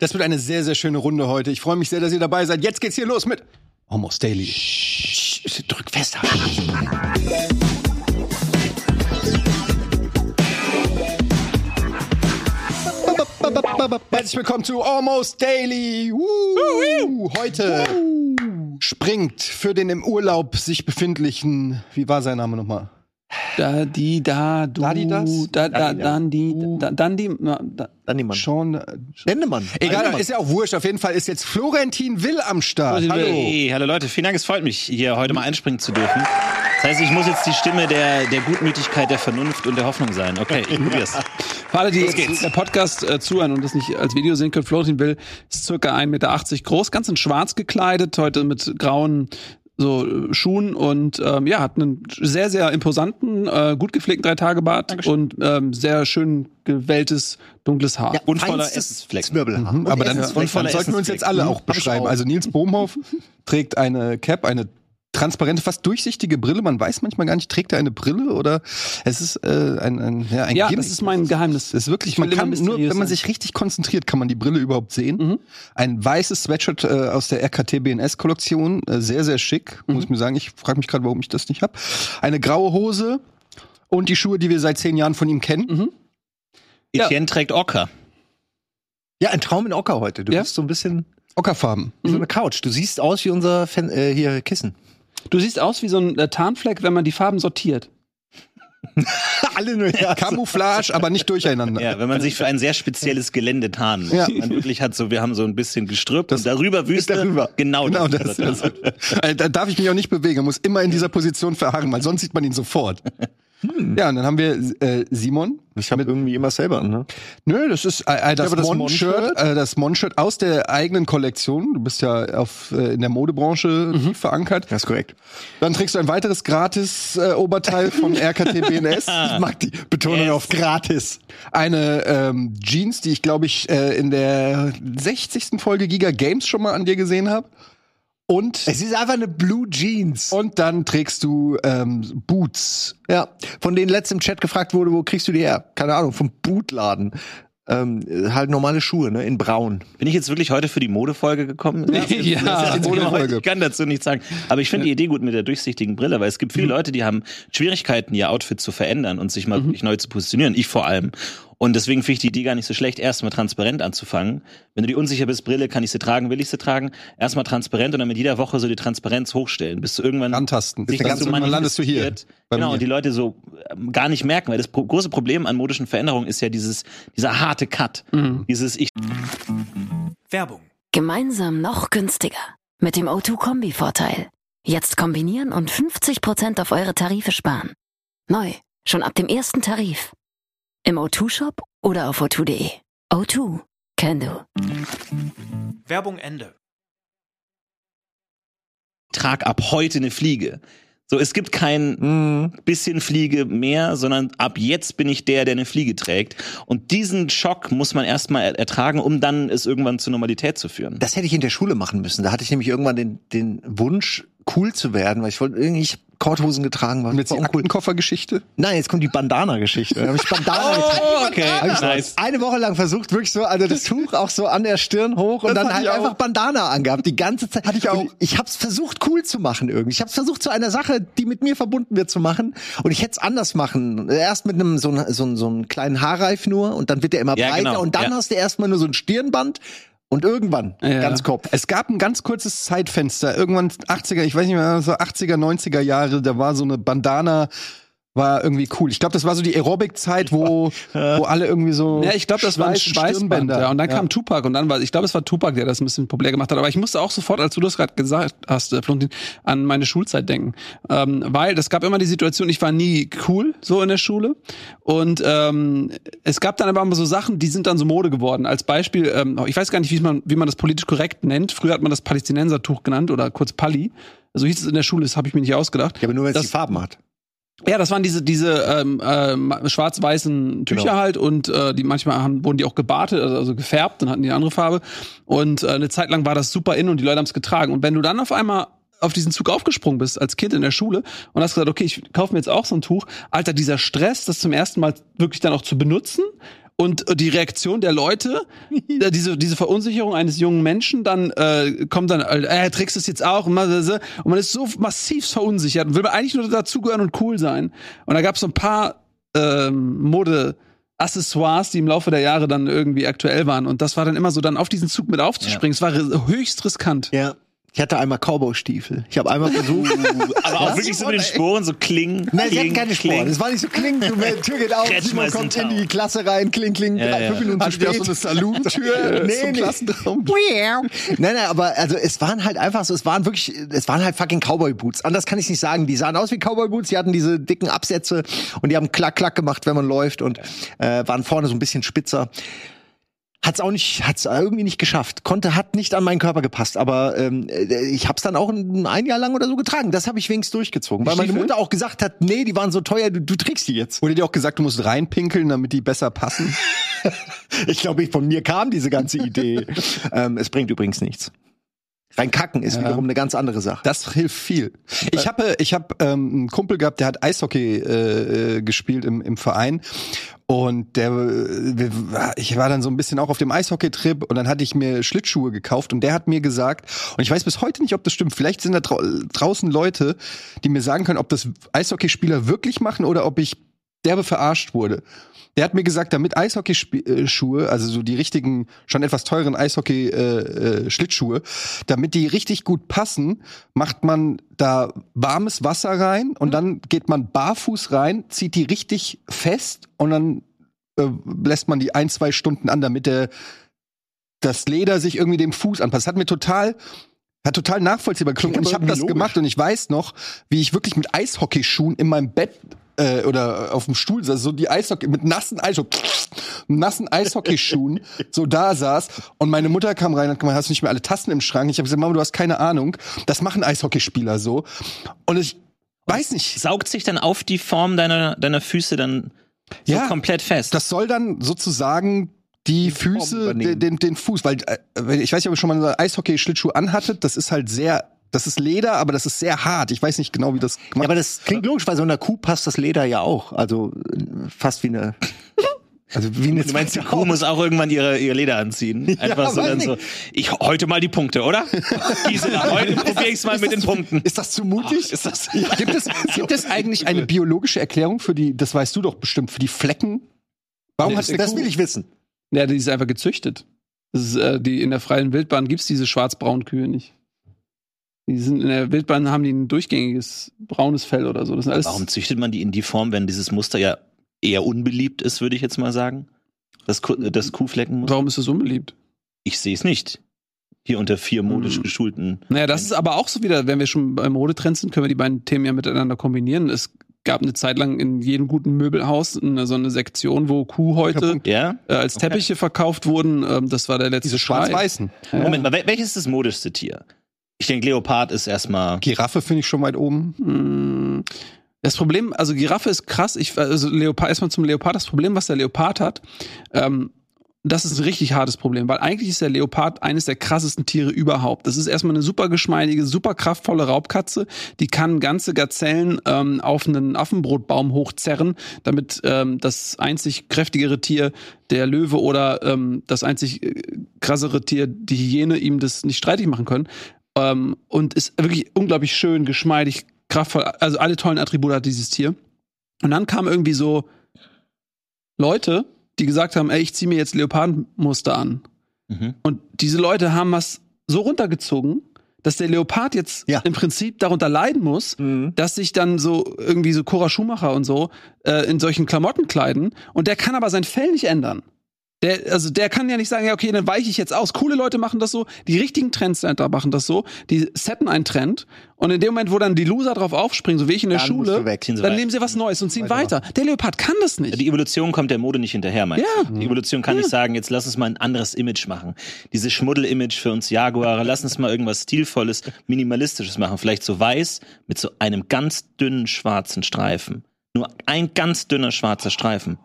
Das wird eine sehr, sehr schöne Runde heute. Ich freue mich sehr, dass ihr dabei seid. Jetzt geht's hier los mit Almost Daily. Shh, drück fest. Herzlich willkommen zu Almost Daily. Woo. Heute springt für den im Urlaub sich befindlichen, wie war sein Name nochmal? Da, die, da, du. Da, die, das? Da, da, dann, die, da, dann, die, na, da, Dannemann. Sean. äh, Dennemann. Egal, Dennemann. ist ja auch wurscht. Auf jeden Fall ist jetzt Florentin Will am Start. Hallo. Hey, hallo Leute, vielen Dank, es freut mich, hier heute mal einspringen zu dürfen. Das heißt, ich muss jetzt die Stimme der, der Gutmütigkeit, der Vernunft und der Hoffnung sein. Okay, ich probier's. Für alle, die jetzt der Podcast äh, zuhören und das nicht als Video sehen können, Florentin Will ist circa 1,80 Meter groß, ganz in schwarz gekleidet, heute mit grauen so äh, Schuhen und ähm, ja, hat einen sehr, sehr imposanten, äh, gut gepflegten Dreitagebart und ähm, sehr schön gewelltes, dunkles Haar. Ja, Und voller Essensflecken. Mhm, aber dann, Essensflecken. dann sollten wir uns jetzt alle auch Hab ich beschreiben. auch. Also Nils Bohmhoff trägt eine Cap, eine transparente, fast durchsichtige Brille. Man weiß manchmal gar nicht, trägt er eine Brille oder es ist äh, ein, ein, ja, ein Ja, Gimmick. das ist mein Geheimnis. Das ist wirklich, man kann nur, wenn man sich richtig konzentriert, kann man die Brille überhaupt sehen. Mhm. Ein weißes Sweatshirt äh, aus der RKT BNS Kollektion, äh, sehr sehr schick, Mhm. muss ich mir sagen. Ich frage mich gerade, warum ich das nicht habe. Eine graue Hose und die Schuhe, die wir seit zehn Jahren von ihm kennen. Mhm. Ja. Etienne trägt Ocker. Ja, ein Traum in Ocker heute. Du Ja. bist so ein bisschen Ockerfarben. wie so eine Couch. Du siehst aus wie unser Fan, äh, hier Kissen. Du siehst aus wie so ein äh, Tarnfleck, wenn man die Farben sortiert. Alle nur ja. Camouflage, aber nicht durcheinander. Ja, wenn man sich für ein sehr spezielles Gelände tarnt. Ja. Man wirklich hat so, wir haben so ein bisschen gestrüppt und darüber Wüste. darüber. Genau, Genau, das. das, das, Äh, da darf ich mich auch nicht bewegen, muss immer in dieser Position verharren, weil sonst sieht man ihn sofort. Ja, und dann haben wir äh, Simon. Ich habe irgendwie immer selber an, ne? Nö, das ist äh, äh, das, das Mon-Shirt, äh, das Mon-Shirt aus der eigenen Kollektion. Du bist ja auf, äh, in der Modebranche tief verankert. Das ist korrekt. Dann trägst du ein weiteres gratis äh, Oberteil von RKT BNS. Ich mag die Betonung Yes. auf gratis. Eine ähm, Jeans, die ich glaube ich äh, in der 60. Folge Giga Games schon mal an dir gesehen habe. Und Es ist einfach eine Blue Jeans. und dann trägst du ähm, Boots. Ja, von denen letzt im Chat gefragt wurde, wo kriegst du die her? Keine Ahnung, vom Bootladen. Ähm, halt normale Schuhe, ne? In braun. Bin ich jetzt wirklich heute für die Modefolge gekommen? Ja. Das ist jetzt die Modefolge. genau, Ich kann dazu nichts sagen. Aber ich finde die Idee gut mit der durchsichtigen Brille, weil es gibt viele Leute, die haben Schwierigkeiten, ihr Outfit zu verändern und sich mal wirklich neu zu positionieren. Ich vor allem. Und deswegen finde ich die Idee gar nicht so schlecht, erstmal transparent anzufangen. Wenn du dir unsicher bist, Brille, kann ich sie tragen, will ich sie tragen? Erstmal transparent und dann mit jeder Woche so die Transparenz hochstellen, bis du irgendwann Antasten. das so irgendwann landest du hier. Genau, mir. und die Leute so ähm, gar nicht merken, weil das große Problem an modischen Veränderungen ist ja dieses, dieser harte Cut. Dieses, ich Werbung. Gemeinsam noch günstiger. Mit dem O2-Kombi-Vorteil. Jetzt kombinieren und 50% auf eure Tarife sparen. Neu. Schon ab dem ersten Tarif. Im O2-Shop oder auf o2.de. O2. Can do. Werbung Ende. trag ab heute eine Fliege. So, es gibt kein bisschen Fliege mehr, sondern ab jetzt bin ich der, der eine Fliege trägt. Und diesen Schock muss man erstmal er- ertragen, um dann es irgendwann zur Normalität zu führen. Das hätte ich in der Schule machen müssen. Da hatte ich nämlich irgendwann den, den Wunsch, cool zu werden, weil ich wollte irgendwie ich Korthosen getragen, war Und jetzt die super uncool. Aktenkoffergeschichte. Nein, jetzt kommt die Bandana-Geschichte. Da habe ich Bandana getragen. okay, Hab ich nice. eine Woche lang versucht, wirklich so, also das Tuch auch so an der Stirn hoch und Das dann halt einfach Bandana angehabt, die ganze Zeit. Hatte ich auch. Und ich hab's versucht, cool zu machen irgendwie. Ich hab's versucht, zu einer Sache, die mit mir verbunden wird, zu machen. Und ich hätte es anders machen. Erst mit einem so, einem- so, so einem kleinen Haarreif nur und dann wird der immer Ja, breiter genau, und dann ja. hast du erstmal nur so ein Stirnband und irgendwann Ja. ganz Kopf. Es gab ein ganz kurzes Zeitfenster, irgendwann 80er, ich weiß nicht mehr, so 80er, 90er Jahre, da war so eine Bandana, war irgendwie cool. Ich glaube, das war so die Aerobic-Zeit, wo, wo alle irgendwie so. Ja, ich glaube, das war ein Schweißband. Ja, und dann Ja. kam Tupac und dann war, ich glaube, es war Tupac, der das ein bisschen populär gemacht hat. Aber ich musste auch sofort, als du das gerade gesagt hast, äh, Florentin, an meine Schulzeit denken. Ähm, weil es gab immer die Situation, ich war nie cool so in der Schule. Und ähm, es gab dann aber immer so Sachen, die sind dann so Mode geworden. Als Beispiel, ähm, ich weiß gar nicht, wie man, wie man das politisch korrekt nennt. Früher hat man das Palästinensertuch genannt oder kurz Pali. So hieß es in der Schule, das habe ich mir nicht ausgedacht. Ja, aber nur wenn es die Farben hat. Ja, das waren diese diese ähm, ähm, schwarz-weißen Tücher Genau. halt und äh, die manchmal haben, wurden die auch gebartet, also, also gefärbt, dann hatten die eine andere Farbe und äh, eine Zeit lang war das super in und die Leute haben es getragen und wenn du dann auf einmal auf diesen Zug aufgesprungen bist als Kind in der Schule und hast gesagt, okay, ich kaufe mir jetzt auch so ein Tuch, Alter, dieser Stress, das zum ersten Mal wirklich dann auch zu benutzen und äh, die Reaktion der Leute, äh, diese, diese Verunsicherung eines jungen Menschen, dann äh, kommt dann, äh, trägst du es jetzt auch? Und man, ist so massiv verunsichert und will man eigentlich nur dazugehören und cool sein. Und da gab es so ein paar ähm, Mode- Accessoires, die im Laufe der Jahre dann irgendwie aktuell waren. Und das war dann immer so, dann auf diesen Zug mit aufzuspringen. Es war höchst riskant. Ja. Ich hatte einmal Cowboy-Stiefel. Ich habe einmal versucht. Aber auch wirklich so mit den Sporen, so klingen. Nein, sie kling, hatten keine Sporen. kling. Es war nicht so kling, du, die Tür geht auf, Kretschmer Simon kommt in die Klasse rein, kling, kling, Ja, drei, ja. fünf Minuten zu spät. so eine Saloon-Tür Nee, zum nee. Klassenraum? Nein, nein, aber also es waren halt einfach so, es waren wirklich, es waren halt fucking Cowboy-Boots. Anders kann ich nicht sagen. Die sahen aus wie Cowboy-Boots, die hatten diese dicken Absätze und die haben klack, klack gemacht, wenn man läuft und äh, waren vorne so ein bisschen spitzer. Hat's auch nicht, hat's irgendwie nicht geschafft. Konnte, hat nicht an meinen Körper gepasst, aber ähm, äh, ich hab's dann auch ein, ein Jahr lang oder so getragen. Das habe ich wenigstens durchgezogen, weil meine? Mutter auch gesagt hat, nee, die waren so teuer, du, du trägst die jetzt. Wurde dir auch gesagt, du musst reinpinkeln, damit die besser passen? Ich glaube, von mir kam diese ganze Idee. ähm, es bringt übrigens nichts. Rein kacken ist wiederum eine ganz andere Sache. Das hilft viel. Ich habe ich hab, ähm, einen Kumpel gehabt, der hat Eishockey äh, äh, gespielt im, im Verein. Und der, ich war dann so ein bisschen auch auf dem Eishockey-Trip und dann hatte ich mir Schlittschuhe gekauft und der hat mir gesagt, und ich weiß bis heute nicht, ob das stimmt, vielleicht sind da drau draußen Leute, die mir sagen können, ob das Eishockeyspieler wirklich machen oder ob ich derbe verarscht wurde. Der hat mir gesagt, damit Eishockeyschuhe, also so die richtigen, schon etwas teuren Eishockey-Schlittschuhe, damit die richtig gut passen, macht man da warmes Wasser rein und dann geht man barfuß rein, zieht die richtig fest und dann äh, lässt man die ein, zwei Stunden an, damit der, das Leder sich irgendwie dem Fuß anpasst. Hat mir total hat total nachvollziehbar geklungen und ich habe das logisch. gemacht und ich weiß noch, wie ich wirklich mit Eishockeyschuhen in meinem Bett äh, oder auf dem Stuhl saß, so die Eishockey mit nassen Eishockey, nassen Eishockeyschuhen so da saß und meine Mutter kam rein und hat gemeint, hast du nicht mehr alle Tassen im Schrank? Ich habe gesagt, Mama, du hast keine Ahnung. Das machen Eishockeyspieler so und ich weiß nicht. Saugt sich dann auf die Form deiner, deiner Füße dann so Ja, komplett fest. Das soll dann sozusagen die Füße, den, den, den Fuß, weil äh, ich weiß nicht, ob ihr schon mal einen Eishockey-Schlittschuh anhattet, das ist halt sehr, das ist Leder, aber das ist sehr hart. Ich weiß nicht genau, wie das Ja, gemacht aber das klingt logisch, weil so einer Kuh passt das Leder ja auch. Also fast wie eine. Also wie eine Du meinst, die Kuh muss auch irgendwann ihre, ihr Leder anziehen. Einfach so weiß dann nicht. so. Ich heute mal die Punkte, oder? Gisela, heute probiere ich's mal mit den Punkten. Ist das zu mutig? Ist das? gibt, es, gibt es eigentlich eine biologische Erklärung für die, das weißt du doch bestimmt, für die Flecken? Warum hat eine Das Kuh, will ich wissen. Ja, die ist einfach gezüchtet. Das ist, äh, die in der freien Wildbahn gibt's diese schwarz-braunen Kühe nicht. Die sind in der Wildbahn haben die ein durchgängiges braunes Fell oder so. Das sind alles Warum züchtet man die in die Form, wenn dieses Muster ja eher unbeliebt ist, würde ich jetzt mal sagen? Das, Ku- das Kuhfleckenmuster? warum ist das unbeliebt? Ich sehe es nicht. Hier unter vier modisch Hm. geschulten. Naja, das ist aber auch so wieder, wenn wir schon beim Modetrend sind, können wir die beiden Themen ja miteinander kombinieren. Es gab eine Zeit lang in jedem guten Möbelhaus eine, so eine Sektion, wo Kuhhäute Ja? äh, als Teppiche verkauft wurden. Ähm, das war der letzte diese schwarz-weißen? Ja. Moment mal, wel- welches ist das modischste Tier? Ich denke, Leopard ist erstmal. Giraffe finde ich schon weit oben. Mm, Das Problem, also Giraffe ist krass. Ich, also Leopard, erstmal zum Leopard. Das Problem, was der Leopard hat, ähm, das ist ein richtig hartes Problem, weil eigentlich ist der Leopard eines der krassesten Tiere überhaupt. Das ist erstmal eine super geschmeidige, super kraftvolle Raubkatze. Die kann ganze Gazellen ähm, auf einen Affenbrotbaum hochzerren, damit ähm, das einzig kräftigere Tier, der Löwe oder ähm, das einzig äh, krassere Tier, die Hyäne, ihm das nicht streitig machen können. Ähm, und ist wirklich unglaublich schön, geschmeidig, kraftvoll. Also alle tollen Attribute hat dieses Tier. Und dann kamen irgendwie so Leute, die gesagt haben, ey, ich ziehe mir jetzt Leopardenmuster an. Mhm. Und diese Leute haben was so runtergezogen, dass der Leopard jetzt Ja. im Prinzip darunter leiden muss, dass sich dann so irgendwie so Cora Schumacher und so äh, in solchen Klamotten kleiden und der kann aber sein Fell nicht ändern. Der, also der kann ja nicht sagen, ja, okay, dann weiche ich jetzt aus. Coole Leute machen das so, die richtigen Trendsetter machen das so, die setten einen Trend und in dem Moment, wo dann die Loser drauf aufspringen, so wie ich in der Dann Schule, weg. Dann weiter. nehmen sie was Neues und ziehen weiter. Der Leopard kann das nicht. Die Evolution kommt der Mode nicht hinterher, meinst Ja. Die Evolution kann nicht sagen, jetzt lass uns mal ein anderes Image machen. Dieses Schmuddel-Image für uns Jaguare, lass uns mal irgendwas Stilvolles, Minimalistisches machen. Vielleicht so weiß mit so einem ganz dünnen schwarzen Streifen. Nur ein ganz dünner schwarzer Streifen.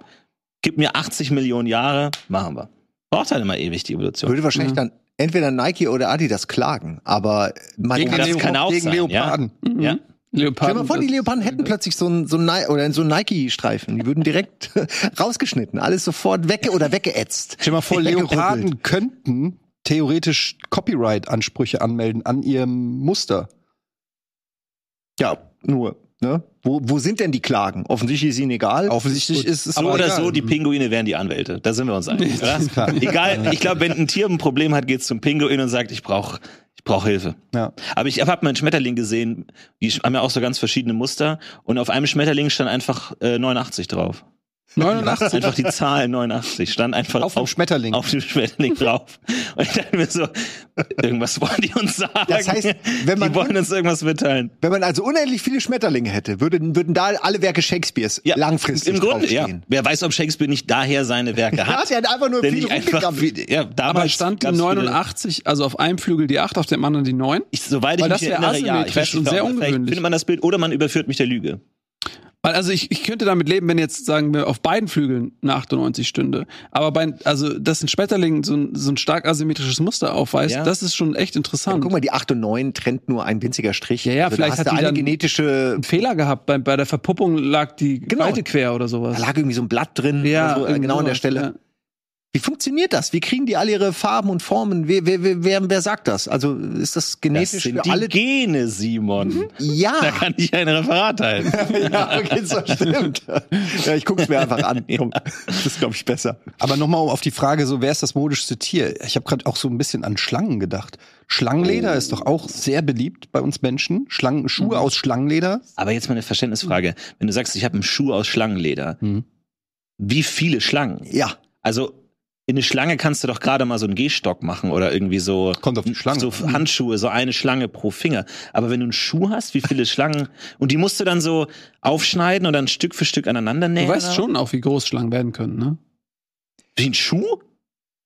Gib mir 80 Millionen Jahre, machen wir. Braucht halt immer ewig die Evolution. Würde wahrscheinlich dann entweder Nike oder Adidas klagen, aber man Gegen kann das kann auch gegen sein, Leoparden. Mhm. Ja? Stell Leoparden. dir mal vor, die Leoparden hätten plötzlich so einen so einen Ni- oder so Nike-Streifen. Die würden direkt rausgeschnitten, alles sofort wegge oder weggeätzt. Stell dir mal vor. Leoparden könnten theoretisch Copyright-Ansprüche anmelden an ihrem Muster. Ja, nur. Ne? Wo, wo sind denn die Klagen? Offensichtlich ist ihnen egal. Offensichtlich ist es So aber oder egal. so, die Pinguine wären die Anwälte. Da sind wir uns einig? Egal, ich glaube, wenn ein Tier ein Problem hat, geht zum Pinguin und sagt, ich brauche ich brauch Hilfe. Ja. Aber ich habe mal einen Schmetterling gesehen, die haben ja auch so ganz verschiedene Muster und auf einem Schmetterling stand einfach äh, 89 drauf. 89. Einfach die Zahl 89 stand einfach Auf dem Schmetterling. auf dem Schmetterling drauf. Und ich dachte mir so, irgendwas wollen die uns sagen. Das heißt, wenn man- die wollen uns irgendwas mitteilen. Wenn man also unendlich viele Schmetterlinge hätte, würden, würden da alle Werke Shakespeares langfristig Im Grunde, ja. draufstehen. Wer weiß, ob Shakespeare nicht daher seine Werke Ja, hat. der hat einfach nur viel einfach, ja, damals Aber stand die gab's viele- 89, also auf einem Flügel die 8, auf dem anderen die 9? Ich, soweit ich Weil mich das wär erinnere, ja. Ich weiß nicht, sehr ungewöhnlich. findet man das Bild oder man überführt mich der Lüge. Weil also ich, ich könnte damit leben, wenn jetzt sagen wir auf beiden Flügeln eine 98 stünde. Aber bei also dass ein Schmetterling so ein, so ein stark asymmetrisches Muster aufweist, Ja. das ist schon echt Ja, interessant. guck mal, die 8 und 9 trennt nur ein winziger Strich. Ja, ja, also vielleicht da hat die eine genetische, Fehler gehabt bei, bei der Verpuppung lag die Genau. Seite quer oder sowas. da lag irgendwie so ein Blatt drin, ja, so, äh, genau an der Stelle. ja. Wie funktioniert das? Wie kriegen die alle ihre Farben und Formen? Wer, wer, wer, wer, wer sagt das? Also ist das Das genetisch sind für die alle? Gene, Simon. Ja. Da kann ich ein Referat halten. ja, okay, so stimmt. Ja, ich guck's mir einfach an. Komm, das ist, glaube ich, besser. Aber nochmal auf die Frage, so wer ist das modischste Tier? Ich habe gerade auch so ein bisschen an Schlangen gedacht. Schlangenleder Oh. ist doch auch sehr beliebt bei uns Menschen. Schlangen, Mhm. Schuhe aus Schlangenleder. Aber jetzt mal eine Verständnisfrage. Wenn du sagst, ich habe einen Schuh aus Schlangenleder, Mhm. wie viele Schlangen? Ja. Also in eine Schlange kannst du doch gerade mal so einen Gehstock machen oder irgendwie so Kommt auf die Schlange. so Handschuhe, so eine Schlange pro Finger. Aber wenn du einen Schuh hast, wie viele Schlangen und die musst du dann so aufschneiden und dann Stück für Stück aneinander Du nähen? weißt oder? schon auch, wie groß Schlangen werden können, ne? Wie ein Schuh?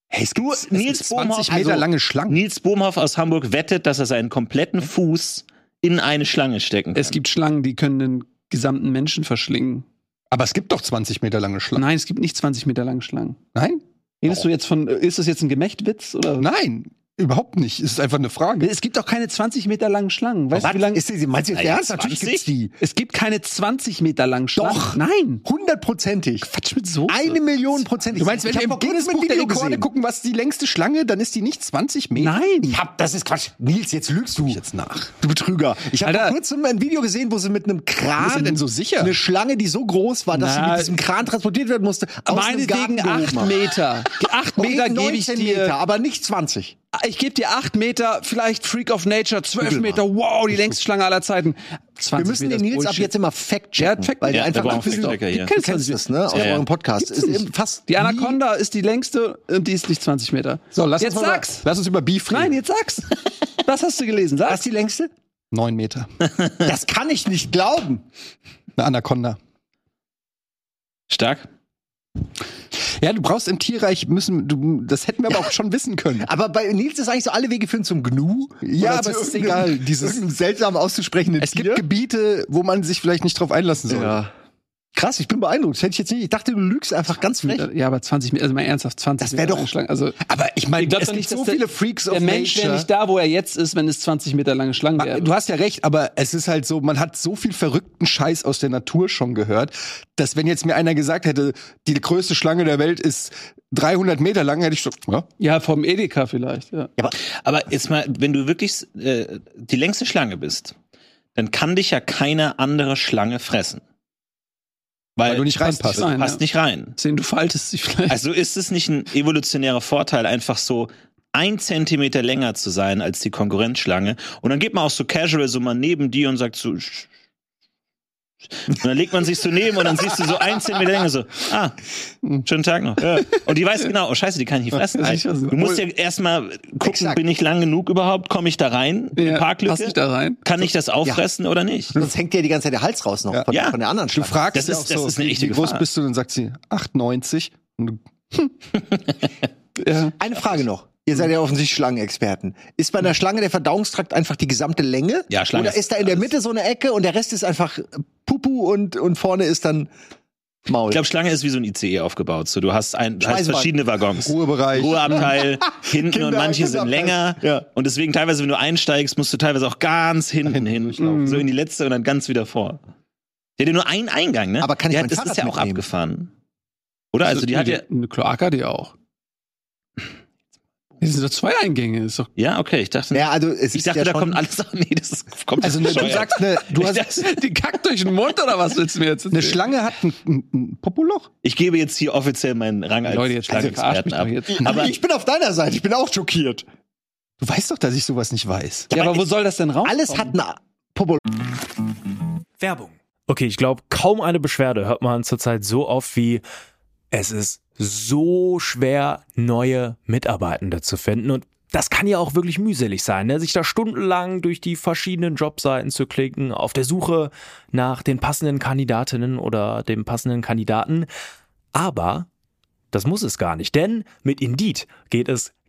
Hey, es Du, gibt Nils 20 Bohmhoff, Meter also- lange Schlangen. Nils Bohmhoff aus Hamburg wettet, dass er seinen kompletten Fuß in eine Schlange stecken kann. Es gibt Schlangen, die können den gesamten Menschen verschlingen. Aber es gibt doch 20 Meter lange Schlangen. Nein, es gibt nicht 20 Meter lange Schlangen. Nein? Redest du jetzt von, ist das jetzt ein Gemächtwitz oder? Nein, überhaupt nicht. Es ist einfach eine Frage. Es gibt doch keine 20 Meter langen Schlangen. Weißt du, wie lang? Ist die, meinst du jetzt Naja, ernst? Natürlich 20? gibt's die. es gibt keine 20 Meter langen Schlangen. Doch. Nein. Hundertprozentig. Quatsch mit so. Eine Million Prozentig. Du meinst, wenn Ich wir im Guinness Buch der Rekorde gucken, was die längste Schlange, dann ist die nicht 20 Meter. Nein. Ich hab, das ist Quatsch. Nils, jetzt lügst du. Jetzt nach. Du Betrüger. Ich habe vor kurzem ein Video gesehen, wo sie mit einem Kran. Ist er denn so sicher? Eine Schlange, die so groß war, dass sie Na, mit diesem Kran transportiert werden musste. Meinetwegen 8 gehoben haben. Meter. 8 Meter gebe ich 19 dir. Meter, aber nicht 20. Ich gebe dir 8 Meter, vielleicht Freak of Nature, 12 Google mal. Meter, wow, die längste Schlange aller Zeiten. 20 Wir müssen Meter den Nils ab Bullshit. jetzt immer fact Der hat checken, Fact- weil der Ja, einfach Fact-Checker hier. Du kennst das, ne? Aus Ja, ja. eurem Podcast. Ist nicht. eben fast Die nie- Anaconda ist die längste und die ist nicht 20 Meter. So, lass jetzt uns mal, sag's. Lass uns über Beef reden. Nein, jetzt sag's. Was hast du gelesen? Was Sag's. ist die längste? 9 Meter. Das kann ich nicht glauben. Eine Anaconda. Stark. Ja, du brauchst im Tierreich müssen, du, das hätten wir aber auch schon wissen können. Aber bei Nils ist eigentlich so alle Wege führen zum Gnu. Ja, aber es ist egal, dieses- seltsam auszusprechenden Es Tier. gibt Gebiete, wo man sich vielleicht nicht drauf einlassen soll. ja. Krass, ich bin beeindruckt. Das hätte ich jetzt nicht. Ich dachte, du lügst einfach ganz frech. Ja, aber 20 Meter, also mal ernsthaft, 20 Das wär Meter doch- lange Schlange. Also, Aber ich meine, es gibt nicht, so der- viele Freaks of der Mensch wäre nicht da, wo er jetzt ist, wenn es 20 Meter lange Schlangen wäre. Du hast ja recht, aber es ist halt so, man hat so viel verrückten Scheiß aus der Natur schon gehört, dass wenn jetzt mir einer gesagt hätte, die größte Schlange der Welt ist 300 Meter lang, hätte ich so, ja, Ja, vom Edeka vielleicht, ja. Aber jetzt mal, wenn du wirklich äh, die längste Schlange bist, dann kann dich ja keine andere Schlange fressen. Weil, Weil du nicht passt reinpasst. rein, passt ja. nicht rein. Sehen, du faltest sie vielleicht. Also ist es nicht ein evolutionärer Vorteil, einfach so ein Zentimeter länger zu sein als die Konkurrenzschlange? Und dann geht man auch so casual so mal neben dir und sagt so. Und dann legt man sich so neben und dann siehst du so ein Zentimeter länger so, ah, schönen Tag noch. Und die weiß genau, oh scheiße, die kann ich nicht fressen. Du musst ja erstmal gucken, Exakt. bin ich lang genug überhaupt? Komme ich da rein? ja, Parklücke? nicht da rein. Kann ich das auffressen oder nicht? Sonst hängt dir die ganze Zeit der Hals raus noch Ja. von, Ja. von der anderen Du Schlange. fragst Das ja ist- auch das so, ist eine wie, echte wie groß Gefahr. bist du? Dann sagt sie 8,90. Und du, Ja. Eine Frage noch. Ihr seid ja offensichtlich Schlangenexperten. Ist bei einer Schlange der Verdauungstrakt einfach die gesamte Länge? Ja, Schlange Oder ist ist da in der. Mitte so eine Ecke und der Rest ist einfach Pupu und, und vorne ist dann Maul. Ich glaube, Schlange ist wie so ein ICE aufgebaut. So, du hast, ein, du hast verschiedene Waggons. Ruhebereich. Ruheabteil hinten und Kinder- manche sind länger. Ja. Und deswegen teilweise, wenn du einsteigst, musst du teilweise auch ganz hinten hin. So in die letzte und dann ganz wieder vor. Die hat ja nur einen Eingang, ne? Aber kann ich die mein das Fahrrad ist ja auch mitnehmen? abgefahren. Oder? Also die hat ja. Eine Kloake hat die auch. Das sind doch zwei Eingänge. Ist doch Ja, okay, ich dachte. ja, also es ich ist dachte, ja da kommt alles. auch- Nee, das ist, kommt Also ne, du sagst, ne, du hast dachte- die kackt durch den Mund oder was willst du mir jetzt eine erzählen? Schlange hat ein, ein, ein Popoloch. Ich gebe jetzt hier offiziell meinen Rang als Leute, jetzt Schlangenexperten doch ab. jetzt. aber ich bin auf deiner Seite, ich bin auch schockiert. Du weißt doch, dass ich sowas nicht weiß. Ja, aber wo soll das denn raus? Alles hat ein Popo. Werbung. Okay, ich glaube, kaum eine Beschwerde hört man zurzeit so oft wie es ist so schwer, neue Mitarbeitende zu finden. Und das kann ja auch wirklich mühselig sein, ne? sich da stundenlang durch die verschiedenen Jobseiten zu klicken, auf der Suche nach den passenden Kandidatinnen oder dem passenden Kandidaten. Aber das muss es gar nicht, denn mit Indeed geht es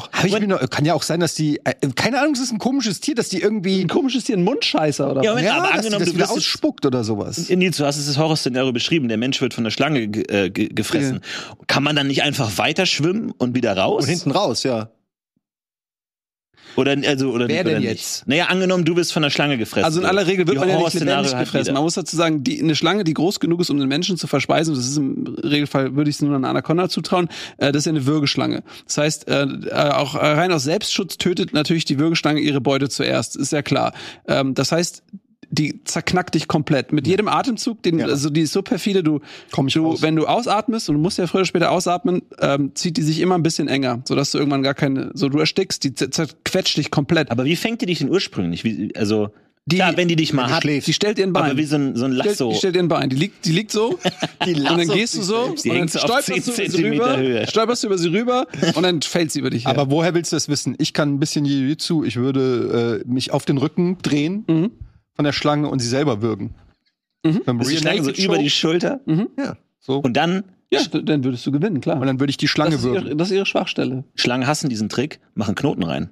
Hab ich mir noch, kann ja auch sein, dass die, äh, keine Ahnung, es ist ein komisches Tier, dass die irgendwie, ein komisches Tier, ein Mundscheißer oder Ja, was? Moment, aber dass die angenommen, das du ausspuckt oder sowas. Nils, du hast es das Horrorszenario beschrieben, der Mensch wird von der Schlange ge äh, ge gefressen. Kann man dann nicht einfach weiter schwimmen und wieder raus? Und hinten raus, ja. Oder, also, oder, Wer oder denn nicht? jetzt? Naja, angenommen, du wirst von der Schlange gefressen. Also in aller Regel wird Die man ja nicht lebendig gefressen. Man muss dazu sagen, die, eine Schlange, die groß genug ist, um den Menschen zu verspeisen, das ist im Regelfall, würde ich es nur einer Anaconda zutrauen, äh, das ist ja eine Würgeschlange. Das heißt, äh, äh, auch rein aus Selbstschutz tötet natürlich die Würgeschlange ihre Beute zuerst, ist ja klar. Ähm, das heißt, die zerknackt dich komplett. Mit jedem Atemzug, den, also die ist so perfide, du, Komm ich du raus. wenn du ausatmest, und du musst ja früher oder später ausatmen, ähm, zieht die sich immer ein bisschen enger, sodass du irgendwann gar keine, so du erstickst, die zer- zerquetscht dich komplett. Aber wie fängt die dich denn ursprünglich? Wie, also, Die- klar, wenn die dich mal hat, schläft. die stellt ihr ein Bein. aber wie so ein, so ein Die stellt- Lasso. Die stellt ihr ein Bein. Die liegt, die liegt so. Die und dann gehst du so. Die und dann stolperst 10 du über sie rüber. Höhe. Stolperst du über sie rüber und dann fällt sie über dich her. Aber woher willst du das wissen? Ich kann ein bisschen Jiu-Jitsu, ich würde äh, mich auf den Rücken drehen Mhm. Von der Schlange und sie selber würgen. Beim die Rear Schlange so Naked über die. Schulter Ja. so. und dann ja, dann würdest du gewinnen, klar. und dann würde ich die Schlange das, würgen. ihre, das ist ihre Schwachstelle. Schlangen hassen diesen Trick, machen Knoten rein.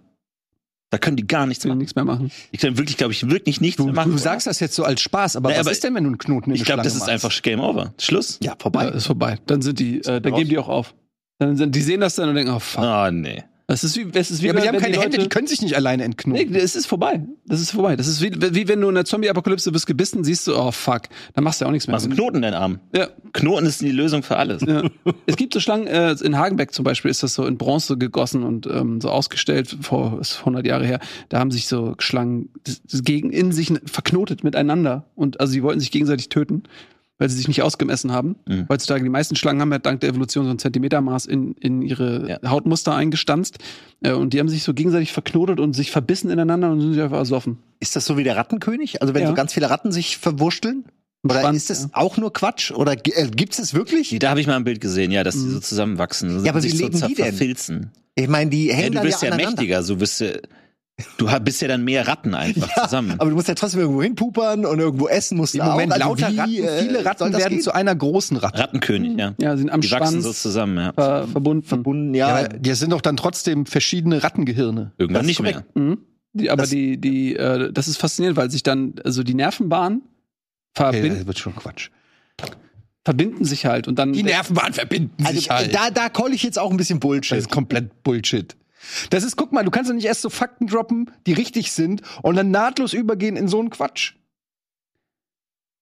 Da können die gar nichts Sie machen. nichts mehr machen. Die können wirklich, glaube ich, wirklich nichts Du, mehr machen. du sagst das jetzt so als Spaß, aber Nee, was aber ist denn, wenn du einen Knoten in ich glaube, das ist machst? einfach Game Over. Schluss. Ja, Ja, vorbei. ist vorbei. Dann sind die, äh, dann geben die auch auf. Dann sind, die sehen das dann und denken, oh fuck. Oh, nee. Das ist wie, das ist wie Ja, aber die haben keine Leute, Hände, die können sich nicht alleine Nee, entknoten. es ist vorbei. Das ist vorbei. Das ist wie, wie wenn du in der Zombie-Apokalypse bist gebissen, siehst du, oh fuck, dann machst du ja auch nichts mehr. Machst einen Knoten in deinen Arm. Ja, Knoten ist die Lösung für alles. Ja. Es gibt so Schlangen, äh, in Hagenbeck zum Beispiel ist das so in Bronze gegossen und ähm, so ausgestellt, vor ist 100 Jahre her. Da haben sich so Schlangen das, das gegen in sich verknotet miteinander und also sie wollten sich gegenseitig töten, weil sie sich nicht ausgemessen haben. Mhm. Heutzutage die meisten Schlangen haben ja dank der Evolution so ein Zentimetermaß in, in ihre Ja. Hautmuster eingestanzt äh, und die haben sich so gegenseitig verknotet und sich verbissen ineinander und sind sich einfach ersoffen. Ist das so wie der Rattenkönig? Also wenn Ja. so ganz viele Ratten sich verwursteln? Oder Spannend, ist das ja. auch nur Quatsch? Oder äh, gibt's das wirklich? Da habe ich mal ein Bild gesehen, ja, dass die so zusammenwachsen. Ja, aber sich wie so leben die denn? verfilzen. Ich meine, die Ja, hängen du dann wirst ja ja, mächtiger, so wirst du, du bist ja dann mehr Ratten einfach Ja, zusammen. aber du musst ja trotzdem irgendwo hinpupern und irgendwo essen musst Im Moment auch. Also lauter wie, Ratten, äh, viele Ratten das werden gehen? zu einer großen Ratte. Rattenkönig, ja. Ja, sind am Die wachsen Schwanz so zusammen, ja. ver verbunden. verbunden, ja. Ja, die sind doch dann trotzdem verschiedene Rattengehirne. Irgendwann das nicht mehr. Mhm. Die, aber Das- die, die, äh, das ist faszinierend, weil sich dann, also die Nervenbahnen Okay, verbin das wird schon Quatsch. verbinden sich halt und dann. Die Nervenbahnen verbinden also, sich halt. da, da call ich jetzt auch ein bisschen Das Bullshit. ist komplett Bullshit. Das ist, guck mal, du kannst doch nicht erst so Fakten droppen, die richtig sind und dann nahtlos übergehen in so einen Quatsch.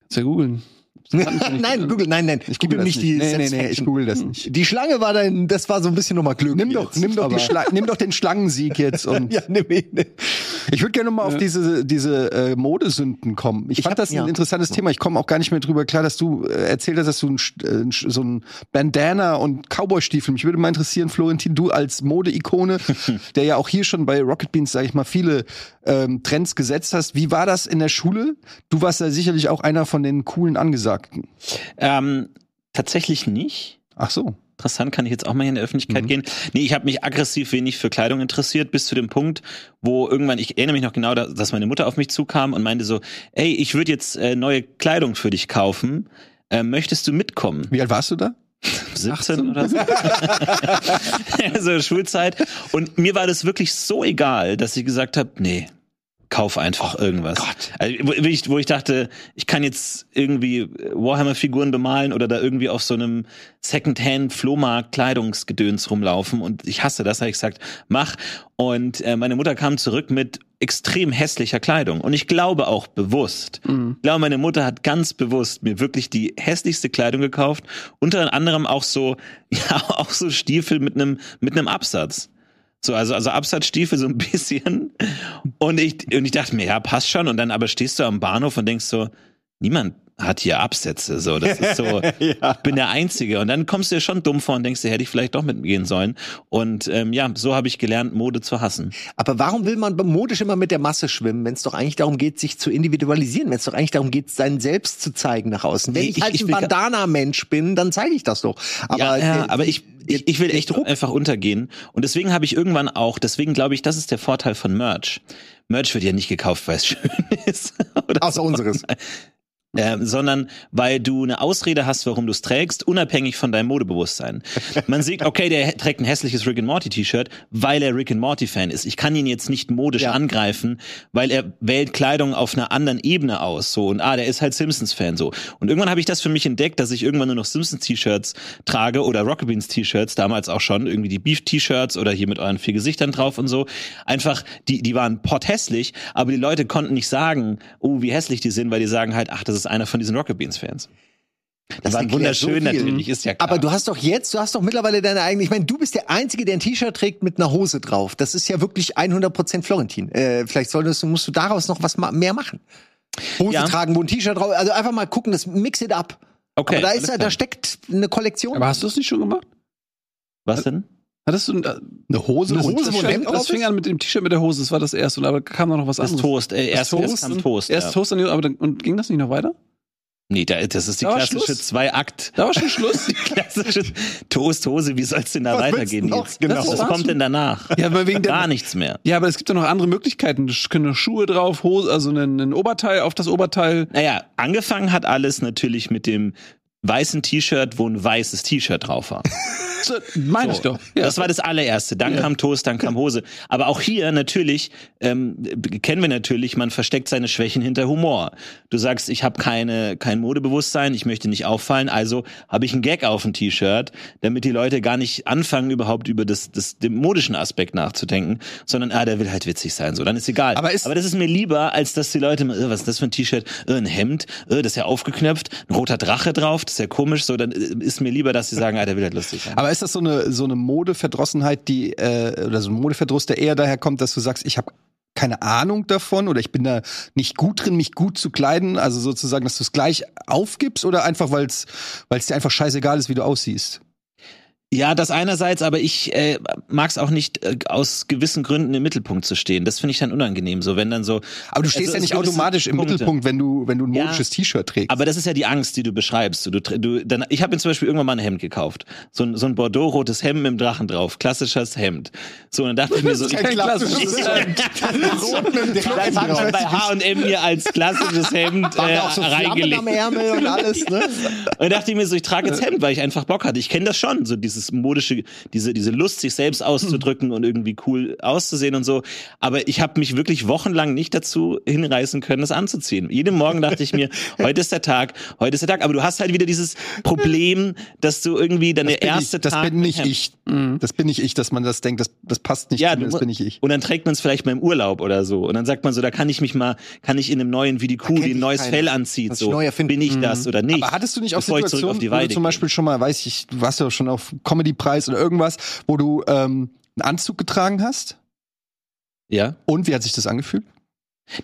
Kannst ja googeln. nein, Google, nein, nein. Ich gebe ihm das nicht die Nee, nee, nee, ich google das nicht. Die Schlange war dann, das war so ein bisschen nochmal Glück. Nimm doch, jetzt. nimm doch, die Schla nimm doch den Schlangensieg jetzt und Ja, nimm ihn. ich würde gerne noch mal auf diese diese äh, Modesünden kommen. Ich, Ich fand hab- das ein ja. interessantes Thema. Ich komme auch gar nicht mehr drüber klar, dass du äh, erzählt hast, dass du ein, äh, so ein Bandana und Cowboy-Stiefel. Mich würde mal interessieren, Florentin, du als Modeikone, der ja auch hier schon bei Rocket Beans, sage ich mal, viele ähm, Trends gesetzt hast. Wie war das in der Schule? Du warst ja sicherlich auch einer von den coolen Angesagten. Ähm, tatsächlich nicht. Ach so. interessant, kann ich jetzt auch mal hier in der Öffentlichkeit gehen. Nee, ich habe mich aggressiv wenig für Kleidung interessiert, bis zu dem Punkt, wo irgendwann, ich erinnere mich noch genau, da- dass meine Mutter auf mich zukam und meinte so, ey, ich würde jetzt äh, neue Kleidung für dich kaufen. Äh, möchtest du mitkommen? Wie alt warst du da? 17 oder so. also Schulzeit. Und mir war das wirklich so egal, dass ich gesagt habe, nee, kauf einfach irgendwas. Also, wo, ich, wo ich dachte, ich kann jetzt irgendwie Warhammer-Figuren bemalen oder da irgendwie auf so einem Secondhand-Flohmarkt Kleidungsgedöns rumlaufen und ich hasse das, habe ich gesagt, mach. Und äh, meine Mutter kam zurück mit extrem hässlicher Kleidung und ich glaube auch bewusst. Ich glaube, meine Mutter hat ganz bewusst mir wirklich die hässlichste Kleidung gekauft, unter anderem auch so, ja, auch so Stiefel mit einem mit einem Absatz. So, also, also Absatzstiefel so ein bisschen. Und ich, und ich dachte mir, ja, passt schon. Und dann aber stehst du am Bahnhof und denkst so, niemand hat hier Absätze. So, das ist so, ich bin der Einzige. Und dann kommst du dir schon dumm vor und denkst dir, hätte ich vielleicht doch mitgehen sollen. Und ähm, ja, so habe ich gelernt, Mode zu hassen. Aber warum will man modisch immer mit der Masse schwimmen, wenn es doch eigentlich darum geht, sich zu individualisieren, wenn es doch eigentlich darum geht, sein Selbst zu zeigen nach außen? Wenn ich, ich- halt ich ein Bandana-Mensch bin, dann zeige ich das doch. Aber, ja, ja, aber ich, ich, ich will echt einfach untergehen. Und deswegen habe ich irgendwann auch, deswegen glaube ich, das ist der Vorteil von Merch. Merch wird ja nicht gekauft, weil es schön ist. Oder Außer unseres. ähm, sondern weil du eine Ausrede hast, warum du es trägst, unabhängig von deinem Modebewusstsein. Man sieht, okay, der trägt ein hässliches Rick and Morty T-Shirt, weil er Rick and Morty Fan ist. Ich kann ihn jetzt nicht modisch Ja. angreifen, weil er wählt Kleidung auf einer anderen Ebene aus, so und ah, der ist halt Simpsons Fan so. Und irgendwann habe ich das für mich entdeckt, dass ich irgendwann nur noch Simpsons T-Shirts trage oder Rocket Beans T-Shirts, damals auch schon irgendwie die Beef T-Shirts oder hier mit euren vier Gesichtern drauf und so. Einfach die die waren potthässlich, aber die Leute konnten nicht sagen, oh, wie hässlich die sind, weil die sagen halt, ach, das ist einer von diesen Rocket Beans Fans. Die Das waren wunderschön so natürlich, ist ja klar. Aber du hast doch jetzt, du hast doch mittlerweile deine eigene, ich meine, du bist der Einzige, der ein T-Shirt trägt mit einer Hose drauf. Das ist ja wirklich 100% Florentin. Äh, vielleicht solltest du, musst du daraus noch was ma mehr machen. Hose Ja. tragen, wo ein T-Shirt drauf, also einfach mal gucken, das mix it up. okay, Aber da ist da steckt eine Kollektion. Aber hast du es nicht schon gemacht? was denn? Hattest du ein- Eine Hose, eine und Hose, das Das fing an mit dem T-Shirt mit der Hose, das war das erste. Und aber kam noch was Das anderes. Toast, äh, erst, Toast erst kam Toast. Erst ja. Toast, dann, aber dann, und ging das nicht noch weiter? Nee, da, das ist die Da klassische? Zwei-Akt. Da war schon Schluss. Die klassische Toast-Hose, wie soll's denn da Was willst weitergehen du noch? jetzt? Genau. Was, Das was kommt denn danach? ja, aber wegen der, Gar nichts mehr. Ja, aber es gibt ja noch andere Möglichkeiten. Es können noch Schuhe drauf, Hose, also ein, ein Oberteil auf das Oberteil. Naja, angefangen hat alles natürlich mit dem weißen T-Shirt, wo ein weißes T-Shirt drauf war. So, meine ich doch. Ja. Das war das allererste. Dann kam Toast, dann kam Hose. Aber auch hier natürlich ähm, kennen wir natürlich, man versteckt seine Schwächen hinter Humor. Du sagst, ich habe keine kein Modebewusstsein, ich möchte nicht auffallen, also habe ich einen Gag auf dem T-Shirt, damit die Leute gar nicht anfangen überhaupt über das, das den modischen Aspekt nachzudenken, sondern ah, der will halt witzig sein, so dann ist egal. Aber ist- Aber das ist mir lieber, als dass die Leute, äh, was ist das für ein T-Shirt, äh, ein Hemd, äh, das ist ja aufgeknöpft, ein roter Drache drauf, das ist ja komisch, so dann ist mir lieber, dass sie sagen, ah, der will halt lustig sein. Aber ist das so eine so eine Modeverdrossenheit, die äh, oder so ein Modeverdruss, der eher daher kommt, dass du sagst, ich habe keine Ahnung davon oder ich bin da nicht gut drin, mich gut zu kleiden, also sozusagen, dass du es gleich aufgibst oder einfach, weil es dir einfach scheißegal ist, wie du aussiehst. Ja, das einerseits, aber ich äh, mag es auch nicht, äh, aus gewissen Gründen im Mittelpunkt zu stehen. Das finde ich dann unangenehm, so wenn dann so. Aber du stehst Also ja nicht automatisch im Punkte. Mittelpunkt, wenn du wenn du ein Ja. modisches T-Shirt trägst. Aber das ist ja die Angst, die du beschreibst. Du, du, dann, ich habe mir zum Beispiel irgendwann mal ein Hemd gekauft. So ein, so ein Bordeaux-rotes Hemd mit dem Drachen drauf. Klassisches Hemd. So, und dann dachte ich mir so, ich, kein klassisches Hemd. Rot mit dem das hat man bei H&M mir als klassisches Hemd äh, auch so Flammen reingelegt. am Ärmel und alles, ne? Und dachte ich mir so, ich trage jetzt Hemd, weil ich einfach Bock hatte. Ich kenne das schon, so dieses modische, diese, diese Lust, sich selbst auszudrücken und irgendwie cool auszusehen und so. Aber ich habe mich wirklich wochenlang nicht dazu hinreißen können, das anzuziehen. Jeden Morgen dachte ich mir, heute ist der Tag, heute ist der Tag. Aber du hast halt wieder dieses Problem, dass du irgendwie deine das erste ich, das Tag bin nicht ich. Das bin nicht ich, dass man das denkt, das, das passt nicht Ja, zu mir, das bin nicht ich. Und dann trägt man es vielleicht mal im Urlaub oder so. Und dann sagt man so, da kann ich mich mal, kann ich in einem neuen, wie die Kuh, die ein neues keiner. Fell anzieht, so. Bin ich das oder nicht? Aber hattest du nicht auch Situationen, wo du zum? Beispiel schon mal, weiß ich, du warst ja schon auf Comedy-Preis oder irgendwas, wo du ähm, einen Anzug getragen hast? Ja? Und wie hat sich das angefühlt?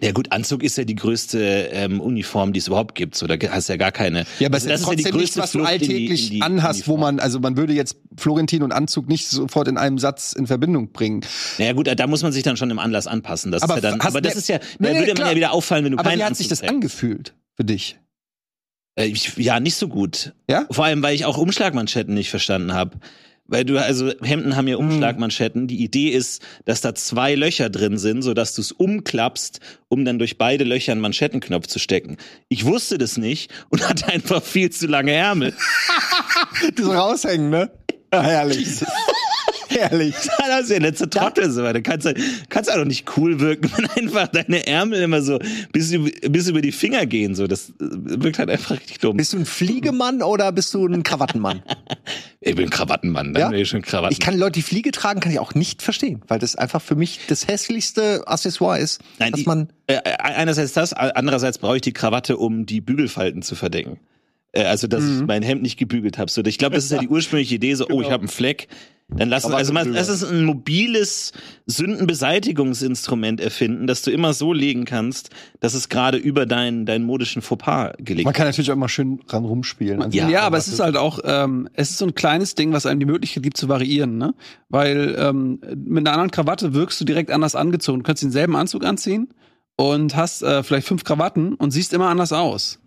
Ja gut, Anzug ist ja die größte ähm, Uniform, die es überhaupt gibt. So, da hast du ja gar keine. Ja, aber Also es ist trotzdem nicht, was du Flucht in die- alltäglich in die anhast, wo man, also man würde jetzt Florentin und Anzug nicht sofort in einem Satz in Verbindung bringen. Naja gut, da muss man sich dann schon im Anlass anpassen. Das Aber ist ja dann, aber das ist ja, Nee, da nee, würde klar. man ja wieder auffallen, wenn du Aber keinen wie hat Anzug sich das trägst. angefühlt für dich? Äh, ich, ja, nicht so gut. Ja? Vor allem, weil ich auch Umschlagmanschetten nicht verstanden habe. Weil du, also Hemden haben ja Hm. Umschlagmanschetten. Die Idee ist, dass da zwei Löcher drin sind, sodass du es umklappst, um dann durch beide Löcher einen Manschettenknopf zu stecken. Ich wusste das nicht und hatte einfach viel zu lange Ärmel. Die so raushängen, ne? Ja, herrlich. herrlich. Das ist ja letzte Trottel so. Du kannst, kannst ja doch nicht cool wirken, wenn einfach deine Ärmel immer so bis, über- bis über die Finger gehen. So, das äh, wirkt halt einfach richtig dumm. Bist du ein Fliegemann oder bist du ein Krawattenmann? Ich bin ein Krawattenmann, dann Ja? bin ich schon Krawatten. Ich kann Leute, die Fliege tragen, kann ich auch nicht verstehen, weil das einfach für mich das hässlichste Accessoire ist, Nein, dass man Äh, einerseits das, andererseits brauche ich die Krawatte, um die Bügelfalten zu verdecken. Äh, also, dass Mhm. ich mein Hemd nicht gebügelt habe. So, ich glaube, das ist ja die ursprüngliche Idee, so, oh, ich habe einen Fleck. Dann lass uns, also man, bügeln. es ist ein mobiles Sündenbeseitigungsinstrument erfinden, das du immer so legen kannst, dass es gerade über deinen, deinen modischen Fauxpas gelegt Man kann natürlich auch mal schön dran rumspielen. Also, Ja, Ja, aber es ist halt auch, ähm, es ist so ein kleines Ding, was einem die Möglichkeit gibt zu variieren, ne? Weil ähm, mit einer anderen Krawatte wirkst du direkt anders angezogen. Du kannst denselben Anzug anziehen und hast äh, vielleicht fünf Krawatten und siehst immer anders aus.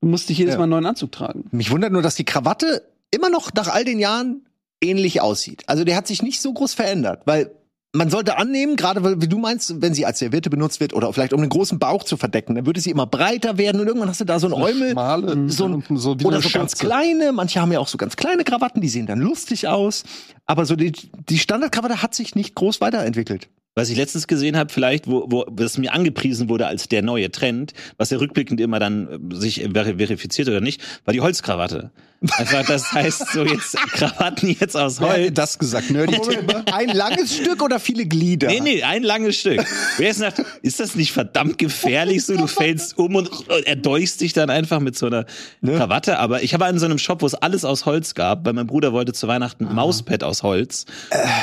Du musst nicht jedes Ja. Mal einen neuen Anzug tragen. Mich wundert nur, dass die Krawatte immer noch nach all den Jahren ähnlich aussieht. Also der hat sich nicht so groß verändert, weil man sollte annehmen, gerade weil, wie du meinst, wenn sie als Serviette benutzt wird oder vielleicht um einen großen Bauch zu verdecken, dann würde sie immer breiter werden und irgendwann hast du da so ein Eumel. schmale, so ein- so wie Oder eine so ganz Schürze. kleine, manche haben ja auch so ganz kleine Krawatten, die sehen dann lustig aus. Aber so die, die Standardkrawatte hat sich nicht groß weiterentwickelt. Was ich letztens gesehen habe, vielleicht, wo, wo das mir angepriesen wurde als der neue Trend, was ja rückblickend immer dann äh, sich ver verifiziert oder nicht, war die Holzkrawatte. Einfach, das heißt, so jetzt Krawatten jetzt aus Wer hätte Holz. das gesagt? Nerdy Ein langes Stück oder viele Glieder? Nee, nee, ein langes Stück. Wer ist, nach, ist das nicht verdammt gefährlich so? Du fällst um und erdolchst dich dann einfach mit so einer Krawatte. Aber ich habe in so einem Shop, wo es alles aus Holz gab, weil mein Bruder wollte zu Weihnachten ein Mauspad aus Holz.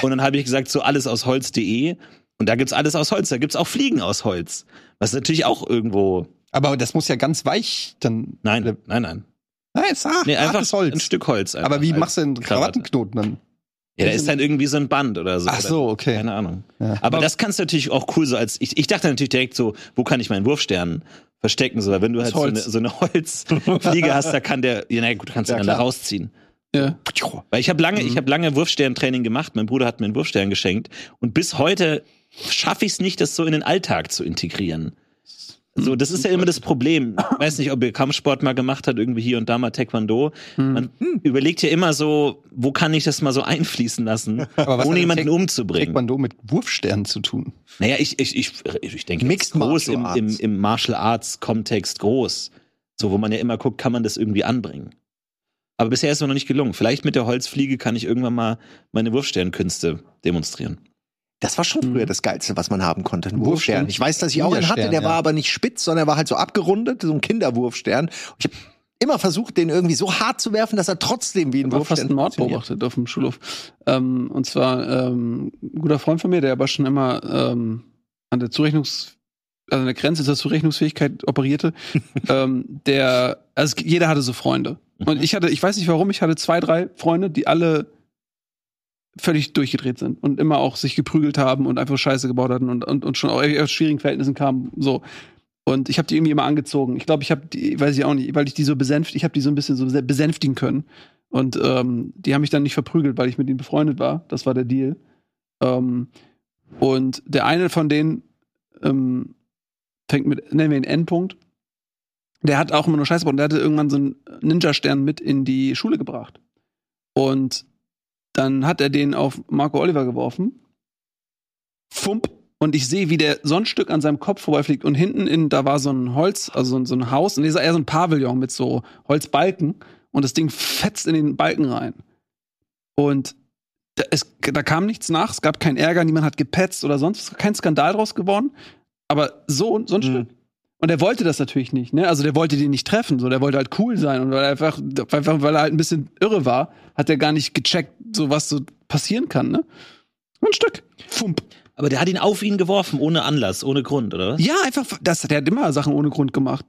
Und dann habe ich gesagt, so alles aus Holz.de. Und da gibt's alles aus Holz. Da gibt's auch Fliegen aus Holz. Was natürlich auch irgendwo. Aber das muss ja ganz weich dann. Nein, nein, nein. Nein, ist ah, Nee, einfach Holz. ein Stück Holz. Aber wie machst du denn Krawatte. Krawattenknoten dann? Ja, da ist dann irgendwie so ein Band oder so. Ach so, okay. Keine Ahnung. Ja. Aber das kannst du natürlich auch cool so als, ich, ich dachte natürlich direkt so, wo kann ich meinen Wurfstern verstecken? So, wenn du halt so eine, so eine Holzfliege hast, da kann der, ja, na gut, kannst du Ja, dann da rausziehen. Ja. Weil ich habe lange, Mhm. ich habe lange Wurfsterntraining gemacht. Mein Bruder hat mir einen Wurfstern geschenkt und bis heute schaffe ich es nicht, das so in den Alltag zu integrieren. So, das ist ja immer das Problem. Ich weiß nicht, ob ihr Kampfsport mal gemacht habt, irgendwie hier und da mal Taekwondo. Man überlegt ja immer so, wo kann ich das mal so einfließen lassen, ohne jemanden Taek- umzubringen. Taekwondo mit Wurfsternen zu tun. Naja, ich, ich, ich, ich denke, Mixed groß im, Martial im, Arts. im Martial Arts Kontext groß. So, wo man ja immer guckt, kann man das irgendwie anbringen. Aber bisher ist mir noch nicht gelungen. Vielleicht mit der Holzfliege kann ich irgendwann mal meine Wurfsternkünste demonstrieren. Das war schon früher das Geilste, was man haben konnte. Ein Wurfstern. Wurfstern. Ich weiß, dass ich auch einen hatte, der war ja. aber nicht spitz, sondern er war halt so abgerundet, so ein Kinderwurfstern. Und ich habe immer versucht, den irgendwie so hart zu werfen, dass er trotzdem wie ein Ich habe fast Wurfstern einen Mord beobachtet auf dem Schulhof. Ähm, und zwar ähm, ein guter Freund von mir, der aber schon immer ähm, an der Zurechnungs also an der Grenze zur Zurechnungsfähigkeit operierte, ähm, der, also jeder hatte so Freunde. Und ich hatte, ich weiß nicht warum, ich hatte zwei, drei Freunde, die alle völlig durchgedreht sind und immer auch sich geprügelt haben und einfach Scheiße gebaut hatten und, und, und schon auch aus schwierigen Verhältnissen kamen. So. Und ich habe die irgendwie immer angezogen. Ich glaube, ich habe die, weiß ich auch nicht, weil ich die so besänftigt, ich habe die so ein bisschen so besänftigen können. Und ähm, die haben mich dann nicht verprügelt, weil ich mit ihnen befreundet war. Das war der Deal. Ähm, und der eine von denen ähm, fängt mit, nennen wir ihn Endpunkt. Der hat auch immer nur Scheiße gebaut. Und der hatte irgendwann so einen Ninja-Stern mit in die Schule gebracht. Und dann hat er den auf Marco Oliver geworfen. Fump. Und ich sehe, wie der so ein Stück an seinem Kopf vorbeifliegt. Und hinten in, da war so ein Holz, also so ein, so ein Haus. Und dieser eher so ein Pavillon mit so Holzbalken. Und das Ding fetzt in den Balken rein. Und da, es, da kam nichts nach. Es gab keinen Ärger. Niemand hat gepetzt oder sonst. Kein Skandal draus geworden. Aber so, so ein Stück. Und er wollte das natürlich nicht, ne? Also der wollte den nicht treffen, so der wollte halt cool sein und weil er einfach, einfach weil er halt ein bisschen irre war, hat er gar nicht gecheckt, so was so passieren kann, ne? Ein Stück. Fump. Aber der hat ihn auf ihn geworfen, ohne Anlass, ohne Grund, oder was? Ja, einfach, das, der hat immer Sachen ohne Grund gemacht.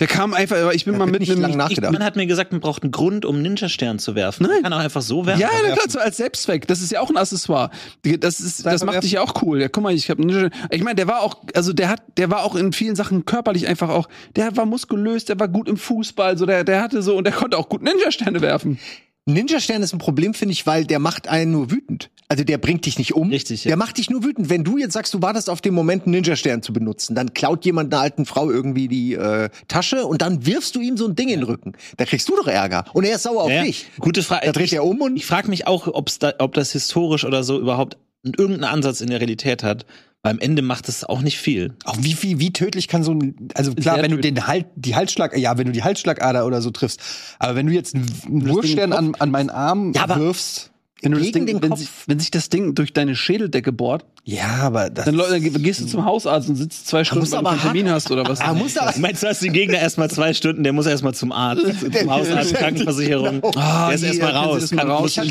Der kam einfach, aber ich bin Da mal mit einem lang Ich, nachgedacht. man hat mir gesagt, man braucht einen Grund, um einen Ninja-Stern zu werfen. Nein. Man kann auch einfach so werfen. Ja, na klar, so als Selbstzweck. Das ist ja auch ein Accessoire. Das ist, das macht dich ja auch cool. Ja, guck mal, ich habe Ich meine, der war auch, also der hat, der war auch in vielen Sachen körperlich einfach auch, der war muskulös, der war gut im Fußball, so der, der hatte so und der konnte auch gut Ninja-Sterne werfen. Ninja-Stern ist ein Problem, finde ich, weil der macht einen nur wütend. Also der bringt dich nicht um. Richtig, ja. Der macht dich nur wütend. Wenn du jetzt sagst, du wartest auf den Moment, einen Ninja-Stern zu benutzen, dann klaut jemand einer alten Frau irgendwie die äh, Tasche und dann wirfst du ihm so ein Ding in den Rücken. Da kriegst du doch Ärger. Und er ist sauer auf Ja, dich. Gute Frage. Da dreht er um und Ich frage mich auch, ob's da, ob das historisch oder so überhaupt irgendeinen Ansatz in der Realität hat. Weil am Ende macht es auch nicht viel. Auch wie, wie, wie tödlich kann so ein, also klar, Sehr wenn du tödlich. den Halt, die Halsschlag, ja, wenn du die Halsschlagader oder so triffst, aber wenn du jetzt einen Wurfstern an, an meinen Arm Ja, aber- wirfst, Wenn, du das Gegen Ding, den wenn, Kopf. sich, wenn sich das Ding durch deine Schädeldecke bohrt, ja, aber das, dann, dann gehst du zum Hausarzt und sitzt zwei Stunden, weil du aber keinen Termin hast oder was. er muss aber, Meinst du, hast den Gegner erstmal zwei Stunden, der muss erstmal zum Arzt, zum Hausarzt, Krankenversicherung. Ah, der ist erstmal raus. mal kann- raus, ich hatte.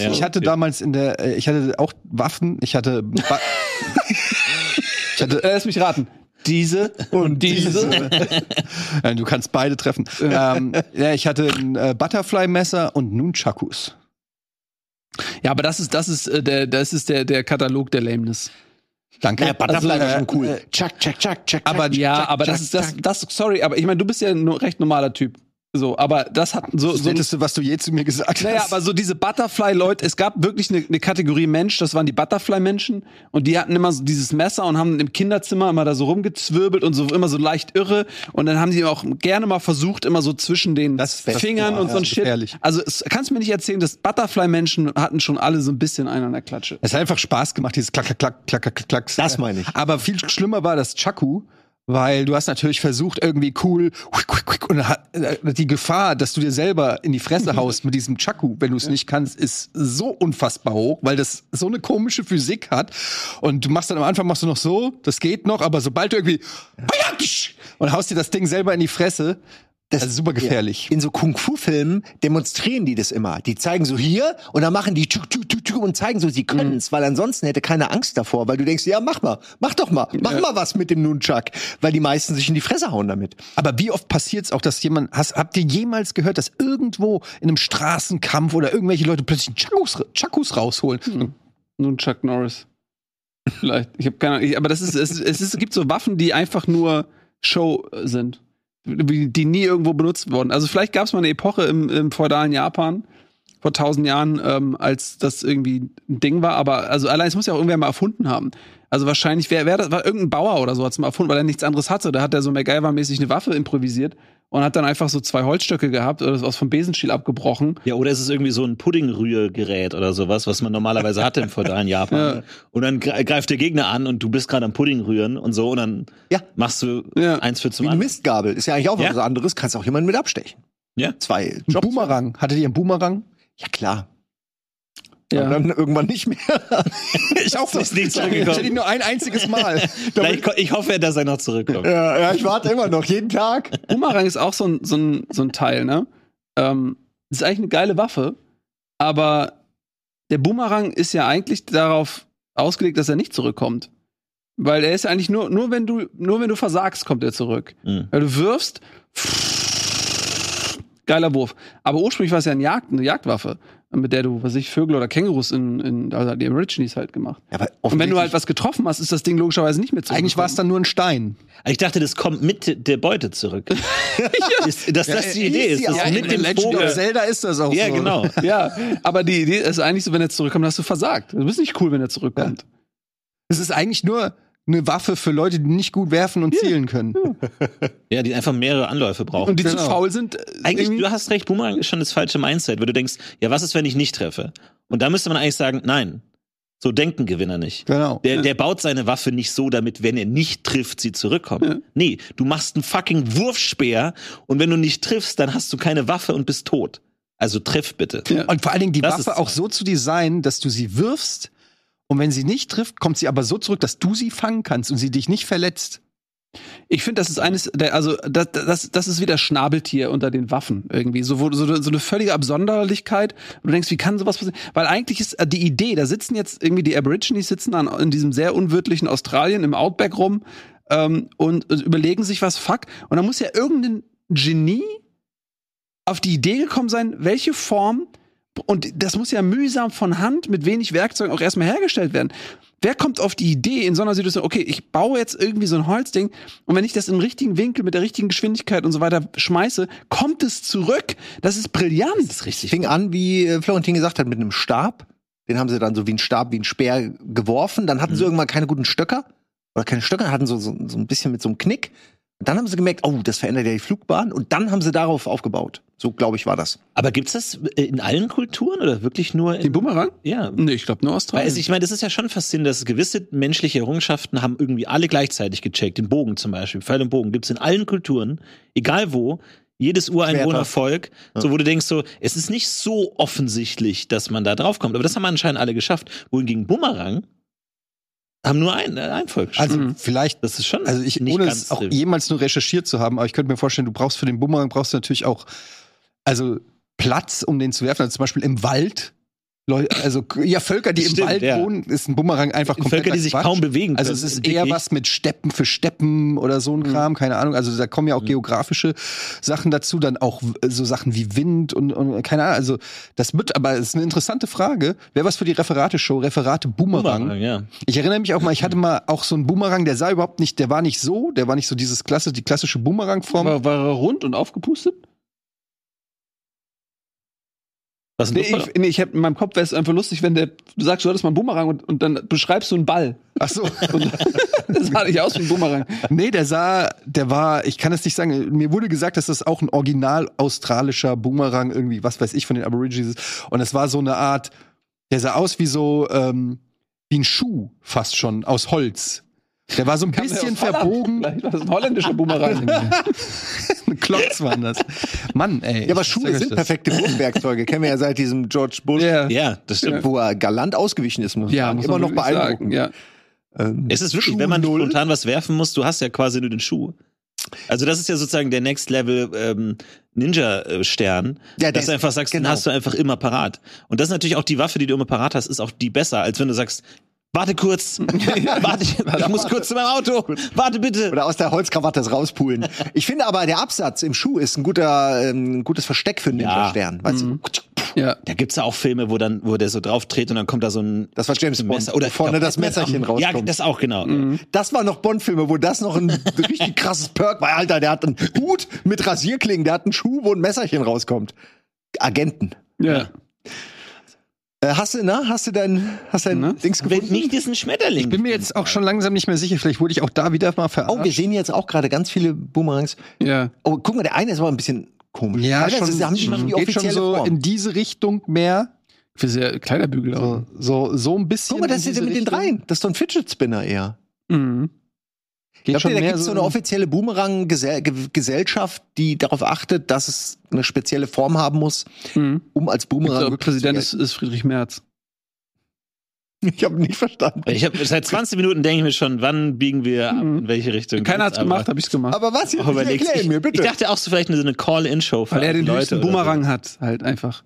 Ja, ich hatte okay. damals in der, äh, ich hatte auch Waffen, ich hatte, Ba- ich hatte, Äh, lass mich raten. Diese und diese. du kannst beide treffen. ähm, ja, ich hatte ein äh, Butterfly-Messer und Nunchakus. Ja, aber das ist, das ist, äh, der, das ist der, der Katalog der Lameness. Danke. Ja, Butterfly Also, ist schon äh, cool. äh, Chuck, chuck, chuck, chuck. aber chuck, Ja, chuck, aber chuck, das ist das, das, sorry, aber ich meine, du bist ja ein recht normaler Typ. So, aber das hat so, Das so Netteste, was du je zu mir gesagt Naja, hast. aber so diese Butterfly-Leute, es gab wirklich eine, eine Kategorie Mensch, das waren die Butterfly-Menschen und die hatten immer so dieses Messer und haben im Kinderzimmer immer da so rumgezwirbelt und so immer so leicht irre und dann haben die auch gerne mal versucht, immer so zwischen den Das Fingern boah, und so ein das Shit. Also es, kannst du mir nicht erzählen, dass Butterfly-Menschen hatten schon alle so ein bisschen einen an der Klatsche. Es hat einfach Spaß gemacht, dieses Klack, Klack, Klack, Klack, Klack, Klack. Das meine ich. Aber viel schlimmer war das Chaku, weil du hast natürlich versucht, irgendwie cool, und äh, die Gefahr, dass du dir selber in die Fresse haust mit diesem Chaku, wenn du es nicht kannst, ist so unfassbar hoch, weil das so eine komische Physik hat. Und du machst dann am Anfang machst du noch so, das geht noch, aber sobald du irgendwie und haust dir das Ding selber in die Fresse, das ist super gefährlich. In so Kung-Fu-Filmen demonstrieren die das immer. Die zeigen so hier und dann machen die tschuk, tschuk, tschuk, tschuk und zeigen so, sie können's, weil ansonsten hätte keiner Angst davor, weil du denkst, ja, mach mal, mach doch mal, mach mal was mit dem Nunchuck, weil die meisten sich in die Fresse hauen damit. Aber wie oft passiert's auch, dass jemand, hast, habt ihr jemals gehört, dass irgendwo in einem Straßenkampf oder irgendwelche Leute plötzlich Chakus, Chakus rausholen? Nun Chuck Norris. Vielleicht. Ich habe keine Ahnung. Aber das ist, es, es ist, es gibt so Waffen, die einfach nur Show sind. Die nie irgendwo benutzt wurden. Also vielleicht gab es mal eine Epoche im, im feudalen Japan vor tausend Jahren, ähm, als das irgendwie ein Ding war. Aber also allein es muss ja auch irgendwer mal erfunden haben. Also wahrscheinlich wer, wer das war irgendein Bauer oder so hat's mal erfunden, weil er nichts anderes hatte. Da hat er so MacGyver-mäßig eine Waffe improvisiert und hat dann einfach so zwei Holzstöcke gehabt oder was vom Besenstiel abgebrochen. Ja, oder ist es irgendwie so ein Puddingrührgerät oder sowas, was man normalerweise hatte im feudalen Japan. Ja. Und dann gre- greift der Gegner an und du bist gerade am Pudding rühren und so und dann Ja. machst du Ja. eins für zum Wie eine. Mistgabel. Ist ja eigentlich auch Ja. was anderes, kannst auch jemanden mit abstechen. Ja. Zwei Ein Jobs. Boomerang. Hattet ihr einen Boomerang? Ja, klar. Ja. Und dann irgendwann nicht mehr. Ich auch Ist nicht Ich hatte zurückgekommen. ihn nur ein einziges Mal. Ko- ich hoffe, dass er noch zurückkommt. ja, ja, ich warte immer noch, jeden Tag. Boomerang ist auch so ein, so ein, so ein Teil, ne? Ähm, ist eigentlich eine geile Waffe, aber der Boomerang ist ja eigentlich darauf ausgelegt, dass er nicht zurückkommt. Weil er ist ja eigentlich nur, nur wenn du, nur wenn du versagst, kommt er zurück. Mhm. Weil du wirfst, geiler Wurf. Aber ursprünglich war es ja ein Jagd, eine Jagdwaffe, mit der du, was weiß ich, Vögel oder Kängurus in, in also die Aborigines halt gemacht. Ja, aber Und wenn du halt was getroffen hast, ist das Ding logischerweise nicht mehr zurück. Eigentlich war es dann nur ein Stein. Ich dachte, das kommt mit der Beute zurück. ist, dass das die Idee ist. Das Ja, mit dem Legend Vogel. of Zelda ist das auch Ja, so. genau. Ja, aber die Idee ist eigentlich so, wenn er zurückkommt, hast du versagt. Du bist nicht cool, wenn er zurückkommt. Es ist eigentlich nur eine Waffe für Leute, die nicht gut werfen und zielen können. Ja, die einfach mehrere Anläufe brauchen. Und die zu Genau. faul sind. äh, Eigentlich, irgendwie- du hast recht, Boomerang ist schon das falsche Mindset, weil du denkst, ja, was ist, wenn ich nicht treffe? Und da müsste man eigentlich sagen, nein. So denken Gewinner nicht. Genau. Der, der baut seine Waffe nicht so, damit, wenn er nicht trifft, sie zurückkommt. Ja. Nee, du machst einen fucking Wurfspeer und wenn du nicht triffst, dann hast du keine Waffe und bist tot. Also triff bitte. Ja. Und vor allen Dingen die Das ist Waffe auch so zu designen, dass du sie wirfst und wenn sie nicht trifft, kommt sie aber so zurück, dass du sie fangen kannst und sie dich nicht verletzt. Ich finde, das ist eines der, also das, das, das ist wieder Schnabeltier unter den Waffen irgendwie. So, so, so eine völlige Absonderlichkeit. Und du denkst, wie kann sowas passieren? Weil eigentlich ist äh, die Idee, da sitzen jetzt irgendwie die Aborigines sitzen an, in diesem sehr unwirtlichen Australien im Outback rum ähm, und, und überlegen sich was, fuck. Und dann muss ja irgendein Genie auf die Idee gekommen sein, welche Form, und das muss ja mühsam von Hand mit wenig Werkzeugen auch erstmal hergestellt werden. Wer kommt auf die Idee in so einer Situation, okay, ich baue jetzt irgendwie so ein Holzding und wenn ich das im richtigen Winkel mit der richtigen Geschwindigkeit und so weiter schmeiße, kommt es zurück. Das ist brillant. Das ist richtig. Fing an, wie äh, Florentin gesagt hat, mit einem Stab. Den haben sie dann so wie ein Stab, wie ein Speer geworfen. Dann hatten sie irgendwann keine guten Stöcker. Oder keine Stöcker, hatten so, so, so ein bisschen mit so einem Knick. Dann haben sie gemerkt, oh, das verändert ja die Flugbahn. Und dann haben sie darauf aufgebaut. So, glaube ich, war das. Aber gibt's das äh, in allen Kulturen oder wirklich nur in Den Bumerang? Ja. Nee, ich glaube nur Weil Australien. es, ich meine, das ist ja schon faszinierend, dass gewisse menschliche Errungenschaften haben irgendwie alle gleichzeitig gecheckt. Den Bogen zum Beispiel, Pfeil und Bogen gibt's in allen Kulturen, egal wo. Jedes Ureinwohnervolk, so wo du denkst so, es ist nicht so offensichtlich, dass man da draufkommt. Aber das haben anscheinend alle geschafft. Wohingegen Bumerang haben nur ein, äh, ein Volk geschafft. Also vielleicht, das ist schon also ich, ohne es auch jemals nur recherchiert zu haben, aber ich könnte mir vorstellen, du brauchst für den Bumerang brauchst du natürlich auch, also Platz, um den zu werfen. Also zum Beispiel im Wald. Leu- Also ja, Völker, die im Stimmt, Wald ja. wohnen, ist ein Bumerang einfach komplett Völker, die sich kaum bewegen Also können, es ist eher was mit Steppen für Steppen oder so ein Kram, keine Ahnung. Also da kommen ja auch geografische Sachen dazu, dann auch so Sachen wie Wind und, und keine Ahnung. Also das wird, aber es ist eine interessante Frage. Wäre was für die Referate-Show, Referate Bumerang. Bumerang, ja. Ich erinnere mich auch mal, ich hatte mal auch so einen Boomerang, der sah überhaupt nicht, der war nicht so, der war nicht so dieses klasse, die klassische Boomerang-Form. war, war er rund und aufgepustet? Was Nee, ich, nee, ich hab, in meinem Kopf wäre es einfach lustig, wenn der, du sagst, du hattest mal einen Bumerang und, und dann beschreibst du einen Ball. Ach so. Und das sah nicht aus wie ein Bumerang. nee, der sah, der war, ich kann es nicht sagen, mir wurde gesagt, dass das auch ein original australischer Boomerang irgendwie, was weiß ich, von den Aborigines ist. Und es war so eine Art, der sah aus wie so, ähm, wie ein Schuh fast schon, aus Holz. Der war so ein bisschen Aus Holland. verbogen. Vielleicht war das ein holländischer Bumerang. Klotz waren das. Mann, ey. Ja, aber Schuhe sind das. perfekte Wurfwerkzeuge. Kennen wir ja seit diesem George Bush, ja. Ja, das stimmt. wo er galant ausgewichen ist, muss Ja, sagen. muss Immer man noch beeindruckend. sagen, Ja. Ähm, Es ist wirklich, Schuh wenn man null. spontan was werfen muss, du hast ja quasi nur den Schuh. Also das ist ja sozusagen der Next Level ähm, Ninja-Stern, Ja, dass du einfach sagst, genau. den hast du einfach immer parat. Und das ist natürlich auch die Waffe, die du immer parat hast, ist auch die besser, als wenn du sagst, warte kurz, warte, ich, ich muss kurz zu meinem Auto, warte bitte. Oder aus der Holzkrawatte das rauspulen. Ich finde aber, der Absatz im Schuh ist ein guter, ähm, ein gutes Versteck für einen Ja. Ninja-Stern. Weißt du? ja. Da gibt's ja auch Filme, wo dann, wo der so drauf dreht und dann kommt da so ein Das war James Bond, Messer. Oder wo vorne glaub, das Messerchen Ja, rauskommt. das auch, genau. Das war noch Bond-Filme, wo das noch ein richtig krasses Perk war. Alter, der hat einen Hut mit Rasierklingen, der hat einen Schuh, wo ein Messerchen rauskommt. Agenten. ja. Äh, hast du, na, hast du dein, hast dein Ne? Dings Wenn gefunden? nicht diesen Schmetterling. Ich bin mir jetzt auch schon langsam nicht mehr sicher. Vielleicht wurde ich auch da wieder mal verarscht. Oh, wir sehen jetzt auch gerade ganz viele Boomerangs. ja. Oh, guck mal, der eine ist aber ein bisschen komisch. ja, Teilweise schon, haben die schon die geht schon so Form. in diese Richtung mehr. Für sehr kleiner Bügel So, auch. so, so ein bisschen. Guck mal, das ist ja mit den Richtung. dreien. Das ist doch ein Fidget Spinner eher. Mhm. Geht Glaubt schon ihr, da gibt es so eine offizielle Boomerang-Gesellschaft, die darauf achtet, dass es eine spezielle Form haben muss, Mhm. um als Boomerang Der Präsident zu ist, ist Friedrich Merz. Ich habe nicht verstanden. Ich hab, seit 20 Minuten denke ich mir schon, wann biegen wir ab, in welche Richtung. Keiner hat's geht's, aber- gemacht, habe ich's gemacht. Aber was? überlegst. Erklär Ich, mir bitte. ich dachte auch so vielleicht eine, so eine Call-In-Show für Weil er den Leute höchsten oder so. Boomerang hat, halt einfach.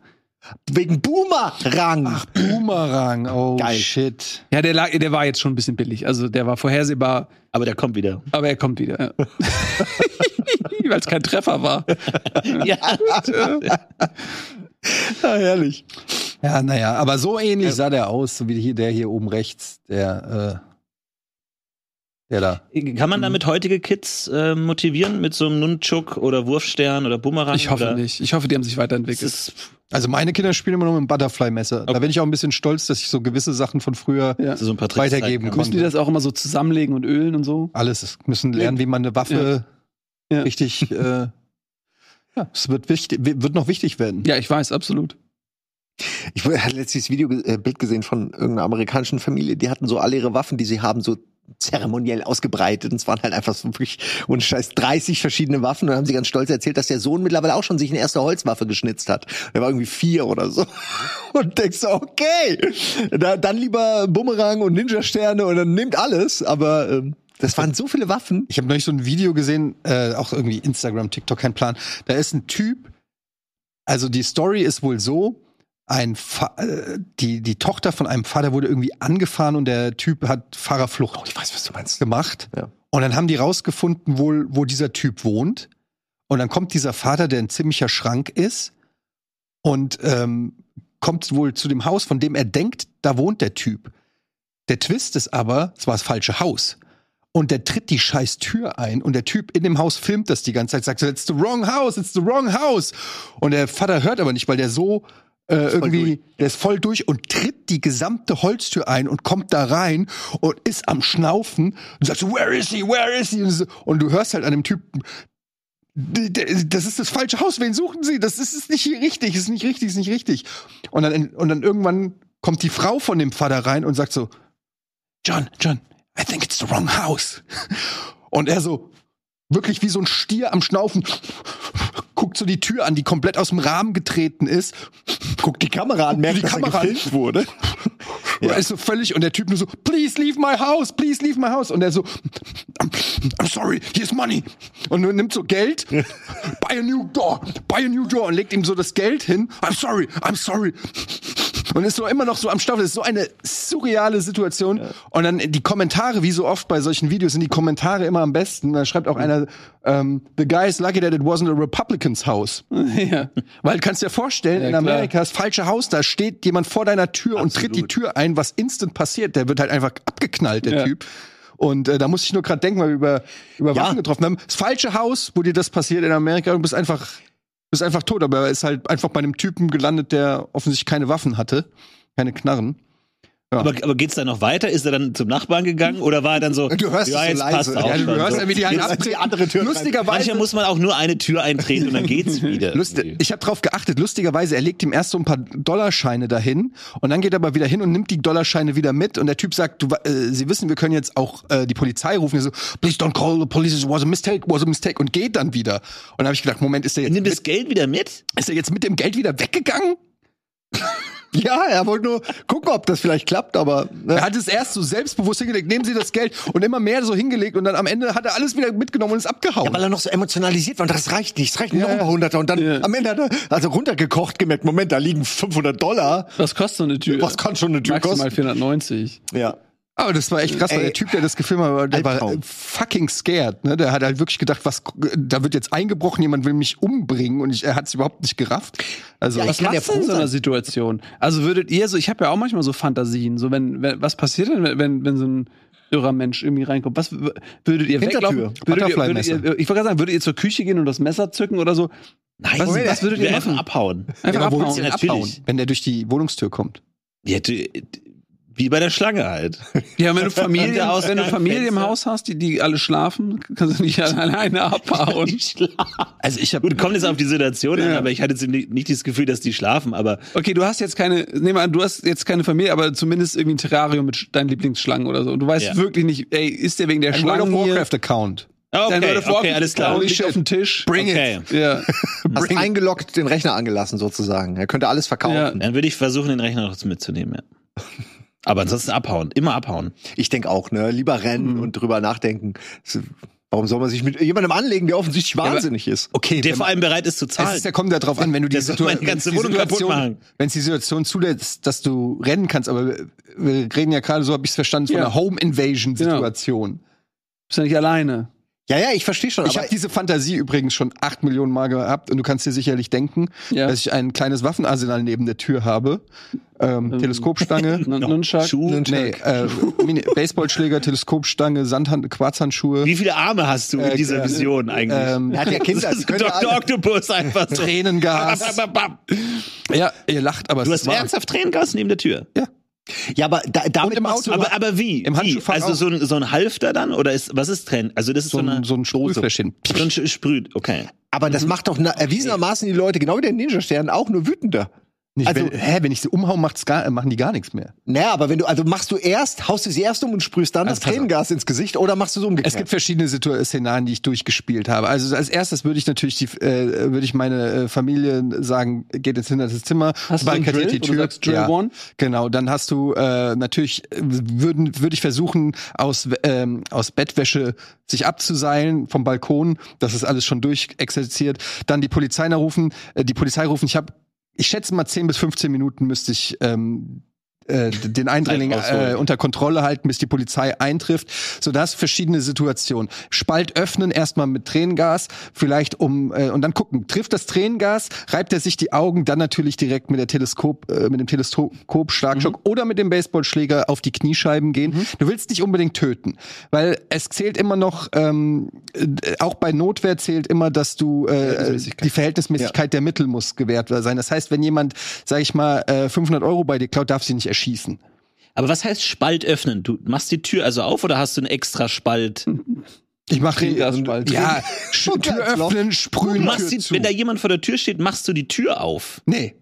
Wegen Boomerang. Ach, Boomerang. Oh, Geil. shit. Ja, der, lag, der war jetzt schon ein bisschen billig. Also der war vorhersehbar, Aber der kommt wieder. aber er kommt wieder. Ja. Weil es kein Treffer war. ja. Ja, herrlich. Ja, naja, aber so ähnlich sah der aus, so wie hier, der hier oben rechts, der, äh, da. Kann man damit heutige Kids äh, motivieren mit so einem Nunchuk oder Wurfstern oder Bumerang? Ich hoffe oder? nicht. Ich hoffe, die haben sich weiterentwickelt. Also meine Kinder spielen immer noch mit dem Butterfly-Messer. Da bin ich auch ein bisschen stolz, dass ich so gewisse Sachen von früher Ja. so ein paar Tricks weitergeben konnte. Müssen die das auch immer so zusammenlegen und ölen und so? Alles. Es müssen lernen, wie man eine Waffe Ja. Ja. richtig. Äh, ja, es wird, wichtig, wird noch wichtig werden. Ja, ich weiß, absolut. Ich hatte letztes Video, äh, Bild gesehen von irgendeiner amerikanischen Familie, die hatten so alle ihre Waffen, die sie haben, so zeremoniell ausgebreitet. Und es waren halt einfach so wirklich, ohne Scheiß, 30 verschiedene Waffen. Und dann haben sie ganz stolz erzählt, dass der Sohn mittlerweile auch schon sich eine erste Holzwaffe geschnitzt hat. Der war irgendwie vier oder so. Und denkst so, okay, da, dann lieber Bumerang und Ninja-Sterne und dann nimmt alles. Aber ähm, das waren so viele Waffen. Ich habe neulich so ein Video gesehen, äh, auch irgendwie Instagram, TikTok, kein Plan. Da ist ein Typ, also die Story ist wohl so, ein Fa äh, die die Tochter von einem Vater wurde irgendwie angefahren und der Typ hat Fahrerflucht Oh, ich weiß, was du meinst. gemacht. Ja. Und dann haben die rausgefunden, wohl, wo dieser Typ wohnt. Und dann kommt dieser Vater, der ein ziemlicher Schrank ist, und ähm, kommt wohl zu dem Haus, von dem er denkt, da wohnt der Typ. Der Twist ist aber, es war das falsche Haus. Und der tritt die scheiß Tür ein und der Typ in dem Haus filmt das die ganze Zeit, sagt so, it's the wrong house, it's the wrong house. Und der Vater hört aber nicht, weil der so äh, irgendwie, der ist voll durch und tritt die gesamte Holztür ein und kommt da rein und ist am Schnaufen und sagt so, where is he, where is he? Und, so, und du hörst halt an dem Typen, das ist das falsche Haus, wen suchen Sie? Das ist, ist nicht hier richtig, ist nicht richtig, ist nicht richtig. Und dann, und dann irgendwann kommt die Frau von dem Vater rein und sagt so, John, John, I think it's the wrong house. Und er so, wirklich wie so ein Stier am Schnaufen, guckt so die Tür an, die komplett aus dem Rahmen getreten ist. Guck die Kamera an, merkt, die dass er Kamera gefilmt wurde. Und er ist so völlig, und der Typ nur so, please leave my house, please leave my house. Und er so, I'm, I'm sorry, here's money. Und er nimmt so Geld, buy a new door, buy a new door und legt ihm so das Geld hin. I'm sorry, I'm sorry. Und ist so immer noch so am Stapel. Das ist so eine surreale Situation. Und dann die Kommentare, wie so oft bei solchen Videos, sind die Kommentare immer am besten. Da schreibt auch einer, ähm, the guy is lucky that it wasn't a Republican's house. ja. Weil kannst dir vorstellen, Ja, in. Amerika das falsche Haus, da steht jemand vor deiner Tür und tritt die Tür ein, was instant passiert. Der wird halt einfach abgeknallt, der Ja. Typ. Und äh, da muss ich nur gerade denken, weil wir über, über Ja. Waffen getroffen haben. Das falsche Haus, wo dir das passiert in Amerika, du bist einfach, bist einfach tot. Aber er ist halt einfach bei einem Typen gelandet, der offensichtlich keine Waffen hatte, keine Knarren. Aber, aber geht's da noch weiter? Ist er dann zum Nachbarn gegangen oder war er dann so? Du hörst es so jetzt leise. passt auch Ja, du hörst so. ja, wie die abtreten. die andere Tür. Lustigerweise, Manchmal muss man auch nur eine Tür eintreten und dann geht's wieder. Lustig, ich habe drauf geachtet. Lustigerweise, er legt ihm erst so ein paar Dollarscheine dahin und dann geht er aber wieder hin und nimmt die Dollarscheine wieder mit und der Typ sagt, du, äh, Sie wissen, wir können jetzt auch äh, die Polizei rufen. Er so, please don't call the police, it was a mistake, was a mistake und geht dann wieder. Und dann habe ich gedacht, Moment, ist der jetzt Nimm mit, das Geld wieder mit? ist er jetzt mit dem Geld wieder weggegangen? Ja, er wollte nur gucken, ob das vielleicht klappt, aber ne? Er hat es erst so selbstbewusst hingelegt, nehmen Sie das Geld und immer mehr so hingelegt und dann am Ende hat er alles wieder mitgenommen und ist abgehauen. weil er noch so emotionalisiert war und das reicht nicht, es reicht noch Ja, ein paar ja. Hunderter und dann am Ende hat er also runtergekocht gemerkt, Moment, da liegen 500 Dollar. Was kostet so eine Tür? Was kann schon eine Tür Maximal kosten? 490. Ja. Aber das war echt krass, weil Ey, der Typ, der das gefilmt hat, der war Albtraum. äh, fucking scared. Ne? Der hat halt wirklich gedacht, was, da wird jetzt eingebrochen, jemand will mich umbringen und ich, er hat es überhaupt nicht gerafft. Also Ja, Was kann ja du in so einer. Situation? Also würdet ihr so, ich habe ja auch manchmal so Fantasien, so wenn, wenn was passiert denn, wenn- wenn, wenn so ein irrer Mensch irgendwie reinkommt? Was würdet ihr weglaufen? Würdet ihr, würdet ihr, ich wollte gerade sagen, würdet ihr zur Küche gehen und das Messer zücken oder so? Nein, Was- was würdet ihr Wir einfach machen? abhauen. Einfach Ja, aber wo abhauen. denn Natürlich. wenn der durch die Wohnungstür kommt. Ja, du, wie bei der Schlange halt. Ja, wenn du Familie, wenn du Familie im. Haus hast, die, die alle schlafen, kannst du nicht alleine abhauen. Also ich habe Gut, kommt jetzt auf die Situation an, Ja. aber ich hatte jetzt nicht das Gefühl, dass die schlafen, aber Okay, du hast jetzt keine, nehmen wir an, du hast jetzt keine Familie, aber zumindest irgendwie ein Terrarium mit deinen Lieblingsschlangen oder so. Und du weißt Ja. wirklich nicht, ey, ist der wegen der ein World of hier? Warcraft Account. Ah, Dein okay, World okay, alles klar. Liegt auf dem Tisch. Bring Okay. it. Ja. Hast eingeloggt, den Rechner angelassen sozusagen. Er könnte alles verkaufen. Ja. Dann würde ich versuchen, den Rechner noch mitzunehmen, ja. Aber ansonsten abhauen, immer abhauen. Ich denke auch, ne? Lieber rennen und drüber nachdenken. Warum soll man sich mit jemandem anlegen, der offensichtlich wahnsinnig ist? Okay, Der vor allem bereit ist zu es zahlen. ist, der kommt ja drauf an, wenn du die, wenn's die Situation, machen. wenn es die Situation zulässt, dass du rennen kannst, aber wir- reden ja gerade, so habe ich es verstanden, von Ja. einer Home Invasion Situation. Bist ja nicht alleine. Ja, ja, ich verstehe schon. Ich habe diese Fantasie übrigens schon acht Millionen Mal gehabt und du kannst dir sicherlich denken, Ja. dass ich ein kleines Waffenarsenal neben der Tür habe. Ähm, Teleskopstange. Nun- Nunchuck. Schuh. Nee, äh, Baseballschläger, Teleskopstange, Sandhand, Quarzhandschuhe, Wie viele Arme hast du in Äh, dieser äh, Vision eigentlich? ähm, er hat ja Kinder, das ist Dr. Octopus einfach so. Tränengas. Ja, ihr lacht, aber Du es hast ist wahr. ernsthaft Tränengas neben der Tür. Ja, aber da, damit im Auto- Aber, aber wie? Im wie? Also so ein, so ein Halfter dann? Oder ist, was ist Tränen? Also das ist so, so ein, so ein Sprühfläschchen. So ein Sprüht, okay. Aber das macht doch erwiesenermaßen die Leute, genau wie der Ninja-Stern, auch nur wütender. Nicht, Also- wenn, hä, wenn ich sie umhau, macht's gar, machen die gar nichts mehr. Naja, aber wenn du, also machst du erst, haust du sie erst um und sprühst dann Also das. Tränengas ins Gesicht oder machst du so umgekehrt? Es gibt verschiedene Situ Szenarien, die ich durchgespielt habe. Also als erstes würde ich natürlich die, äh, würde ich meine äh, Familie sagen, geht ins hinterste Zimmer, Hast barrikadiert die Tür. sagst, Drill one? Genau, dann hast du äh, natürlich äh, würden würde ich versuchen aus ähm, aus Bettwäsche sich abzuseilen vom Balkon. Das ist alles schon durchexerziert. Dann die Polizei rufen, äh, die Polizei rufen. Ich habe ich schätze mal 10 bis 15 Minuten müsste ich ähm, äh, den Eindringling äh, unter Kontrolle halten, bis die Polizei eintrifft. So das verschiedene Situationen. Spalt öffnen erstmal mit Tränengas, vielleicht um äh, und dann gucken, trifft das Tränengas, reibt er sich die Augen, dann natürlich direkt mit der Teleskop äh, mit dem Teleskop Schlagstock Mhm. oder mit dem Baseballschläger auf die Kniescheiben gehen. Du willst nicht unbedingt töten, weil es zählt immer noch ähm, äh, auch bei Notwehr zählt immer, dass du äh, Verhältnismäßigkeit. die Verhältnismäßigkeit der Mittel muss gewährt sein. Das heißt, wenn jemand, sag ich mal, äh, 500 Euro bei dir klaut, darf sie nicht erschießen. Aber was heißt Spalt öffnen? Du machst die Tür also auf oder hast du einen extra Spalt? Ich mache Tränengasspalt. Ja, Sch- Tür öffnen, sprühen, Tür die, zu. wenn da jemand vor der Tür steht, machst du die Tür auf. nee.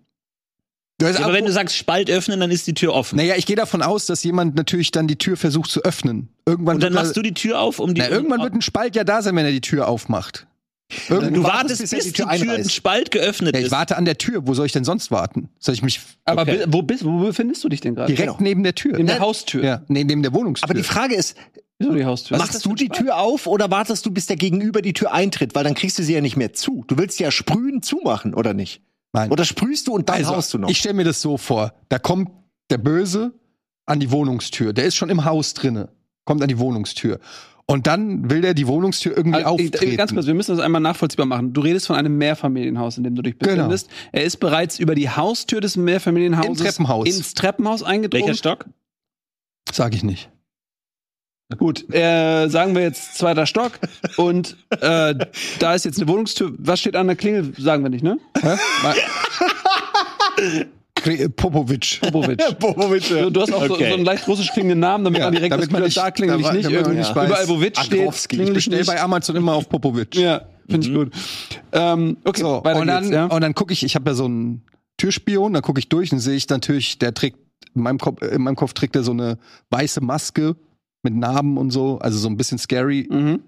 Ja, aber ab- wenn du sagst Spalt öffnen, dann ist die Tür offen. naja, ich gehe davon aus, dass jemand natürlich dann die Tür versucht zu öffnen. Irgendwann, Und dann machst du die Tür auf, um die. na, irgendwann wird ein Spalt ja da sein, wenn er die Tür aufmacht. Irgend- du wartest, wartest, bis bis, die die Tür Tür, ein einreißt. Spalt geöffnet ja, ich ist. warte an der Tür. Wo soll ich denn sonst warten? Soll ich mich Aber Okay. wo, bist, wo befindest du dich denn gerade? direkt neben der Tür? In der Haustür. Ja, nee, neben der Wohnungstür. Aber die Frage ist, Wieso die Haustür? machst du die Tür auf oder wartest du, bis der Gegenüber die Tür eintritt? Weil dann kriegst du sie ja nicht mehr zu. Du willst ja sprühen zumachen, oder nicht? Nein. Oder sprühst du und dann also, haust du noch? ich stelle mir das so vor. Da kommt der Böse an die Wohnungstür. Der ist schon im Haus drinne. Kommt an die Wohnungstür. Und dann will der die Wohnungstür irgendwie Also, auftreten. Ganz kurz, wir müssen das einmal nachvollziehbar machen. Du redest von einem Mehrfamilienhaus, in dem du dich befindest. Er ist bereits über die Haustür des Mehrfamilienhauses Im Treppenhaus. ins Treppenhaus eingedrungen. Welcher Stock? Sag ich nicht. Gut, äh, sagen wir jetzt zweiter Stock und äh, da ist jetzt eine Wohnungstür. Was steht an der Klingel? Sagen wir nicht, ne? Kri- Popovic. Popovic. Du, du hast auch so, Okay. so einen leicht russisch klingenden Namen, damit Ja, man direkt damit das man nicht- da klingel ich nicht. Irgendwie- nicht weiß. Überall, wo Witz steht, Agrowski. klingel Ich ich bestell nicht. bei Amazon immer auf Popovic. Ja, finde ich gut. Ähm, okay, So, weiter und dann, geht's, ja. und dann gucke ich, ich habe ja so einen Türspion, dann gucke ich durch und sehe ich natürlich, der trägt, in meinem, Kopf, in meinem Kopf trägt er so eine weiße Maske mit Narben und so, also so ein bisschen scary. Mhm.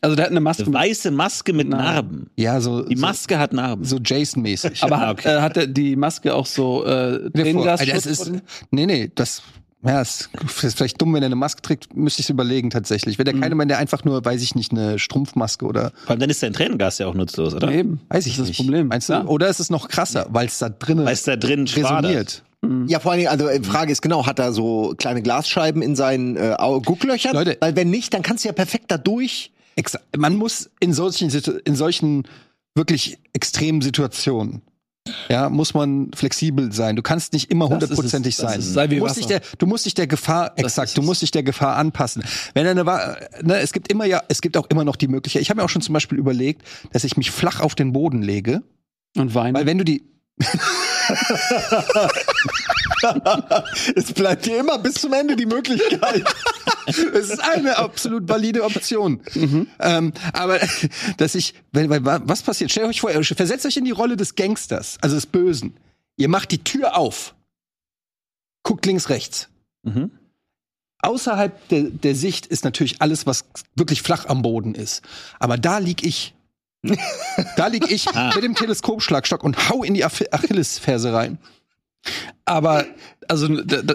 Also der hat eine Maske. Eine weiße Maske mit Narben. Narben. Ja, so, Die Maske hat Narben. so, so Jason-mäßig. aber Ah, hat, okay. äh, hat er die Maske auch so äh, Tränengas? Das ist, nee, nee, das, ja, ist, ist vielleicht dumm, wenn er eine Maske trägt, müsste ich es überlegen tatsächlich. Wenn der keine, wenn der einfach nur, weiß ich nicht, eine Strumpfmaske oder, Vor allem dann ist dein Tränengas ja auch nutzlos, oder? Eben. weiß ich das ist nicht. das Problem. Meinst du? Ja. Oder ist es noch krasser, weil es da drinnen Weil es da drin resoniert? Ja, vor allen Dingen, also äh, Frage ist genau, hat er so kleine Glasscheiben in seinen äh, Gucklöchern? Leute. Weil wenn nicht, dann kannst du ja perfekt da durch. Man muss in solchen, in solchen wirklich extremen Situationen, ja, muss man flexibel sein. Du kannst nicht immer hundertprozentig sein. ist- sei du, musst dich der, du musst dich der Gefahr, exakt, du musst dich der Gefahr anpassen. Wenn eine, ne, es gibt immer ja, es gibt auch immer noch die Möglichkeit. Ich habe mir auch schon zum Beispiel überlegt, dass ich mich flach auf den Boden lege, Und Wein. weil wenn du die, Es bleibt dir immer bis zum Ende die Möglichkeit. Es ist eine absolut valide Option. Ähm, aber dass ich, weil, weil, was passiert? Stellt euch vor, versetzt euch in die Rolle des Gangsters, also des Bösen. Ihr macht die Tür auf, guckt links, rechts. Mhm. Außerhalb der, der Sicht ist natürlich alles, was wirklich flach am Boden ist. Aber da lieg ich. da lieg ich mit dem Teleskopschlagstock und hau in die Ach Achillesferse rein. Aber, also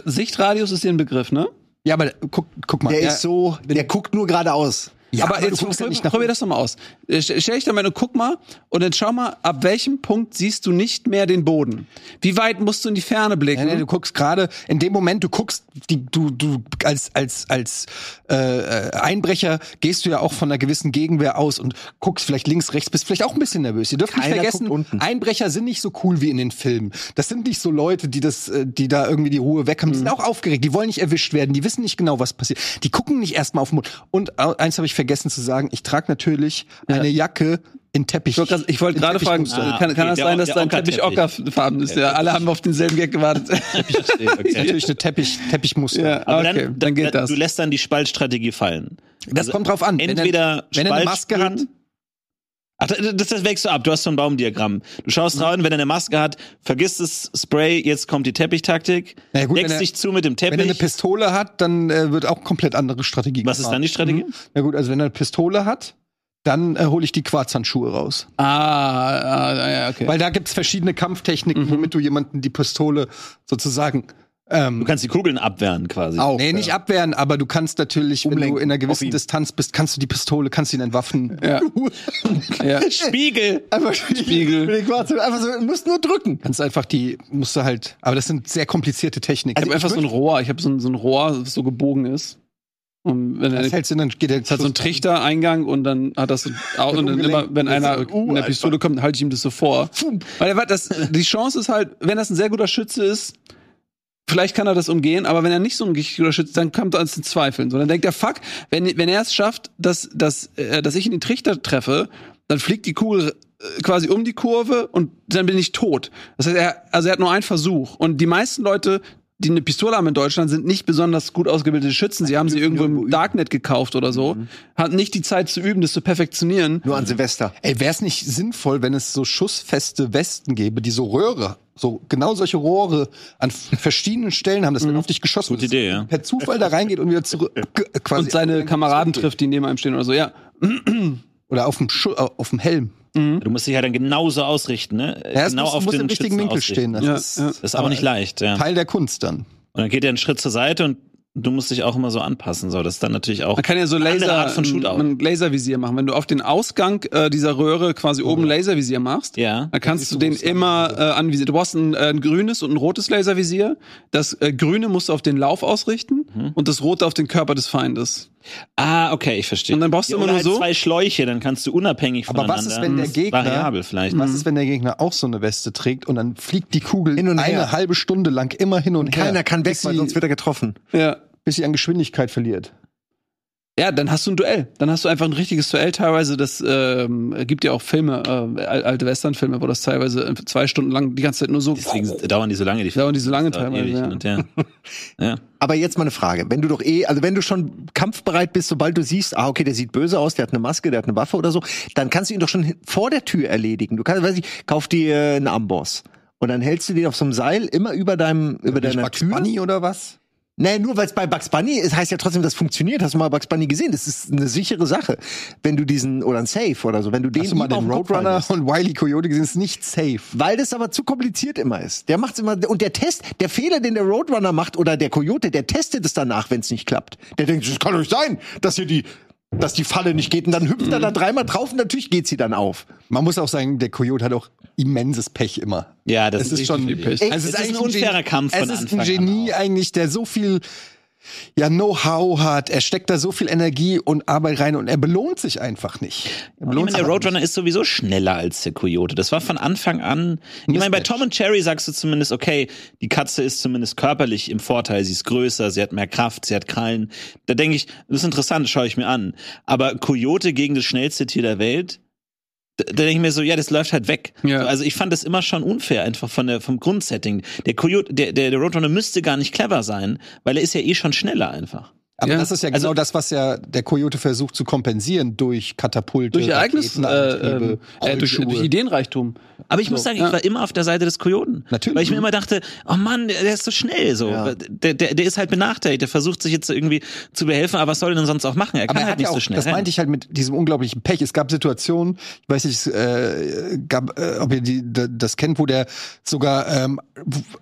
Sichtradius ist dir ein Begriff, ne? Ja, aber guck, guck mal. Der ja, ist so, der guckt nur geradeaus. Ja, aber, jetzt du guckst ja probier, nicht nach probier das doch mal aus. Äh, Stell dich da mal und guck mal und dann schau mal, ab welchem Punkt siehst du nicht mehr den Boden? Wie weit musst du in die Ferne blicken? Nee, nee, du guckst gerade in dem Moment, du guckst, die, du, du als als als äh, äh, Einbrecher gehst du ja auch von einer gewissen Gegenwehr aus und guckst vielleicht links, rechts, bist vielleicht auch ein bisschen nervös. Ihr dürft nicht Keiner vergessen, guckt unten. Einbrecher sind nicht so cool wie in den Filmen. Das sind nicht so Leute, die das, äh, die da irgendwie die Ruhe weg haben. Die sind Mhm. auch aufgeregt. Die wollen nicht erwischt werden. Die wissen nicht genau, was passiert. Die gucken nicht erstmal auf den Mund. Und eins habe ich vergessen zu sagen: Ich trage natürlich eine Jacke in Teppich. Ich wollte gerade fragen. Ah, kann, kann okay, das sein, dass dein Teppich ockerfarben ist? Ja, alle haben auf denselben Gag gewartet. Okay. natürlich eine Teppich, Teppichmuster. Ja. Aber Okay, dann, dann geht das. Du lässt dann die Spaltstrategie fallen. Das kommt drauf an. Wenn er- Entweder wenn er eine Maske hat, Ach, das, das wächst du ab. Du hast so ein Baumdiagramm. Du schaust Mhm. rein, wenn er eine Maske hat, vergiss das Spray, jetzt kommt die Teppichtaktik. Ja, gut, deckst er- dich zu mit dem Wenn er eine Teppich. Pistole hat, dann äh, wird auch komplett andere Strategie Was ist dann die Strategie? Na gut, also wenn er eine Pistole hat, dann äh, hole ich die Quarzhandschuhe raus. ah, ah, ja, okay. Weil da gibt's verschiedene Kampftechniken, womit du jemanden die Pistole sozusagen Ähm, Du kannst die Kugeln abwehren quasi. Auch. nee, nicht abwehren, aber du kannst natürlich, wenn du Umlenken in einer gewissen. Distanz bist, kannst du die Pistole, kannst ihn entwaffnen. Ja. ja. Spiegel! Einfach Spiegel. Einfach so, du musst nur drücken. Kannst einfach die, musst du halt, aber das sind sehr komplizierte Techniken. Ich habe einfach so ein Rohr. Ich habe so ein, so ein Rohr, das so gebogen ist. Und wenn er das hältst du, dann geht der Es hat so einen Trichtereingang und dann hat das so, und dann immer, wenn einer. Uh, mit der Pistole kommt, halte ich ihm das so vor. Weil er, das, die Chance ist halt, wenn das ein sehr guter Schütze ist, vielleicht kann er das umgehen, aber wenn er nicht so ein guter Schütze dann kommt er ans Zweifeln. So, dann denkt er, fuck, wenn, wenn er es schafft, dass, dass, äh, dass ich in den Trichter treffe, dann fliegt die Kugel äh, quasi um die Kurve und dann bin ich tot. Das heißt, er, also er hat nur einen Versuch. Und die meisten Leute, die eine Pistole haben in Deutschland, sind nicht besonders gut ausgebildete Schützen. Sie haben sie irgendwo im Darknet gekauft oder so. Hatten nicht die Zeit zu üben, das zu perfektionieren. Nur an Silvester. Ey, wäre es nicht sinnvoll, wenn es so schussfeste Westen gäbe, die so Röhre, so genau solche Rohre an verschiedenen Stellen haben, dass wenn auf dich geschossen Gute Idee, ja. per Zufall da reingeht und wieder zurück quasi Und seine Kameraden trifft, die neben einem stehen oder so. Ja, oder auf dem Schu äh, auf dem Helm. Du musst dich ja dann genauso ausrichten, ne? Ja, es genau muss, auf muss den im richtigen Winkel ausrichten. stehen. Das Ja, ist ja. Das ist auch nicht leicht, ja. Teil der Kunst dann. Und dann geht er einen Schritt zur Seite und du musst dich auch immer so anpassen. So, das ist dann natürlich auch man kann ja so Laser, Art von Shootout. ein Laservisier machen. Wenn du auf den Ausgang äh, dieser Röhre quasi oben Laservisier machst, Ja. dann kannst du den immer äh, anvisieren. Du brauchst ein, äh, ein grünes und ein rotes Laservisier. Das äh, grüne musst du auf den Lauf ausrichten Mhm. und das rote auf den Körper des Feindes. Ah, okay, ich verstehe. Und dann brauchst du Ja, immer nur halt so. zwei Schläuche, dann kannst du unabhängig Aber voneinander. was ist, wenn der Gegner- variabel vielleicht. Was ist, wenn der Gegner auch so eine Weste trägt und dann fliegt die Kugel Hin und eine her. halbe Stunde lang immer hin und her. Keiner kann weg, weil sonst wird er getroffen. Ja. bis sie an Geschwindigkeit verliert. Ja, dann hast du ein Duell. Dann hast du einfach ein richtiges Duell teilweise. Das ähm, gibt ja auch Filme, äh, al- alte Western-Filme, wo das teilweise zwei Stunden lang die ganze Zeit nur so Deswegen dauern die so lange, die Dauern die so lange teilweise, ja. und her. ja. Aber jetzt mal eine Frage. Wenn du doch eh, also wenn du schon kampfbereit bist, sobald du siehst, ah, okay, der sieht böse aus, der hat eine Maske, der hat eine Waffe oder so, dann kannst du ihn doch schon vor der Tür erledigen. Du kannst, weiß ich, kauf dir einen Amboss. Und dann hältst du den auf so einem Seil immer über deinem, über Nicht deiner Tür. Bunny oder was? Nee, nur weil es bei Bugs Bunny ist, heißt ja trotzdem, das funktioniert. Hast du mal Bugs Bunny gesehen? Das ist eine sichere Sache. Wenn du diesen, oder ein Safe oder so, wenn du den Hast du mal den Roadrunner und Wiley Coyote gesehen? Ist nicht safe. Weil das aber zu kompliziert immer ist. Der macht's immer und der Test, der Fehler, den der Roadrunner macht oder der Coyote, der testet es danach, wenn es nicht klappt. Der denkt, das kann doch nicht sein, dass hier die dass die Falle nicht geht und dann hüpft er da dreimal drauf und natürlich geht sie dann auf. Man muss auch sagen, der Coyote hat auch immenses Pech immer. ja, das Es ist schon viel Pech. Also Es ist ein eigentlich unfairer Kampf von Es ist ein an Genie eigentlich, der so viel ja Know-how hat. Er steckt da so viel Energie und Arbeit rein und er belohnt sich einfach nicht. Er Ich belohnt meine, der Roadrunner ist sowieso schneller als der Coyote. Das war von Anfang an. Ich meine, bei Tom und Cherry sagst du zumindest, okay, die Katze ist zumindest körperlich im Vorteil. Sie ist größer, sie hat mehr Kraft, sie hat Krallen. Da denke ich, das ist interessant, schaue ich mir an. Aber Coyote gegen das schnellste Tier der Welt, da, denke ich mir so, ja, das läuft halt weg. Ja. So, also ich fand das immer schon unfair, einfach von der, vom Grundsetting. Der Coyote, der, der, der Roadrunner müsste gar nicht clever sein, weil er ist ja eh schon schneller einfach. Aber ja. das ist ja also genau also, das, was ja der Coyote versucht zu kompensieren durch Katapulte, durch Ereignisse, äh, ähm, äh, durch, durch, Ideenreichtum. Aber ich so, muss sagen, ja. ich war immer auf der Seite des Coyoten. Natürlich. Weil ich mir immer dachte, oh Mann, der ist so schnell so. Ja. Der, der, der ist halt benachteiligt, der versucht sich jetzt irgendwie zu behelfen, aber was soll er denn sonst auch machen? Er aber kann er halt nicht auch, so schnell. Das rein. meinte ich halt mit diesem unglaublichen Pech. Es gab Situationen, ich weiß nicht, äh, gab, äh, ob ihr die, das kennt, wo der sogar ähm,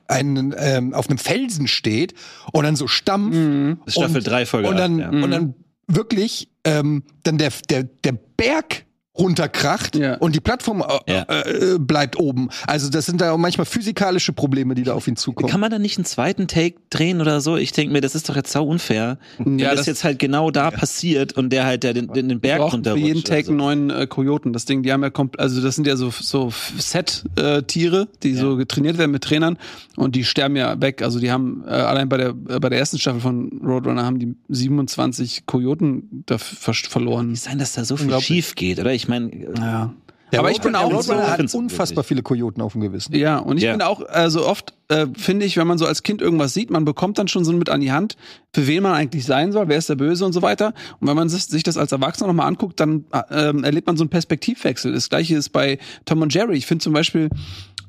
einen, ähm, auf einem Felsen steht und dann so stampft. Mhm. Staffel 3 Folge und dann, ja. und dann mhm. wirklich ähm, dann der, der, der Berg runterkracht Ja. und die Plattform äh, Ja. äh, bleibt oben. Also das sind da auch manchmal physikalische Probleme, die da auf ihn zukommen. Kann man da nicht einen zweiten Take drehen oder so? Ich denke mir, das ist doch jetzt sau unfair. Wenn Ja, das, das- jetzt halt genau da passiert und der halt der den, den, den Berg braucht für runterrutscht. jeden Take so. neuen äh, Kojoten. Das Ding, die haben ja komp also das sind ja so so Set-Tiere, die so getrainiert werden mit Trainern und die sterben ja weg. Also die haben äh, allein bei der äh, bei der ersten Staffel von Roadrunner haben die 27 Kojoten da ver verloren. Sein, dass da so viel schief geht, oder? Ich meine, Ja. Der Aber ich bin auch so, Roadrunner hat unfassbar viele Kojoten auf dem Gewissen. Ja, und ich Ja. bin auch, also oft äh, finde ich, wenn man so als Kind irgendwas sieht, man bekommt dann schon so mit an die Hand, für wen man eigentlich sein soll, wer ist der Böse und so weiter. Und wenn man sich, sich das als Erwachsener nochmal anguckt, dann äh, ähm, erlebt man so einen Perspektivwechsel. Das gleiche ist bei Tom und Jerry. Ich finde zum Beispiel,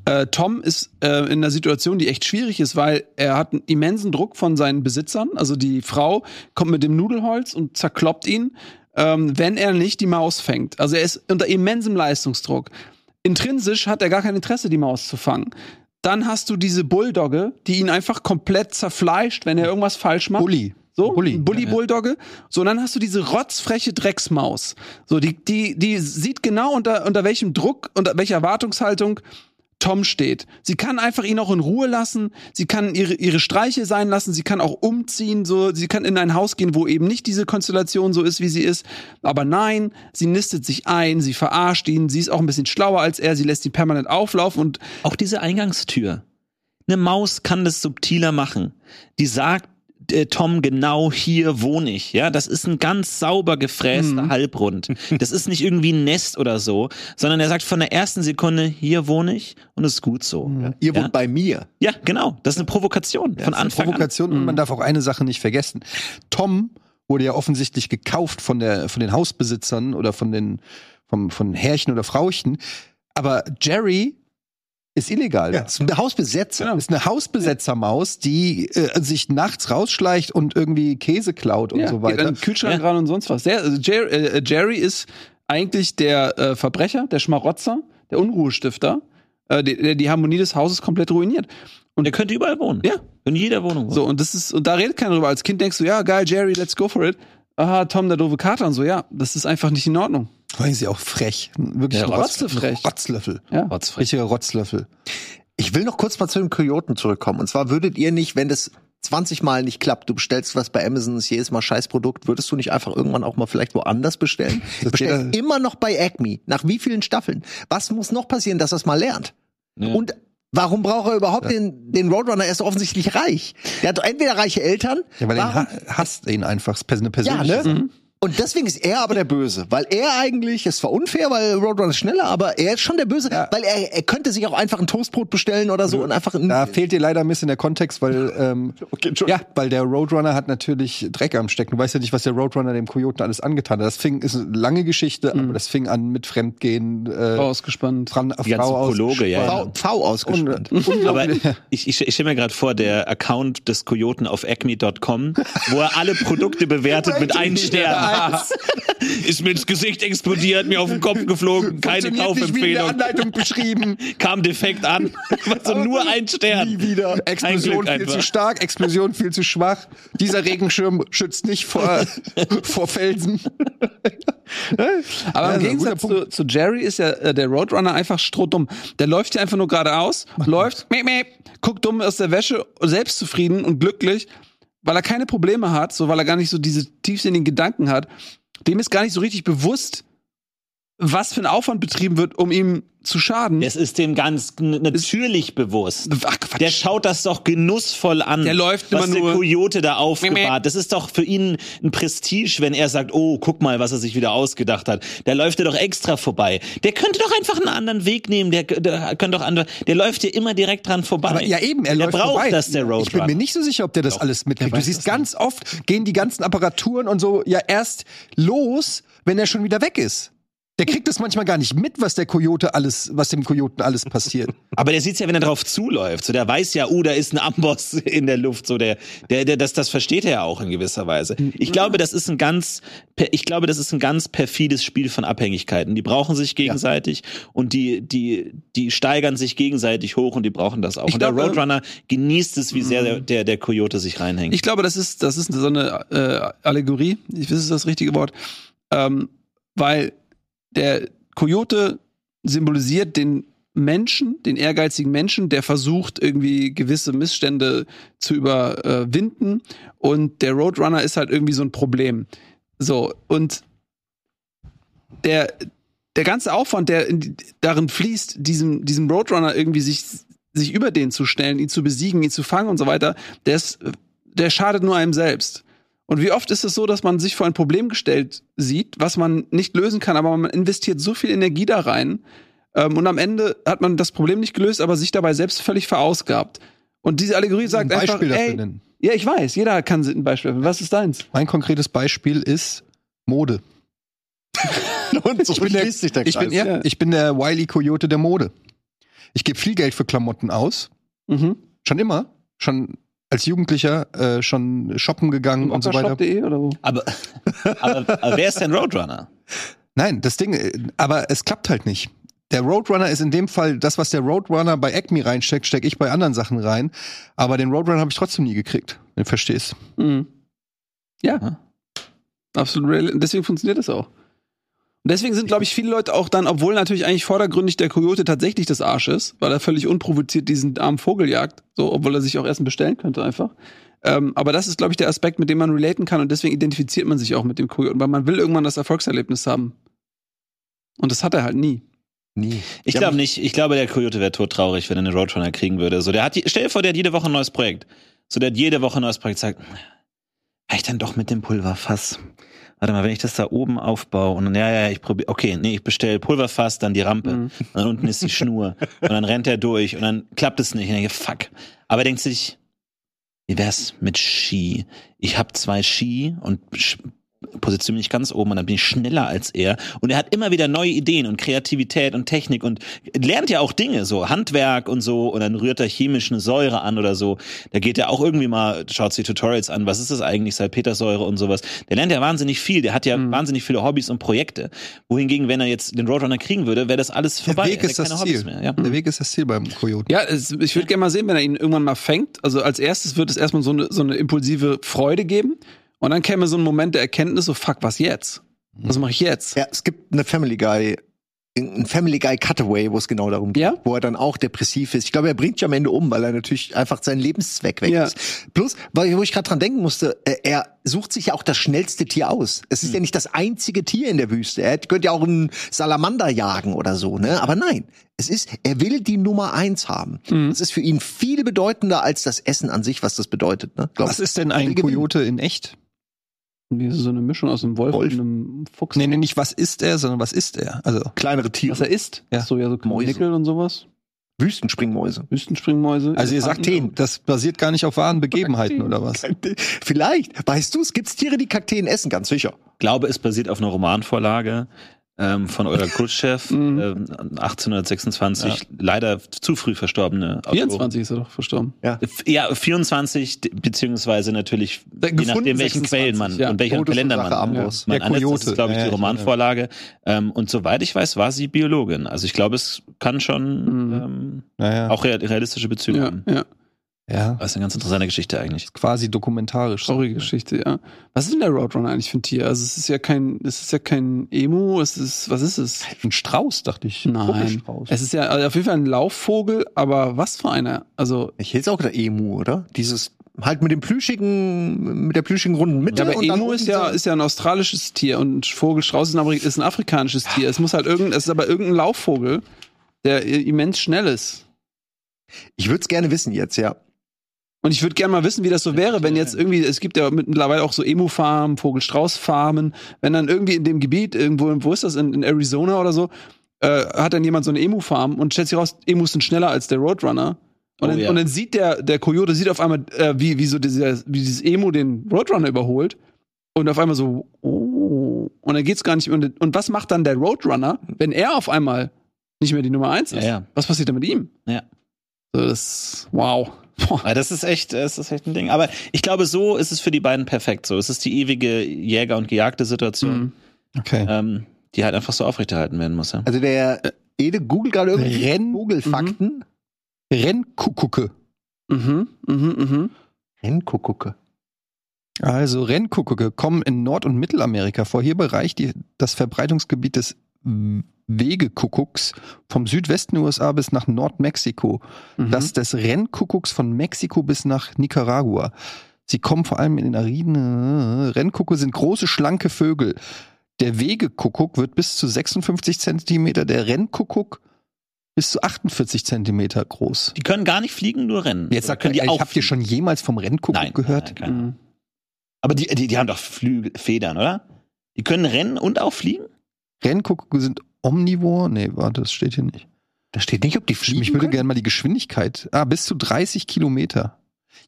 äh, Tom ist äh, in einer Situation, die echt schwierig ist, weil er hat einen immensen Druck von seinen Besitzern. Also die Frau kommt mit dem Nudelholz und zerkloppt ihn, ähm, wenn er nicht die Maus fängt. Also er ist unter immensem Leistungsdruck. Intrinsisch hat er gar kein Interesse, die Maus zu fangen. Dann hast du diese Bulldogge, die ihn einfach komplett zerfleischt, wenn er irgendwas falsch macht. Bully. So, Bully. Bully Bulldogge. So, und dann hast du diese rotzfreche Drecksmaus. So, die, die, die sieht genau unter, unter welchem Druck, unter welcher Erwartungshaltung Tom steht. Sie kann einfach ihn auch in Ruhe lassen. Sie kann ihre, ihre Streiche sein lassen. Sie kann auch umziehen. So, sie kann in ein Haus gehen, wo eben nicht diese Konstellation so ist, wie sie ist. Aber nein, sie nistet sich ein. Sie verarscht ihn. Sie ist auch ein bisschen schlauer als er. Sie lässt ihn permanent auflaufen und Auch diese Eingangstür. Eine Maus kann das subtiler machen. Die sagt äh, Tom genau hier wohne ich. Ja, das ist ein ganz sauber gefräster Halbrund. Das ist nicht irgendwie ein Nest oder so, sondern er sagt von der ersten Sekunde hier wohne ich und es ist gut so. Ihr Ja. wohnt bei mir. Ja, genau. Das ist eine Provokation von Das ist eine Anfang Provokation und man darf auch eine Sache nicht vergessen. Tom wurde ja offensichtlich gekauft von der von den Hausbesitzern oder von den vom, von Herrchen oder Frauchen, aber Jerry ist illegal. Ja, das ist ein Hausbesetzer. Genau. Ist eine Hausbesetzermaus, die äh, sich nachts rausschleicht und irgendwie Käse klaut und ja, so geht an weiter. den Kühlschrank ran und sonst was. Der, also Jerry, äh, Jerry ist eigentlich der äh, Verbrecher, der Schmarotzer, der Unruhestifter, äh, der, der die Harmonie des Hauses komplett ruiniert. Und er könnte überall wohnen. Ja. In jeder Wohnung wohnen. So, und das ist, und da redet keiner drüber. Als Kind denkst du, ja, geil, Jerry, let's go for it. Aha, Tom, der doofe Kater und so, ja, das ist einfach nicht in Ordnung. Vor allem ist sie auch frech. Wirklich Ja, ein. Ein Rotzlöffel. Ja. Rotzfrech. Richtiger Rotzlöffel. Ich will noch kurz mal zu den Kojoten zurückkommen. Und zwar würdet ihr nicht, wenn das 20 Mal nicht klappt, du bestellst was bei Amazon, ist jedes Mal Scheißprodukt, würdest du nicht einfach irgendwann auch mal vielleicht woanders bestellen? Ich bestell jeder- immer noch bei Acme. Nach wie vielen Staffeln? Was muss noch passieren, dass er es mal lernt? Ja. Und warum braucht er überhaupt den, den Roadrunner? Er ist offensichtlich reich. Er hat doch entweder reiche Eltern. Ja, weil er hasst ihn einfach. Es ist eine ja, persönliche ne? Und deswegen ist er aber der Böse, weil er eigentlich, es war unfair, weil Roadrunner ist schneller, aber er ist schon der Böse, weil er, er könnte sich auch einfach ein Toastbrot bestellen oder so und einfach ein, Da fehlt dir leider ein bisschen der Kontext, weil ähm, Entschuldigung. ja, weil der Roadrunner hat natürlich Dreck am Stecken. Du weißt ja nicht, was der Roadrunner dem Kojoten alles angetan hat. Das fing ist eine lange Geschichte, aber das fing an mit Fremdgehen, äh, Ausgespannt. Fran Die Frau Prologe, ja, ja. V, v ausgespannt. Aber ich, ich, ich stelle mir gerade vor, der Account des Kojoten auf acme.com, wo er alle Produkte bewertet mit einem Stern. Ist mir ins Gesicht explodiert, mir auf den Kopf geflogen, keine Funktioniert nicht wie in der Kaufempfehlung, Anleitung beschrieben. kam defekt an. Also nur ein Stern. Nie wieder. Explosion viel zu stark, Explosion viel zu schwach. Dieser Regenschirm schützt nicht vor, vor Felsen. Aber Ja, im Gegensatz zu, zu Jerry ist ja äh, der Roadrunner einfach strohdumm. Der läuft hier einfach nur geradeaus, läuft, miep, miep, guckt dumm aus der Wäsche, selbstzufrieden und glücklich, weil er keine Probleme hat, so weil er gar nicht so diese tiefsinnigen Gedanken hat. Dem ist gar nicht so richtig bewusst, was für ein Aufwand betrieben wird, um ihm zu schaden. Es ist dem ganz natürlich bewusst. Ach, Quatsch. Der schaut das doch genussvoll an. Der läuft was immer der nur- Kojote da Meh, aufbewahrt. Das ist doch für ihn ein Prestige, wenn er sagt, oh, guck mal, was er sich wieder ausgedacht hat. Der läuft er doch extra vorbei. Der könnte doch einfach einen anderen Weg nehmen. Der, der könnte doch andere, der läuft hier immer direkt dran vorbei. Aber ja eben, er der läuft braucht vorbei. das, der Ich bin Roadrunner. mir nicht so sicher, ob der das alles mitkriegt. Du siehst ganz oft, gehen die ganzen Apparaturen und so ja erst los, wenn er schon wieder weg ist. Der kriegt das manchmal gar nicht mit, was der Kojote alles, was dem Kojoten alles passiert. Aber der sieht's ja, wenn er drauf zuläuft. So, der weiß ja, oh, da ist ein Amboss in der Luft. So, der, der, der, das, das versteht er ja auch in gewisser Weise. Ich glaube, das ist ein ganz, ich glaube, das ist ein ganz perfides Spiel von Abhängigkeiten. Die brauchen sich gegenseitig und die, die, die steigern sich gegenseitig hoch und die brauchen das auch. Ich und der glaube- Roadrunner genießt es, wie sehr der, der, der Coyote sich reinhängt. Ich glaube, das ist, das ist so eine äh, Allegorie. Ich weiß, ist das richtige Wort. Ähm, weil der Coyote symbolisiert den Menschen, den ehrgeizigen Menschen, der versucht, irgendwie gewisse Missstände zu überwinden. Und der Roadrunner ist halt irgendwie so ein Problem. So, und der, der ganze Aufwand, der in, darin fließt, diesem, diesem Roadrunner irgendwie sich, sich über den zu stellen, ihn zu besiegen, ihn zu fangen und so weiter, der ist, der schadet nur einem selbst. Und wie oft ist es so, dass man sich vor ein Problem gestellt sieht, was man nicht lösen kann, aber man investiert so viel Energie da rein ähm, und am Ende hat man das Problem nicht gelöst, aber sich dabei selbst völlig verausgabt. Und diese Allegorie sagt Ein einfach, Beispiel dafür ey, nennen. ja, ich weiß, jeder kann ein Beispiel. Was ist deins? Mein konkretes Beispiel ist Mode. Und so Ich bin der, schließt sich der ich bin, Kreis. ja, ich bin der Wiley Coyote der Mode. Ich gebe viel Geld für Klamotten aus. Mhm. Schon immer. Schon als Jugendlicher äh, schon shoppen gegangen und so weiter. Oder wo? Aber, aber, aber wer ist denn Roadrunner? Nein, das Ding, äh, aber es klappt halt nicht. der Roadrunner ist in dem Fall das, was der Roadrunner bei Acme reinsteckt, stecke ich bei anderen Sachen rein. Aber den Roadrunner habe ich trotzdem nie gekriegt. Den verstehst. Mhm. Ja. Absolut. real- Deswegen funktioniert das auch. Und deswegen sind, glaube ich, viele Leute auch dann, obwohl natürlich eigentlich vordergründig der Coyote tatsächlich das Arsch ist, weil er völlig unprovoziert diesen armen Vogel jagt, so, obwohl er sich auch Essen bestellen könnte einfach. Ähm, aber das ist, glaube ich, der Aspekt, mit dem man relaten kann und deswegen identifiziert man sich auch mit dem Coyoten, weil man will irgendwann das Erfolgserlebnis haben. Und das hat er halt nie. Nie. Ich glaube nicht. Ich glaube, der Coyote wäre todtraurig, wenn er einen Roadrunner kriegen würde. So, der hat, die- stell dir vor, der hat jede Woche ein neues Projekt. So, der hat jede Woche ein neues Projekt, sagt, ich dann doch mit dem Pulverfass. Warte mal, wenn ich das da oben aufbaue und dann, ja, ja, ich probiere, okay, nee, ich bestelle Pulverfass, dann die Rampe, Mhm. und dann unten ist die Schnur und dann rennt er durch und dann klappt es nicht. Und ich denke, fuck. Aber er denkt sich, wie wär's mit Ski? Ich habe zwei Ski und positioniere mich ganz oben und dann bin ich schneller als er. Und er hat immer wieder neue Ideen und Kreativität und Technik und lernt ja auch Dinge, so Handwerk und so. Und dann rührt er chemisch eine Säure an oder so. Da geht er auch irgendwie mal, schaut sich Tutorials an, was ist das eigentlich, Salpetersäure und sowas. Der lernt ja wahnsinnig viel. Der hat ja wahnsinnig viele Hobbys und Projekte. Wohingegen, wenn er jetzt den Roadrunner kriegen würde, wäre das alles vorbei. Der Weg ist das keine Ziel. Hobbys Mehr, ja. Der Weg ist das Ziel beim Coyoten. Ja, es, ich würde gerne mal sehen, wenn er ihn irgendwann mal fängt. Also als erstes wird es erstmal so eine, so eine impulsive Freude geben. Und dann käme so ein Moment der Erkenntnis, so fuck, was jetzt? Was mache ich jetzt? Ja, es gibt eine Family Guy, ein Family Guy Cutaway, wo es genau darum geht, Ja? wo er dann auch depressiv ist. Ich glaube, er bringt sich am Ende um, weil er natürlich einfach seinen Lebenszweck weg Ja. ist. Plus, weil, wo ich gerade dran denken musste, äh, er sucht sich ja auch das schnellste Tier aus. Es ist Hm. ja nicht das einzige Tier in der Wüste. Er könnte ja auch einen Salamander jagen oder so, ne? Aber nein, es ist, er will die Nummer eins haben. Hm. Das ist für ihn viel bedeutender als das Essen an sich, was das bedeutet, ne? Glaub Was ist denn ein. Coyote in echt? Wie so eine Mischung aus einem Wolf, Wolf. und einem Fuchs. Nee, nee, nicht was ist er, sondern was ist er? Also, Kleinere Tiere. Was er isst. Ja. So, ja, so Mäuse. Nickel und sowas. Wüstenspringmäuse. Wüstenspringmäuse. also ihr sagt, Elefanten. das basiert gar nicht auf wahren Begebenheiten oder was? Vielleicht. Weißt du, es gibt Tiere, die Kakteen essen, ganz sicher. glaube, es basiert auf einer Romanvorlage ähm, von Olga Khrushchev, Mhm. ähm, 1826, leider zu früh verstorbene Autorin. 24 ist er doch verstorben. F- Ja, 24, d- beziehungsweise natürlich, je gefunden nachdem, welchen 26, Quellen man ja. und welchen Kalender man, Amboss. man ansetzt. Das Coyote. ist, glaube ich, Ja, die ja, Romanvorlage. Ähm, und soweit ich weiß, war sie Biologin. Also ich glaube, es kann schon Mhm. ähm, Naja, auch real- realistische Bezüge Ja, haben. ja. Ja. Das ist eine ganz interessante Geschichte eigentlich. Quasi dokumentarisch. Traurige Geschichte, ja. Was ist denn der Roadrunner eigentlich für ein Tier? Also es ist ja kein, es ist ja kein Emu, es ist, was ist es? Ein Strauß, dachte ich. Nein. Es ist ja also auf jeden Fall ein Laufvogel, aber was für einer? Also, Ich hätte auch der Emu, oder? Dieses halt mit dem plüschigen, mit der plüschigen runden Mitte. ja, aber Emu ist ja, ist ja ein australisches Tier und Vogelstrauß ist ein, ist ein afrikanisches Tier. Es muss halt irgendein, es ist aber irgendein Laufvogel, der immens schnell ist. Ich würde es gerne wissen jetzt, ja. Und ich würde gerne mal wissen, wie das so wäre, wenn jetzt irgendwie, es gibt ja mittlerweile auch so Emu-Farmen, Vogelstrauß-Farmen, wenn dann irgendwie in dem Gebiet, irgendwo, wo ist das, in, in Arizona oder so, äh, hat dann jemand so eine Emu-Farm und stellt sich raus, Emus sind schneller als der Roadrunner. Und, Oh, dann, ja. und dann sieht der, der Coyote sieht auf einmal, äh, wie, wie so dieser, wie dieses Emu den Roadrunner überholt. Und auf einmal so, oh. Und dann geht's gar nicht mehr. Und, und was macht dann der Roadrunner, wenn er auf einmal nicht mehr die Nummer eins ist? Ja, ja. Was passiert dann mit ihm? Ja. So, das, wow. Boah. Aber das ist echt, das ist echt ein Ding. Aber ich glaube, so ist es für die beiden perfekt. So, es ist die ewige Jäger- und gejagte Situation, Mhm. Okay. ähm, die halt einfach so aufrechterhalten werden muss. Ja. Also der Ede googelt gerade irgendwie Renn- Vogelfakten. Rennkuckucke. Mhm, mhm, mhm. Rennkuckucke. Also Rennkuckucke kommen in Nord- und Mittelamerika vor. Hier bereicht die, das Verbreitungsgebiet des Wegekuckucks vom Südwesten USA bis nach Nordmexiko. Mhm. Das des Rennkuckucks von Mexiko bis nach Nicaragua. Sie kommen vor allem in den ariden äh, Rennkuckuck sind große, schlanke Vögel. Der Wegekuckuck wird bis zu 56 Zentimeter, der Rennkuckuck bis zu 48 Zentimeter groß. Die können gar nicht fliegen, nur rennen. Jetzt sagt können die auch habt ihr schon jemals vom Rennkuckuck Nein, gehört? Nein, Ahnung. Mhm. Aber die, die, die haben doch Flügel, Federn, oder? Die können rennen und auch fliegen? Rennkuckucke sind omnivor? Nee, warte, das steht hier nicht. Da steht nicht, ob die Ich, fliegen ich würde gerne mal die Geschwindigkeit. Ah, bis zu 30 Kilometer.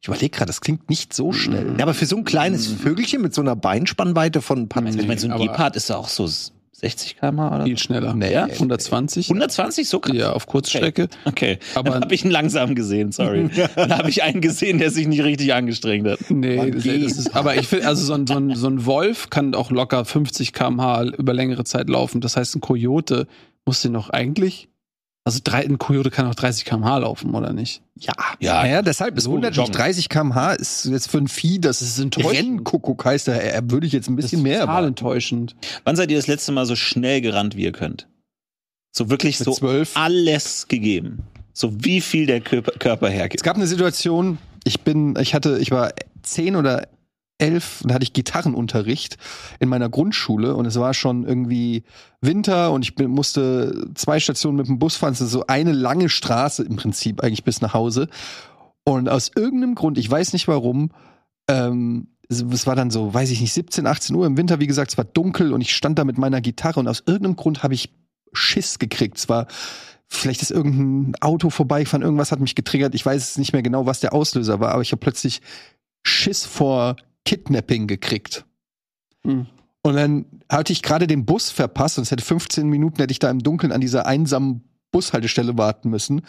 Ich überlege gerade, das klingt nicht so schnell. Ja, aber für so ein kleines Vögelchen mit so einer Beinspannweite von ein paar Ich meine, so ein aber- Gepard ist ja auch so 60 km oder? Viel schneller. Nee. Ja, 120. 120, so krass. Ja, auf Kurzstrecke. Okay, Aber- dann habe ich einen langsam gesehen, sorry. dann habe ich einen gesehen, der sich nicht richtig angestrengt hat. Nee, das, das ist, aber ich finde, also so ein, so, ein, so ein Wolf kann auch locker 50 km/h über längere Zeit laufen. Das heißt, ein Kojote muss den noch eigentlich Also drei, ein Coyote kann auch 30 km/h laufen, oder nicht? Ja, Ja, ja, deshalb ist so 130 km/h ist jetzt für ein Vieh, das ist enttäuschend. Rennkuckuck heißt, da äh, würde ich jetzt ein bisschen mehr Total enttäuschend. Wann seid ihr das letzte Mal so schnell gerannt, wie ihr könnt? So wirklich Mit so zwölf. alles gegeben. So wie viel der Körper, Körper hergibt. Es gab eine Situation, ich bin, ich hatte, ich war zehn oder elf, da hatte ich Gitarrenunterricht in meiner Grundschule und es war schon irgendwie Winter und ich musste zwei Stationen mit dem Bus fahren, es ist so eine lange Straße im Prinzip eigentlich bis nach Hause. Und aus irgendeinem Grund, ich weiß nicht warum, ähm, es war dann so, weiß ich nicht, 17, 18 Uhr im Winter, wie gesagt, es war dunkel und ich stand da mit meiner Gitarre und aus irgendeinem Grund habe ich Schiss gekriegt. Es war, vielleicht ist irgendein Auto vorbeigefahren, irgendwas hat mich getriggert. Ich weiß nicht mehr genau, was der Auslöser war, aber ich habe plötzlich Schiss vor Kidnapping gekriegt. Hm. Und dann hatte ich gerade den Bus verpasst und es hätte 15 Minuten, hätte ich da im Dunkeln an dieser einsamen Bushaltestelle warten müssen.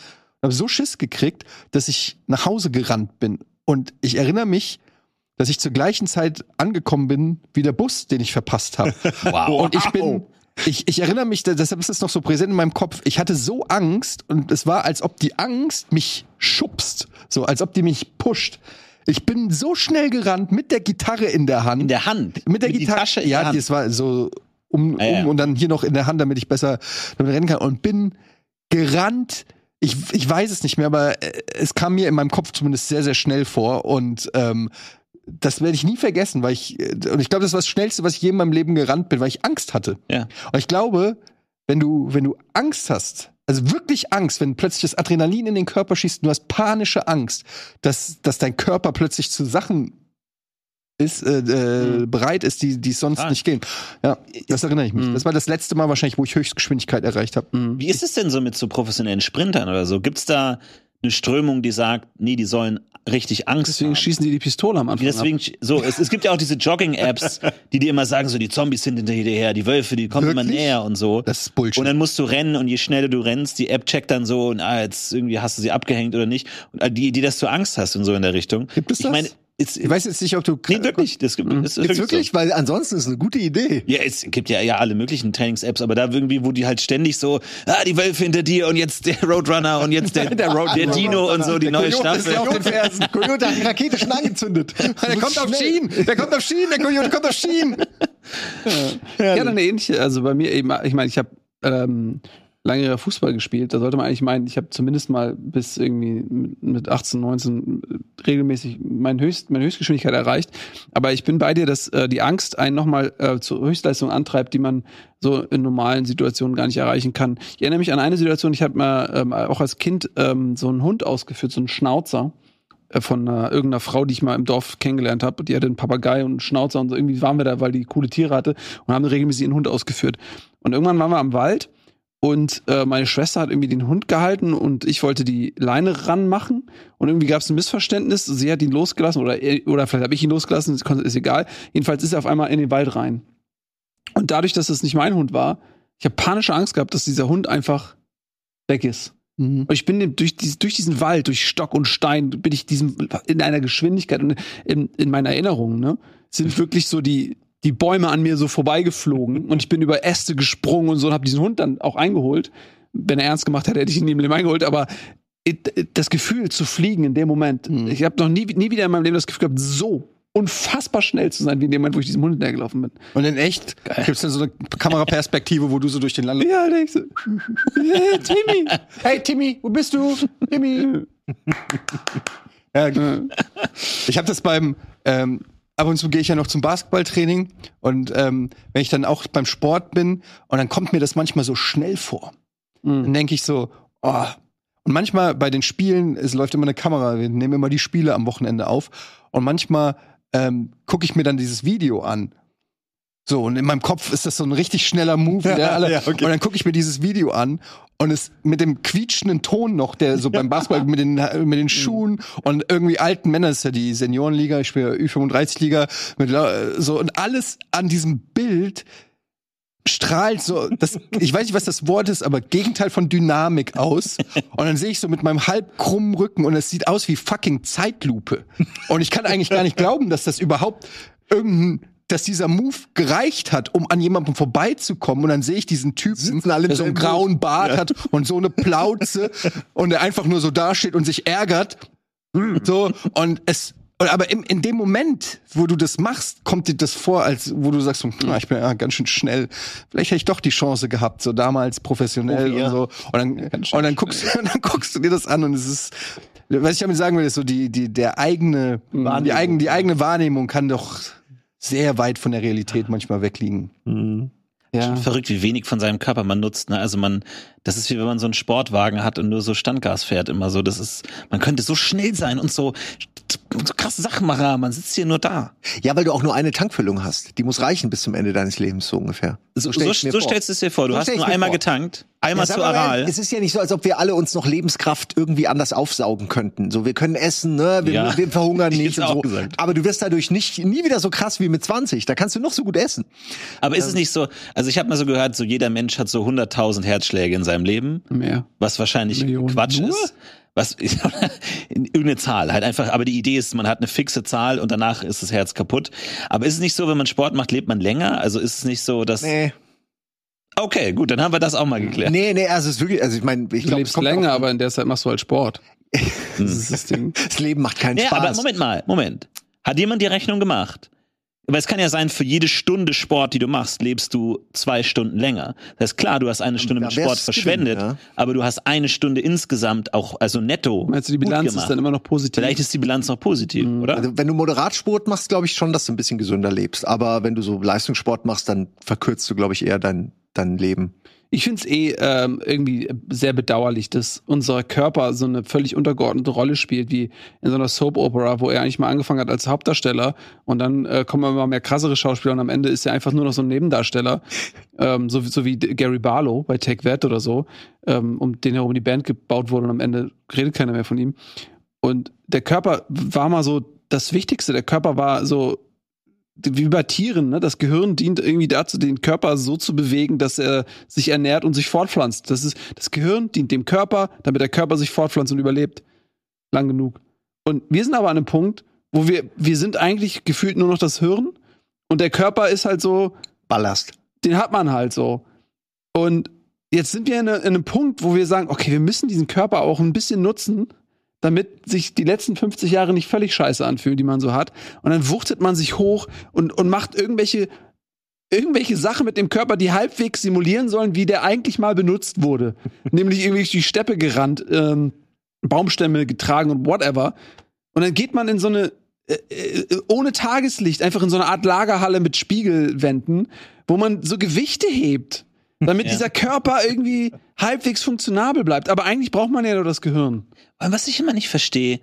habe so Schiss gekriegt, dass ich nach Hause gerannt bin. Und ich erinnere mich, dass ich zur gleichen Zeit angekommen bin wie der Bus, den ich verpasst habe. Wow. Und ich bin, ich, ich erinnere mich, deshalb ist es noch so präsent in meinem Kopf. Ich hatte so Angst und es war, als ob die Angst mich schubst, so als ob die mich pusht. Ich bin so schnell gerannt mit der Gitarre in der Hand. In der Hand. mit der die Gitarre. Tasche in ja, der Hand. das war so um, Ah, ja. und dann hier noch in der Hand, damit ich besser damit rennen kann und bin gerannt. Ich, ich weiß es nicht mehr, aber äh, es kam mir in meinem Kopf zumindest sehr, sehr schnell vor und ähm, das werde ich nie vergessen, weil ich, äh, und ich glaube, das war das Schnellste, was ich je in meinem Leben gerannt bin, weil ich Angst hatte. Ja. Und ich glaube, wenn du, wenn du Angst hast, also wirklich Angst, wenn plötzlich das Adrenalin in den Körper schießt, und du hast panische Angst, dass, dass dein Körper plötzlich zu Sachen ist, äh, äh, bereit ist, die, die sonst Ah. nicht gehen. Ja, das erinnere ich mich. Mhm. Das war das letzte Mal wahrscheinlich, wo ich Höchstgeschwindigkeit erreicht habe. Mhm. Wie ist es denn so mit so professionellen Sprintern oder so? Gibt's da eine Strömung, die sagt, nee, die sollen richtig Angst Deswegen haben? schießen die die Pistole am Anfang Deswegen, ab. so, es, es gibt ja auch diese Jogging-Apps, die dir immer sagen, so, die Zombies sind hinterher, die Wölfe, die kommen immer Wirklich? näher und so. Das ist Bullshit. Und dann musst du rennen und je schneller du rennst, die App checkt dann so, und ah, jetzt irgendwie hast du sie abgehängt oder nicht. Und äh, die, die, dass du Angst hast und so in der Richtung. Gibt es Ich das? meine, es, ich weiß jetzt nicht, ob du. nee, wirklich, das gibt, es ist Jetzt wirklich, wirklich, So. weil ansonsten ist es eine gute Idee. Ja, es gibt ja, ja alle möglichen Trainings-Apps, aber da irgendwie, wo die halt ständig so, ah, die Wölfe hinter dir und jetzt der Roadrunner und jetzt der, der, Dino und so, die neue Coyote ist Staffel. ja auf den Fersen. Coyote hat die Rakete schon angezündet. Der kommt auf Schienen. Der kommt auf Schienen. Der Coyote kommt auf Schienen. Ja, dann eine ähnliche, also bei mir eben, ich meine, ich habe ähm, lange Fußball gespielt. Da sollte man eigentlich meinen, ich habe zumindest mal bis irgendwie mit- mit 18, 19 regelmäßig mein Höchst, meine Höchstgeschwindigkeit erreicht. Aber ich bin bei dir, dass äh, die Angst einen nochmal äh, zur Höchstleistung antreibt, die man so in normalen Situationen gar nicht erreichen kann. Ich erinnere mich an eine Situation, ich habe mal ähm, auch als Kind ähm, so einen Hund ausgeführt, so einen Schnauzer äh, von äh, irgendeiner Frau, die ich mal im Dorf kennengelernt habe. Die hatte einen Papagei und einen Schnauzer und so. Irgendwie waren wir da, weil die coole Tiere hatte und haben regelmäßig ihren Hund ausgeführt. Und irgendwann waren wir am Wald und äh, meine Schwester hat irgendwie den Hund gehalten und ich wollte die Leine ranmachen und irgendwie gab es ein Missverständnis. Sie hat ihn losgelassen oder, er- oder vielleicht habe ich ihn losgelassen, ist, egal. Jedenfalls ist er auf einmal in den Wald rein. Und dadurch, dass es nicht mein Hund war, ich habe panische Angst gehabt, dass dieser Hund einfach weg ist. Und ich bin durch, durch diesen Wald, durch Stock und Stein, bin ich diesem in einer Geschwindigkeit und in, in meiner Erinnerung, ne, sind wirklich so die, die Bäume an mir so vorbeigeflogen und ich bin über Äste gesprungen und so und habe diesen Hund dann auch eingeholt. Wenn er ernst gemacht hätte, hätte ich ihn neben dem eingeholt, aber das Gefühl zu fliegen in dem Moment, ich habe noch nie, nie wieder in meinem Leben das Gefühl gehabt, so unfassbar schnell zu sein, wie in dem Moment, wo ich diesem Hund hinterhergelaufen bin. Und in echt gibt's dann so eine Kameraperspektive, wo du so durch den Land. Ja, denkst du, hey, Timmy, Hey Timmy, wo bist du? Timmy. ja, ich habe das beim ähm, ab und zu gehe ich ja noch zum Basketballtraining und ähm, wenn ich dann auch beim Sport bin und dann kommt mir das manchmal so schnell vor. Dann denke ich so, oh. Und manchmal bei den Spielen, es läuft immer eine Kamera, wir nehmen immer die Spiele am Wochenende auf und manchmal ähm, gucke ich mir dann dieses Video an. So, und in meinem Kopf ist das so ein richtig schneller Move. der alle, ja, okay. Und dann gucke ich mir dieses Video an und es mit dem quietschenden Ton noch, der so beim Basketball mit den, mit den Schuhen und irgendwie alten Männern, das ist ja die Seniorenliga, ich spiele Ü35-Liga, mit lau- so und alles an diesem Bild strahlt so, das, ich weiß nicht, was das Wort ist, aber Gegenteil von Dynamik aus. Und dann sehe ich so mit meinem halb krummen Rücken und es sieht aus wie fucking Zeitlupe. Und ich kann eigentlich gar nicht glauben, dass das überhaupt irgendein dass dieser Move gereicht hat, um an jemandem vorbeizukommen und dann sehe ich diesen Typen, Sitzen alle der so einen grauen Bart hat und so eine Plauze und der einfach nur so dasteht und sich ärgert. So, und es, aber im, in dem Moment, wo du das machst, kommt dir das vor, als wo du sagst, hm, ah, ich bin ja ganz schön schnell. Vielleicht hätte ich doch die Chance gehabt, so damals professionell Profi, ja. und so. Und dann, und dann guckst, du- und dann guckst du dir das an und es ist, was ich damit sagen will, ist so die, die, der eigene, die eigene, die eigene Wahrnehmung kann doch sehr weit von der Realität manchmal wegliegen. Ja. Verrückt, wie wenig von seinem Körper man nutzt. Ne? Also man, das ist wie wenn man so einen Sportwagen hat und nur so Standgas fährt immer so. Das ist, man könnte so schnell sein und so, so krasse Sachen machen. Man sitzt hier nur da. Ja, weil du auch nur eine Tankfüllung hast. Die muss reichen bis zum Ende deines Lebens, so ungefähr. So, stell so, stellst du es dir vor. Du So hast nur einmal vor. getankt, einmal Ja, zu mal, Aral. Es ist ja nicht so, als ob wir alle uns noch Lebenskraft irgendwie anders aufsaugen könnten. So, wir können essen, ne? Wir, Ja. wir verhungern Ich nicht und so. gesagt. Aber du wirst dadurch nicht nie wieder so krass wie mit 20. Da kannst du noch so gut essen. Aber ist es nicht so, also ich habe mal so gehört, so jeder Mensch hat so 100.000 Herzschläge in seinem Leben, Mehr. was wahrscheinlich Millionen. Quatsch Nur? ist. Was, irgendeine Zahl halt einfach, aber die Idee ist, man hat eine fixe Zahl und danach ist das Herz kaputt. Aber ist es nicht so, wenn man Sport macht, lebt man länger? Also ist es nicht so, dass, Nee. okay, gut, dann haben wir das auch mal geklärt. Nee, nee, also es ist wirklich, also ich meine, ich Du glaube, lebst länger, aber in der Zeit machst du halt Sport. Das ist das Ding. das Leben macht keinen Ja, aber Spaß. Moment mal, Moment. Hat jemand die Rechnung gemacht? Weil es kann ja sein, für jede Stunde Sport, die du machst, lebst du zwei Stunden länger. Das heißt, klar, du hast eine Stunde mit Sport verschwendet, gewinnen, ja. aber du hast eine Stunde insgesamt auch, also netto. Meinst du, die Bilanz gemacht. ist dann immer noch positiv? Vielleicht ist die Bilanz noch positiv, oder? Also wenn du Moderatsport machst, glaube ich schon, dass du ein bisschen gesünder lebst. Aber wenn du so Leistungssport machst, dann verkürzt du, glaube ich, eher dein, dein Leben. Ich finde es eh ähm, irgendwie sehr bedauerlich, dass unser Körper so eine völlig untergeordnete Rolle spielt, wie in so einer Soap-Opera, wo er eigentlich mal angefangen hat als Hauptdarsteller und dann äh, kommen immer mehr krassere Schauspieler und am Ende ist er einfach nur noch so ein Nebendarsteller, ähm, so, wie- so wie Gary Barlow bei Take That oder so, ähm, um den herum die Band gebaut wurde und am Ende redet keiner mehr von ihm. Und der Körper war mal so das Wichtigste. Der Körper war so wie bei Tieren, ne? Das Gehirn dient irgendwie dazu, den Körper so zu bewegen, dass er sich ernährt und sich fortpflanzt. Das ist, das Gehirn dient dem Körper, damit der Körper sich fortpflanzt und überlebt. Lang genug. Und wir sind aber an einem Punkt, wo wir, wir sind eigentlich gefühlt nur noch das Hirn und der Körper ist halt so, Ballast. den hat man halt so. Und jetzt sind wir in, in einem Punkt, wo wir sagen, okay, wir müssen diesen Körper auch ein bisschen nutzen, damit sich die letzten 50 Jahre nicht völlig scheiße anfühlen, die man so hat. Und dann wuchtet man sich hoch und, und macht irgendwelche, irgendwelche Sachen mit dem Körper, die halbwegs simulieren sollen, wie der eigentlich mal benutzt wurde. Nämlich irgendwie durch die Steppe gerannt, ähm, Baumstämme getragen und whatever. Und dann geht man in so eine, äh, äh, ohne Tageslicht, einfach in so eine Art Lagerhalle mit Spiegelwänden, wo man so Gewichte hebt, damit Ja. dieser Körper irgendwie halbwegs funktionabel bleibt. Aber eigentlich braucht man ja nur das Gehirn. Und was ich immer nicht verstehe,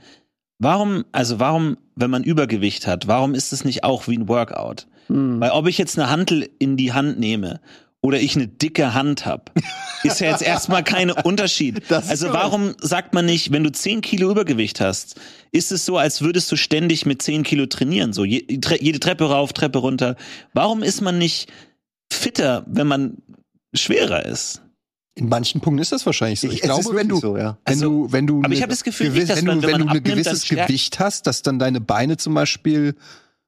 warum, also warum, wenn man Übergewicht hat, warum ist es nicht auch wie ein Workout? Hm. Weil ob ich jetzt eine Hantel in die Hand nehme oder ich eine dicke Hand hab, ist ja jetzt erstmal kein Unterschied. Also warum sagt man nicht, wenn du 10 Kilo Übergewicht hast, ist es so, als würdest du ständig mit 10 Kilo trainieren, so je, tre jede Treppe rauf, Treppe runter. Warum ist man nicht fitter, wenn man schwerer ist? In manchen Punkten ist das wahrscheinlich so. Ich, Es ist glaube, wenn du, so, ja. wenn Also, du, wenn du, aber ich eine hab das Gefühl gewi- nicht, dass wenn man, du, wenn wenn du ein gewisses Gewicht hast, dass dann deine Beine zum Beispiel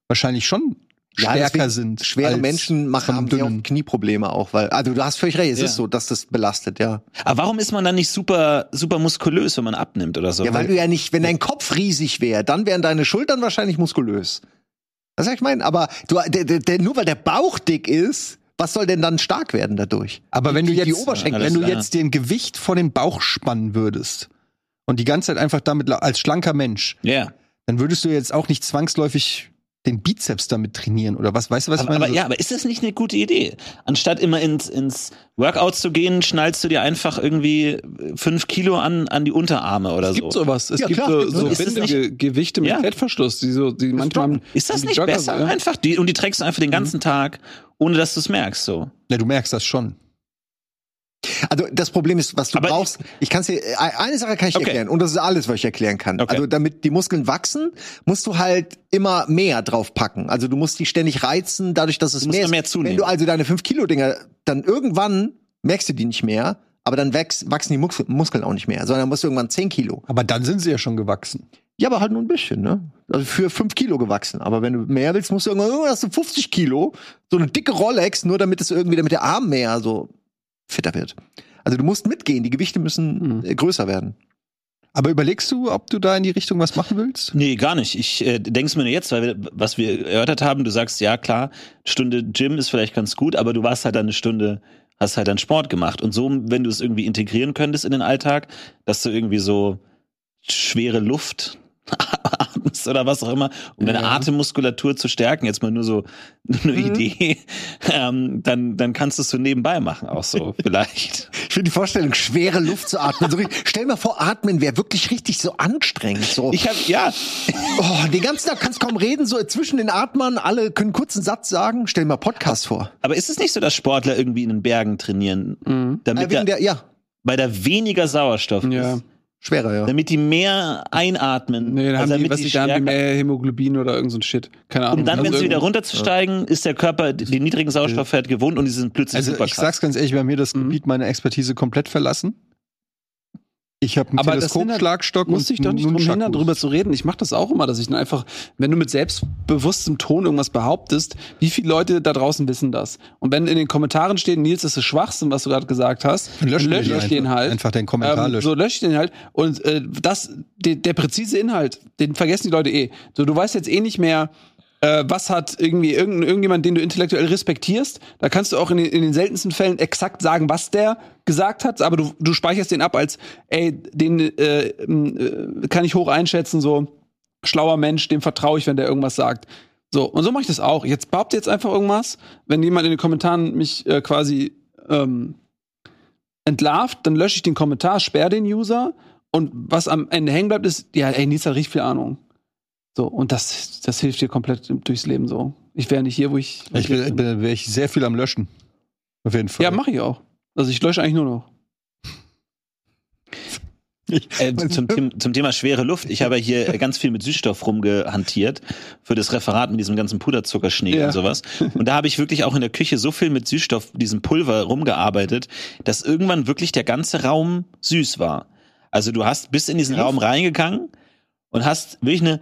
wahrscheinlich schon Ja, stärker sind. Schwere Menschen machen haben oft Knieprobleme auch, weil, also du hast völlig recht, es Ja. ist so, dass das belastet, ja. Aber warum ist man dann nicht super, super muskulös, wenn man abnimmt oder so? Ja, weil du ja nicht, wenn dein Kopf riesig wäre, dann wären deine Schultern wahrscheinlich muskulös. Das ich meine, aber du, der, der, nur weil der Bauch dick ist, was soll denn dann stark werden dadurch? Aber wenn du Die- die jetzt, Oberschenkel, wenn du klar. jetzt den Gewicht vor den Bauch spannen würdest und die ganze Zeit einfach damit als schlanker Mensch, Ja. dann würdest du jetzt auch nicht zwangsläufig den Bizeps damit trainieren oder was? Weißt du, was Aber, ich meine? aber ja, aber ist das nicht eine gute Idee? Anstatt immer ins, ins Workout zu gehen, schnallst du dir einfach irgendwie fünf Kilo an, an die Unterarme oder Es so. gibt sowas. Es Ja, gibt klar, so, so es. Ist es windige Gewichte mit Ja. Klettverschluss, die so, die manchmal haben- Ist das nicht Jogger- besser? ja. Einfach die, und die trägst du einfach den ganzen Tag, ohne dass du es merkst, so. ja, du merkst das schon. Also das Problem ist, was du Aber- brauchst, ich kann dir eine Sache kann ich dir Okay. erklären und das ist alles, was ich erklären kann. Okay. Also damit die Muskeln wachsen, musst du halt immer mehr drauf packen. Also du musst die ständig reizen, dadurch, dass es Du musst mehr mehr zunehmen. Wenn du also deine 5 Kilo Dinger, dann irgendwann merkst du die nicht mehr, aber dann wächst, wachsen die Mus Muskeln auch nicht mehr, sondern musst du irgendwann 10 Kilo. Aber dann sind sie ja schon gewachsen. Ja, aber halt nur ein bisschen, ne? Also für fünf Kilo gewachsen. Aber wenn du mehr willst, musst du irgendwann, oh, hast du 50 Kilo. So eine dicke Rolex, nur damit es irgendwie, damit der Arm mehr so fitter wird. Also du musst mitgehen, die Gewichte müssen Mhm. äh, größer werden. Aber überlegst du, ob du da in die Richtung was machen willst? Nee, gar nicht. Ich äh, denk's mir nur jetzt, weil wir, was wir erörtert haben, du sagst, ja klar, Stunde Gym ist vielleicht ganz gut, aber du warst halt dann eine Stunde, hast halt dann Sport gemacht. Und so, wenn du es irgendwie integrieren könntest in den Alltag, dass du irgendwie so schwere Luft atmest oder was auch immer, um deine Atemmuskulatur zu stärken, jetzt mal nur so eine Idee, ähm, dann, dann kannst du es so nebenbei machen, auch so vielleicht. Ich finde die Vorstellung, schwere Luft zu atmen. So, richtig- stell mal vor, atmen wäre wirklich richtig so anstrengend. So. Ich habe ja, oh, den ganzen Tag kannst kaum reden, so zwischen den Atmern, alle können kurz einen Satz sagen. Stell mal Podcast vor. aber ist es nicht so, dass Sportler irgendwie in den Bergen trainieren, Mhm. damit Äh, wegen da, der, ja, weil da weniger Sauerstoff Ja. ist? Schwerer, ja. damit die mehr einatmen. Nee, dann haben also die, damit was sie ich, da haben die mehr Hämoglobin oder irgend so ein Shit. Keine Ahnung. um dann, wenn Also sie wieder runterzusteigen, ist der Körper den niedrigen Sauerstoffwert gewohnt und die sind plötzlich Also super ich sag's ganz ehrlich, wir haben hier das Mhm. Gebiet meine Expertise komplett verlassen. Ich habe einen Aber das Teleskopschlagstock Muss ich doch nicht drum hindern, drüber zu reden. Ich mache das auch immer, dass ich dann einfach, wenn du mit selbstbewusstem Ton irgendwas behauptest, wie viele Leute da draußen wissen das? Und wenn in den Kommentaren steht, Nils, das ist Schwachsinn, was du gerade gesagt hast, Dann lösche die ich den halt. Einfach den Kommentar ähm, löschen. So lösche ich den halt. Und äh, das, der, der präzise Inhalt, den vergessen die Leute eh. So, du weißt jetzt eh nicht mehr, äh, was hat irgendwie irgend, irgendjemand, den du intellektuell respektierst. Da kannst du auch in den, in den seltensten Fällen exakt sagen, was der gesagt hat, aber du, du speicherst den ab als, ey, den äh, äh, kann ich hoch einschätzen, so schlauer Mensch, dem vertraue ich, wenn der irgendwas sagt. So, und so mache ich das auch. Jetzt behaupte jetzt einfach irgendwas, wenn jemand in den Kommentaren mich äh, quasi ähm, entlarvt, dann lösche ich den Kommentar, sperre den User und was am Ende hängen bleibt, ist, ja, ey, Nils hat richtig viel Ahnung. So, und das, das hilft dir komplett durchs Leben so. Ich wäre nicht hier, wo ich. wo Ich jetzt bin, bin, wär ich sehr viel am Löschen. Auf jeden Fall. ja, mache ich auch. Also ich lösche eigentlich nur noch. Äh, zum, Them- zum Thema schwere Luft. Ich habe hier ganz viel mit Süßstoff rumgehantiert für das Referat mit diesem ganzen Puderzuckerschnee Ja. und sowas. Und da habe ich wirklich auch in der Küche so viel mit Süßstoff, diesem Pulver rumgearbeitet, dass irgendwann wirklich der ganze Raum süß war. Also du hast bis in diesen Raum reingegangen und hast wirklich eine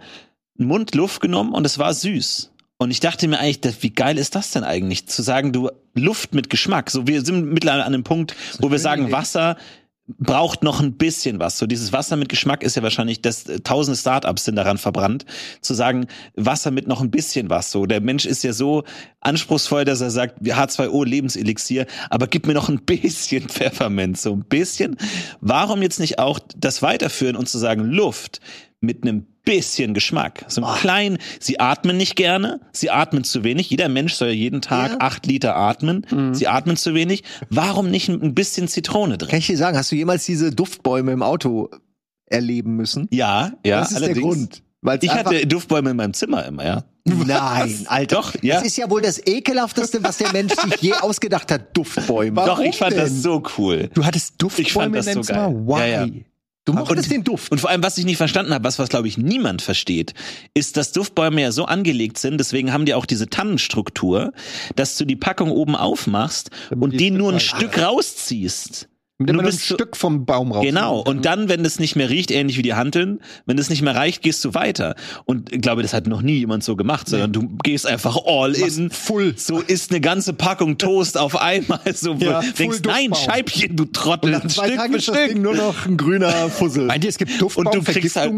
einen Mund Luft genommen und es war süß. Und ich dachte mir eigentlich, wie geil ist das denn eigentlich, zu sagen, du Luft mit Geschmack. So, wir sind mittlerweile an einem Punkt, wo wir sagen, Wasser braucht noch ein bisschen was. So dieses Wasser mit Geschmack ist ja wahrscheinlich, dass äh, tausende Startups sind daran verbrannt, zu sagen, Wasser mit noch ein bisschen was. So der Mensch ist ja so anspruchsvoll, dass er sagt, H2O Lebenselixier, aber gib mir noch ein bisschen Pfefferminz, so ein bisschen. Warum jetzt nicht auch das weiterführen und zu sagen, Luft mit einem bisschen Geschmack. So ein klein, sie atmen nicht gerne, sie atmen zu wenig. Jeder Mensch soll ja jeden Tag Ja. acht Liter atmen. Mhm. Sie atmen zu wenig. Warum nicht ein bisschen Zitrone drin? Kann ich dir sagen, hast du jemals diese Duftbäume im Auto erleben müssen? Ja, ja, das ist allerdings. der Grund. Weil's Ich hatte Duftbäume in meinem Zimmer immer, ja. Nein, Alter. Doch, ja. Das ist ja wohl das ekelhafteste, was der Mensch sich je ausgedacht hat. Duftbäume. Doch, ich fand denn? das so cool. Du hattest Duftbäume in deinem so Zimmer? Why? Ja, ja. Du mochtest den Duft. Und vor allem, was ich nicht verstanden habe, was, was glaube ich niemand versteht, ist, dass Duftbäume ja so angelegt sind, deswegen haben die auch diese Tannenstruktur, dass du die Packung oben aufmachst und die die nur ein Stück Stück rausziehst. Du ein bist so- Stück vom Baum raus. Genau. Und dann, wenn es nicht mehr riecht, ähnlich wie die Hanteln, wenn es nicht mehr reicht, gehst du weiter. Und ich glaube, das hat noch nie jemand so gemacht, sondern du gehst einfach all in. Full. So isst eine ganze Packung Toast auf einmal. So Ja, du denkst, nein, Duftbaum. Scheibchen, du Trottel. Nach zwei Stück Tagen für ist das. Ding nur noch ein grüner Fussel. Meint ihr, es gibt Und du kriegst halt?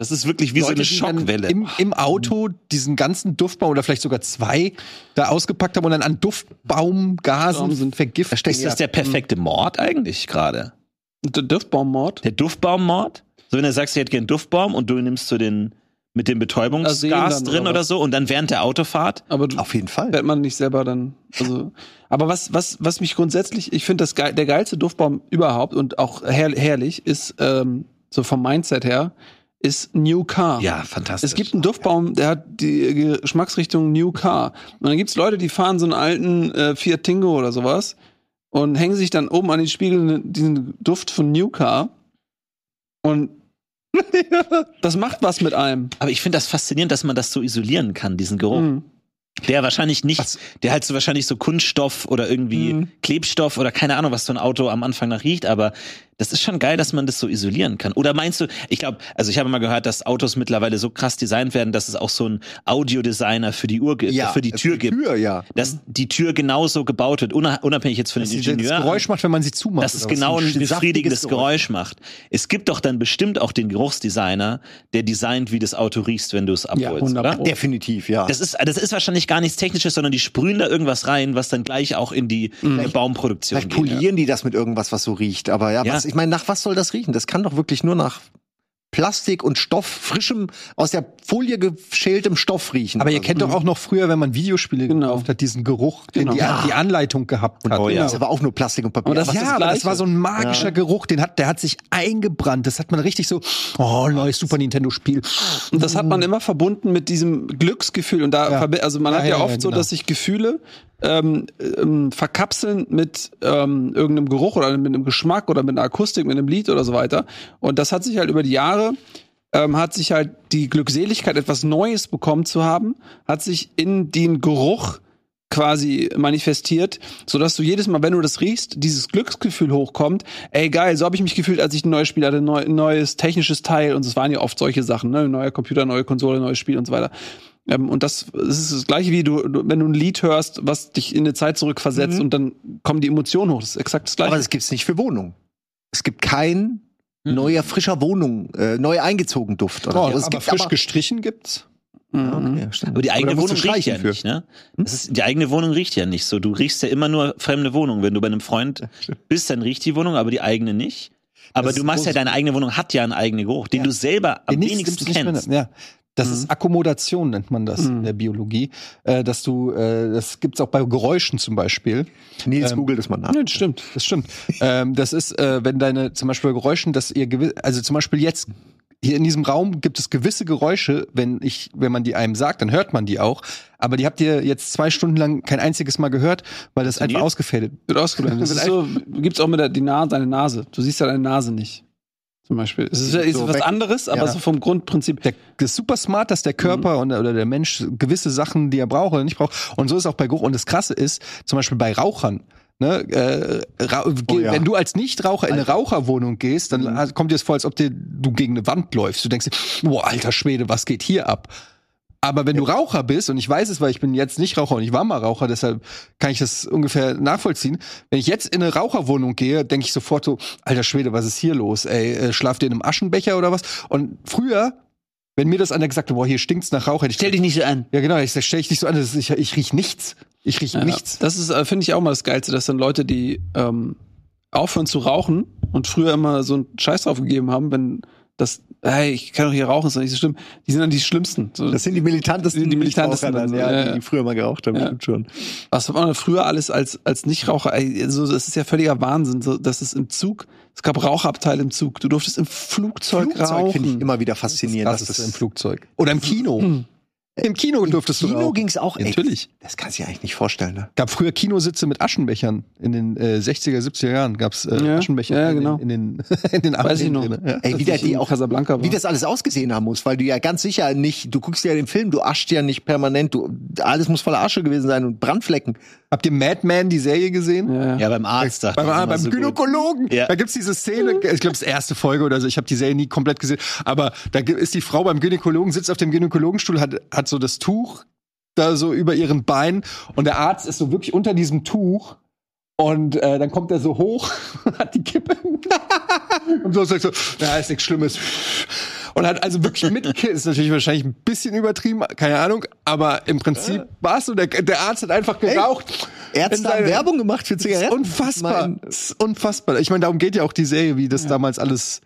Das ist wirklich wie so eine Schockwelle. Im, Im Auto diesen ganzen Duftbaum oder vielleicht sogar zwei da ausgepackt haben und dann an Duftbaumgasen sind vergiftet. Ist das der perfekte Mord eigentlich gerade? Der Duftbaummord. Der Duftbaummord? So, wenn du sagst, ihr hättet gern Duftbaum und du nimmst so den mit dem Betäubungsgas drin oder oder so und dann während der Autofahrt Aber du, Auf jeden Fall. wird man nicht selber dann. Also, aber was, was, was mich grundsätzlich, ich finde, das geil, der geilste Duftbaum überhaupt und auch her, herrlich ist, ähm, so vom Mindset her, ist New Car. Ja, fantastisch. Es gibt einen Duftbaum, der hat die Geschmacksrichtung New Car. Und dann gibt's Leute, die fahren so einen alten äh, Fiat Tingo oder sowas und hängen sich dann oben an den Spiegel diesen Duft von New Car. Und das macht was mit einem. Aber ich finde das faszinierend, dass man das so isolieren kann, diesen Geruch. Mhm. Der wahrscheinlich nicht, Was? der halt so wahrscheinlich so Kunststoff oder irgendwie Mhm. Klebstoff oder keine Ahnung, was so ein Auto am Anfang nach riecht, aber Das ist schon geil, dass man das so isolieren kann. Oder meinst du, ich glaube, also ich habe mal gehört, dass Autos mittlerweile so krass designt werden, dass es auch so einen Audiodesigner für die Uhr gibt, Ja, für die Tür gibt. Tür, ja. Dass die Tür genauso gebaut wird, unab- unabhängig jetzt von den Das Ingenieuren. Geräusch macht, wenn man sie zumacht. dass es genau ein befriedigendes Geräusch macht. Es gibt doch dann bestimmt auch den Geruchsdesigner, der designt, wie das Auto riechst, wenn du es abholst, 100 oder? Pro. Definitiv, ja. Das ist, das ist wahrscheinlich gar nichts Technisches, sondern die sprühen da irgendwas rein, was dann gleich auch in die äh, Baumproduktion Vielleicht geht. polieren die das mit irgendwas, was so riecht. Aber ja, Ja. Was, ich meine, nach was soll das riechen? Das kann doch wirklich nur nach Plastik und Stoff, frischem, aus der Folie geschältem Stoff riechen. Aber ihr Also, kennt doch auch noch früher, wenn man Videospiele Genau. gekauft hat, diesen Geruch, den Genau. die, Ja. die Anleitung gehabt hat. Oh ja. ja. Das aber auch nur Plastik und Papier. Aber das ist ja, das aber das war so ein magischer Geruch, den hat, der hat sich eingebrannt. Das hat man richtig so, oh, neues Super Nintendo Spiel. Und das hat man immer verbunden mit diesem Glücksgefühl. Und da, Ja. also man Ja, hat ja, ja, oft ja, so, genau. dass sich Gefühle ähm, ähm, verkapseln mit ähm, irgendeinem Geruch oder mit einem Geschmack oder mit einer Akustik, mit einem Lied oder so weiter. Und das hat sich halt über die Jahre ähm, hat sich halt die Glückseligkeit, etwas Neues bekommen zu haben, hat sich in den Geruch quasi manifestiert, so dass du jedes Mal, wenn du das riechst, dieses Glücksgefühl hochkommt. Ey, geil, so habe ich mich gefühlt, als ich ein neues Spiel hatte, ein neues technisches Teil und es waren ja oft solche Sachen, ne, neuer Computer, neue Konsole, neues Spiel und so weiter. Ähm, und das, das ist das gleiche wie du, wenn du ein Lied hörst, was dich in eine Zeit zurückversetzt und dann kommen die Emotionen hoch. Das ist exakt das gleiche. aber das gibt's nicht für Wohnungen. Es gibt kein neuer, frischer Wohnung, äh, neu eingezogen Duft. Oder Oh, so. Also es aber gibt frisch aber, gestrichen gibt's. Mhm. okay. Aber die eigene Wohnung riecht ja für? nicht, ne? Das ist, die eigene Wohnung riecht ja nicht so. Du riechst ja immer nur fremde Wohnung. Wenn du bei einem Freund bist, dann riecht die Wohnung, aber die eigene nicht. Aber Das du machst ja, deine eigene Wohnung hat ja einen eigenen Geruch, den Ja. du selber am Den wenigsten kennst. Ja. Das ist Akkommodation, nennt man das in der Biologie. Äh, dass du, äh, das gibt's auch bei Geräuschen zum Beispiel. Nils ähm, googelt es mal nach. Ja, das stimmt. Das stimmt. ähm, das ist, äh, wenn deine, zum Beispiel bei Geräuschen, dass ihr gewiss, also zum Beispiel jetzt, hier in diesem Raum gibt es gewisse Geräusche, wenn ich, wenn man die einem sagt, dann hört man die auch. Aber die habt ihr jetzt zwei Stunden lang kein einziges Mal gehört, weil das einfach ausgefädet Wird ausgeblendet. Das ist so, gibt's auch mit der die Nase, deine Nase. Du siehst ja deine Nase nicht. Zum Beispiel. Es ist, ist So was weg- anderes, aber Ja. so vom Grundprinzip. der, das ist super smart, dass der Körper und, oder der Mensch gewisse Sachen, die er braucht oder nicht braucht. Und so ist auch bei Geruch. Und das Krasse ist, zum Beispiel bei Rauchern. Ne, äh, geh- ja. Wenn du als Nichtraucher in eine Raucherwohnung gehst, dann hast- kommt dir das vor, als ob dir, du gegen eine Wand läufst. Du denkst dir, boah, alter Schwede, was geht hier ab? Aber wenn du Raucher bist, und ich weiß es, weil ich bin jetzt nicht Raucher und ich war mal Raucher, deshalb kann ich das ungefähr nachvollziehen. Wenn ich jetzt in eine Raucherwohnung gehe, denke ich sofort so, alter Schwede, was ist hier los? Ey, äh, schlaft ihr in einem Aschenbecher oder was? Und früher, wenn mir das einer gesagt hat, boah, hier stinkt's nach Rauch, hätte ich Stell dich nicht so an. ja genau, ich sag, stell dich nicht so an, ist, ich, ich riech nichts. Ich riech Ja, nichts. Das ist, äh, finde ich auch mal das Geilste, dass dann Leute, die ähm, aufhören zu rauchen und früher immer so einen Scheiß drauf gegeben haben, wenn das, hey, ich kann doch hier rauchen, ist doch nicht so schlimm. Die sind dann die Schlimmsten. So, Das sind die militantesten, Die militantesten Nichtraucher dann, ja, ja, die, die früher mal geraucht haben, Ja. stimmt schon. was hat man früher alles als, als Nichtraucher, ey, so, das ist ja völliger Wahnsinn, so, dass es im Zug, es gab Rauchabteile im Zug, du durftest im Flugzeug, Flugzeug finde ich rauchen. immer wieder faszinierend. Das dass ist im Flugzeug. Oder im Kino. Im Kino durftest du Kino rauchen. ging's auch, ey. Natürlich. Das kannst du dir eigentlich nicht vorstellen, ne? gab früher Kinositze mit Aschenbechern. In den äh, 60er, 70er Jahren gab's äh, Ja, Aschenbecher ja, in, genau. in den in den Weiß ich noch. Ja. Ey, wie, ich die auch, Casablanca war. wie das alles ausgesehen haben muss, weil du ja ganz sicher nicht, du guckst ja den Film, du aschst ja nicht permanent, du, alles muss voller Asche gewesen sein und Brandflecken. Habt ihr Mad Men, die Serie gesehen? Ja, ja. Ja, beim Arzt Beim, ich immer beim so. Gynäkologen. Ja. Da gibt's diese Szene, ich glaube, das ist erste Folge oder so. Ich habe die Serie nie komplett gesehen. Aber da ist die Frau beim Gynäkologen, sitzt auf dem Gynäkologenstuhl, hat, hat so das Tuch da so über ihren Bein und der Arzt ist so wirklich unter diesem Tuch. Und äh, dann kommt er so hoch, hat die Kippe und so sagt so, na, ist nichts Schlimmes. Und hat also wirklich mit Kippe, ist natürlich wahrscheinlich ein bisschen übertrieben, keine Ahnung, aber im Prinzip war's so, der, der Arzt hat einfach geraucht. Ärzte In haben seine- Werbung gemacht für Zigaretten. unfassbar. Mein- Das ist unfassbar. Ich meine, darum geht ja auch die Serie, wie das damals alles.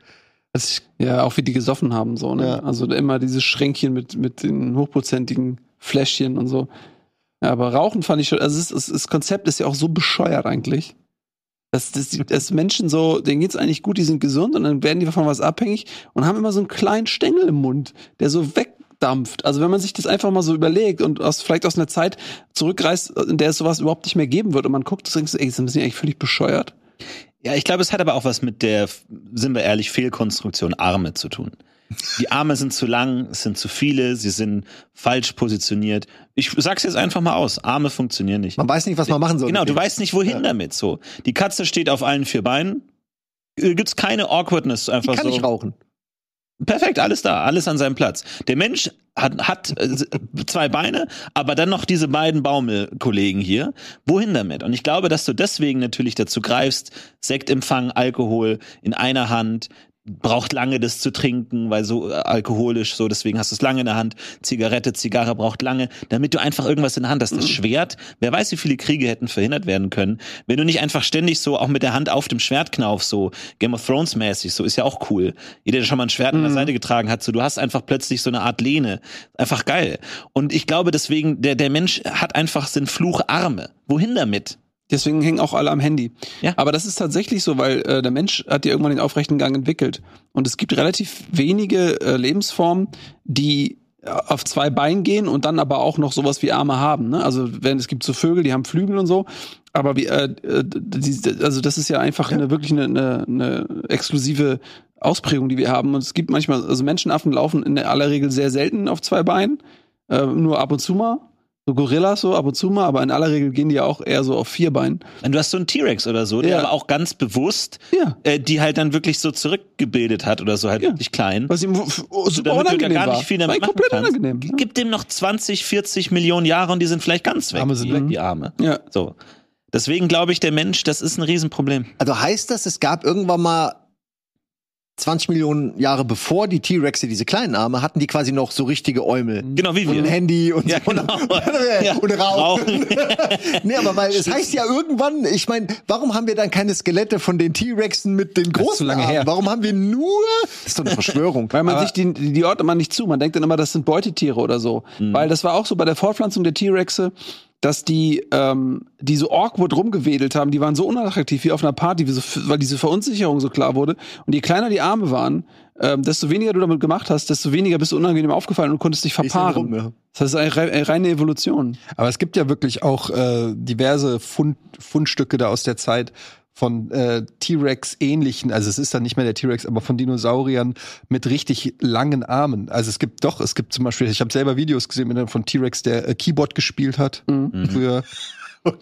Also ich, Ja, auch wie die gesoffen haben, so, ne? Ja. Also immer dieses Schränkchen mit, mit den hochprozentigen Fläschchen und so. Ja, aber Rauchen fand ich schon, also es ist, das Konzept ist ja auch so bescheuert eigentlich. Dass, dass, dass Menschen so, denen geht's eigentlich gut, die sind gesund und dann werden die von was abhängig und haben immer so einen kleinen Stängel im Mund, der so wegdampft. Also wenn man sich das einfach mal so überlegt und aus, vielleicht aus einer Zeit zurückreist, in der es sowas überhaupt nicht mehr geben wird und man guckt, denkst du, ey, sind die eigentlich völlig bescheuert? Ja, ich glaube, es hat aber auch was mit der, sind wir ehrlich, Fehlkonstruktion Arme zu tun. Die Arme sind zu lang, es sind zu viele, sie sind falsch positioniert. Ich sag's jetzt einfach mal aus, Arme funktionieren nicht. Man weiß nicht, was man machen soll. Genau, du weißt nicht, wohin damit so. Die Katze steht auf allen vier Beinen, äh, gibt's keine Awkwardness Die einfach kann so. nicht rauchen. Perfekt, alles da, alles an seinem Platz. Der Mensch hat, hat äh, zwei Beine, aber dann noch diese beiden Baumelkollegen hier. Wohin damit? Und ich glaube, dass du deswegen natürlich dazu greifst, Sektempfang, Alkohol in einer Hand, braucht lange das zu trinken, weil so äh, alkoholisch, so deswegen hast du es lange in der Hand. Zigarette, Zigarre braucht lange, damit du einfach irgendwas in der Hand hast. Das Schwert, wer weiß, wie viele Kriege hätten verhindert werden können, wenn du nicht einfach ständig so auch mit der Hand auf dem Schwert knaufst, so Game of Thrones mäßig, so ist ja auch cool. Jeder, der schon mal ein Schwert an der Seite getragen hat, so du hast einfach plötzlich so eine Art Lehne. Einfach geil. Und ich glaube deswegen, der, der Mensch hat einfach sind Flucharme. Wohin damit? Deswegen hängen auch alle am Handy. Ja. Aber das ist tatsächlich so, weil äh, der Mensch hat ja irgendwann den aufrechten Gang entwickelt. Und es gibt relativ wenige äh, Lebensformen, die äh, auf zwei Beinen gehen und dann aber auch noch sowas wie Arme haben. Ne? Also wenn es gibt so Vögel, die haben Flügel und so. Aber wie, äh, äh, die, also das ist ja einfach eine wirklich eine, eine, eine exklusive Ausprägung, die wir haben. Und es gibt manchmal, also Menschenaffen laufen in aller Regel sehr selten auf zwei Beinen, äh, nur ab und zu mal. So Gorillas so ab und zu mal, aber in aller Regel gehen die ja auch eher so auf vier Beinen. Und du hast so einen T-Rex oder so, der Ja. aber auch ganz bewusst Ja. äh, die halt dann wirklich so zurückgebildet hat oder so halt Ja. wirklich klein. Was ihm oh, super damit du unangenehm gar war. nicht viel war damit machen komplett kannst. unangenehm. ne? Gib dem noch 20, 40 Millionen Jahre und die sind vielleicht ganz weg. Arme sind die, weg. die Arme. Ja. So. Deswegen glaube ich, der Mensch, das ist ein Riesenproblem. Also heißt das, es gab irgendwann mal 20 Millionen Jahre bevor die T-Rexe diese kleinen Arme hatten, die quasi noch so richtige Äumel. Genau wie Und ein wir. Handy und Ja, so. genau. Ja. Und Rauchen. Nee, aber weil es heißt ja irgendwann, ich meine, warum haben wir dann keine Skelette von den T-Rexen mit den großen zu lange Armen? her. Warum haben wir nur, das ist doch eine Verschwörung. Weil man Aber- sich die, die die ordnet man nicht zu. Man denkt dann immer, das sind Beutetiere oder so. Mhm. Weil das war auch so bei der Fortpflanzung der T-Rexe, dass die, ähm, die so awkward rumgewedelt haben, die waren so unattraktiv wie auf einer Party, so, weil diese Verunsicherung so klar wurde. Und je kleiner die Arme waren, ähm, desto weniger du damit gemacht hast, desto weniger bist du unangenehm aufgefallen und konntest dich verpaaren. rum, ja. Das ist eine rei- reine Evolution. Aber es gibt ja wirklich auch äh, diverse Fund, Fundstücke da aus der Zeit von äh, T-Rex ähnlichen, also es ist dann nicht mehr der T-Rex, aber von Dinosauriern mit richtig langen Armen. Also es gibt doch, es gibt zum Beispiel, ich habe selber Videos gesehen mit einem von T-Rex, der äh, Keyboard gespielt hat früher.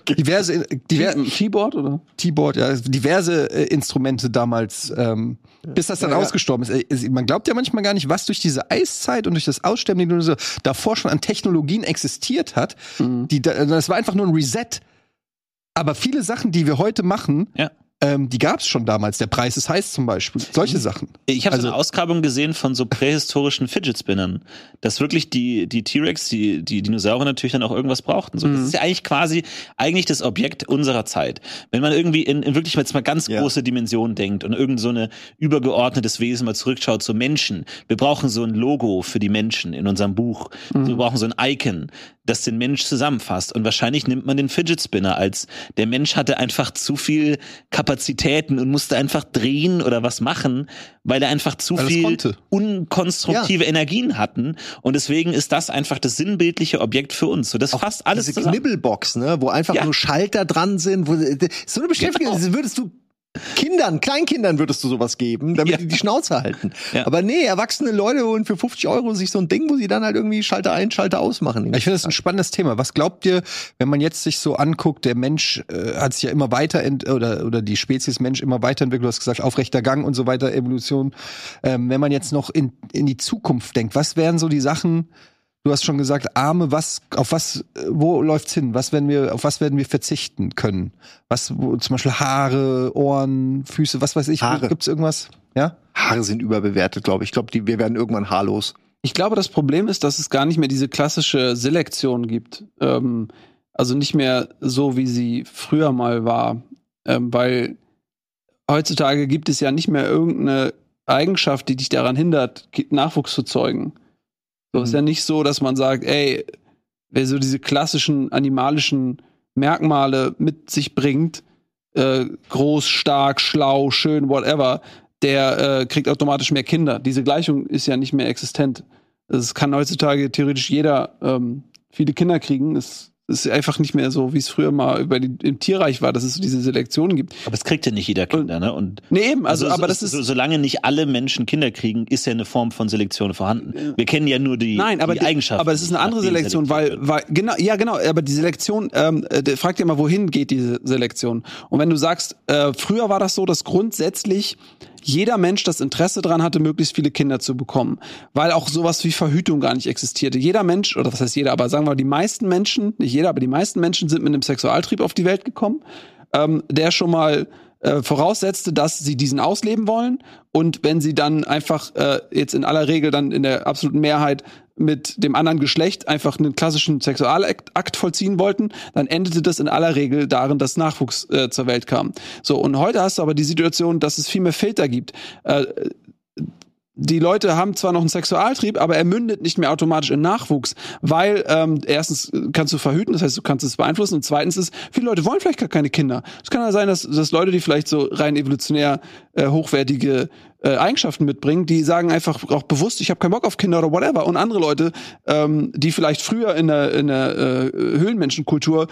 Diverse, diverse Keyboard oder? Keyboard, ja, diverse äh, Instrumente damals, ähm, bis das dann Ja, ja. ausgestorben ist. Äh, es- Man glaubt ja manchmal gar nicht, was durch diese Eiszeit und durch das Aussterben der Dinosaurier davor schon an Technologien existiert hat. Die, da- das war einfach nur ein Reset. Aber viele Sachen, die wir heute machen, Ja. ähm, die gab es schon damals. Der Preis ist heiß zum Beispiel. Solche Sachen. Ich habe Also- so eine Ausgrabung gesehen von so prähistorischen Fidget Spinnern, dass wirklich die die T-Rex, die die Dinosaurier natürlich dann auch irgendwas brauchten. So, das ist ja eigentlich quasi eigentlich das Objekt unserer Zeit. Wenn man irgendwie in, in wirklich jetzt mal ganz Ja. große Dimensionen denkt und irgend so eine übergeordnetes Wesen mal zurückschaut zu Menschen. Wir brauchen so ein Logo für die Menschen in unserem Buch. Wir brauchen so ein Icon, das den Mensch zusammenfasst. Und wahrscheinlich nimmt man den Fidget Spinner als der Mensch hatte einfach zu viel Kapazitäten und musste einfach drehen oder was machen, weil er einfach zu Weil er es viel konnte. unkonstruktive Energien hatten. Und deswegen ist das einfach das sinnbildliche Objekt für uns. So, das fasst alles Diese zusammen. Knibbelbox, ne, wo einfach Ja. nur Schalter dran sind, wo so eine Beschäftigung, Genau. das würdest du Kindern, Kleinkindern würdest du sowas geben, damit Ja. die die Schnauze halten. Ja. Aber nee, erwachsene Leute holen für 50 Euro sich so ein Ding, wo sie dann halt irgendwie Schalter ein, Schalter ausmachen. Ich finde das ein spannendes Thema. Was glaubt ihr, wenn man jetzt sich so anguckt, der Mensch äh, hat sich ja immer weiter oder oder die Spezies Mensch immer weiterentwickelt. Du hast gesagt, aufrechter Gang und so weiter, Evolution. Ähm, wenn man jetzt noch in in die Zukunft denkt, was wären so die Sachen? Du hast schon gesagt, Arme, was, auf was, äh, wo läuft's hin? Was werden wir, auf was werden wir verzichten können? Was, wo, zum Beispiel Haare, Ohren, Füße, was weiß ich? Haare. Gibt's irgendwas? Ja? Haare sind überbewertet, glaube ich. Ich glaube, die- wir werden irgendwann haarlos. Ich glaube, das Problem ist, dass es gar nicht mehr diese klassische Selektion gibt. Ähm, also nicht mehr so, wie sie früher mal war. Ähm, weil heutzutage gibt es ja nicht mehr irgendeine Eigenschaft, die dich daran hindert, Nachwuchs zu zeugen. So ist ja nicht so, dass man sagt, ey, wer so diese klassischen animalischen Merkmale mit sich bringt, äh, groß, stark, schlau, schön, whatever, der äh, kriegt automatisch mehr Kinder. Diese Gleichung ist ja nicht mehr existent. Es kann heutzutage theoretisch jeder ähm, viele Kinder kriegen. Es Ist einfach nicht mehr so, wie es früher mal über die, im Tierreich war, dass es so diese Selektionen gibt. Aber es kriegt ja nicht jeder Kinder, ne? Und Nee, eben, also, aber das so, ist. solange nicht alle Menschen Kinder kriegen, ist ja eine Form von Selektion vorhanden. Wir kennen ja nur die, Nein, aber die die- Eigenschaften. Aber es ist eine andere Selektion, weil, weil genau, ja genau, aber die Selektion, ähm, äh, fragt ja immer, wohin geht diese Selektion? Und wenn du sagst, äh, früher war das so, dass grundsätzlich jeder Mensch das Interesse daran hatte, möglichst viele Kinder zu bekommen, weil auch sowas wie Verhütung gar nicht existierte. Jeder Mensch, oder was heißt jeder, aber sagen wir mal, die meisten Menschen, nicht jeder, aber die meisten Menschen sind mit einem Sexualtrieb auf die Welt gekommen, ähm, der schon mal äh, voraussetzte, dass sie diesen ausleben wollen und wenn sie dann einfach äh, jetzt in aller Regel dann in der absoluten Mehrheit mit dem anderen Geschlecht einfach einen klassischen Sexualakt Akt vollziehen wollten, dann endete das in aller Regel darin, dass Nachwuchs äh, zur Welt kam. So und heute hast du aber die Situation, dass es viel mehr Filter gibt. Äh, die Leute haben zwar noch einen Sexualtrieb, aber er mündet nicht mehr automatisch in Nachwuchs, weil ähm, erstens kannst du verhüten, das heißt, du kannst es beeinflussen und zweitens ist, viele Leute wollen vielleicht gar keine Kinder. Es kann ja sein, dass, dass Leute, die vielleicht so rein evolutionär äh, hochwertige äh, Eigenschaften mitbringen, die sagen einfach auch bewusst, ich habe keinen Bock auf Kinder oder whatever. Und andere Leute, ähm, die vielleicht früher in der, in der äh, Höhlenmenschenkultur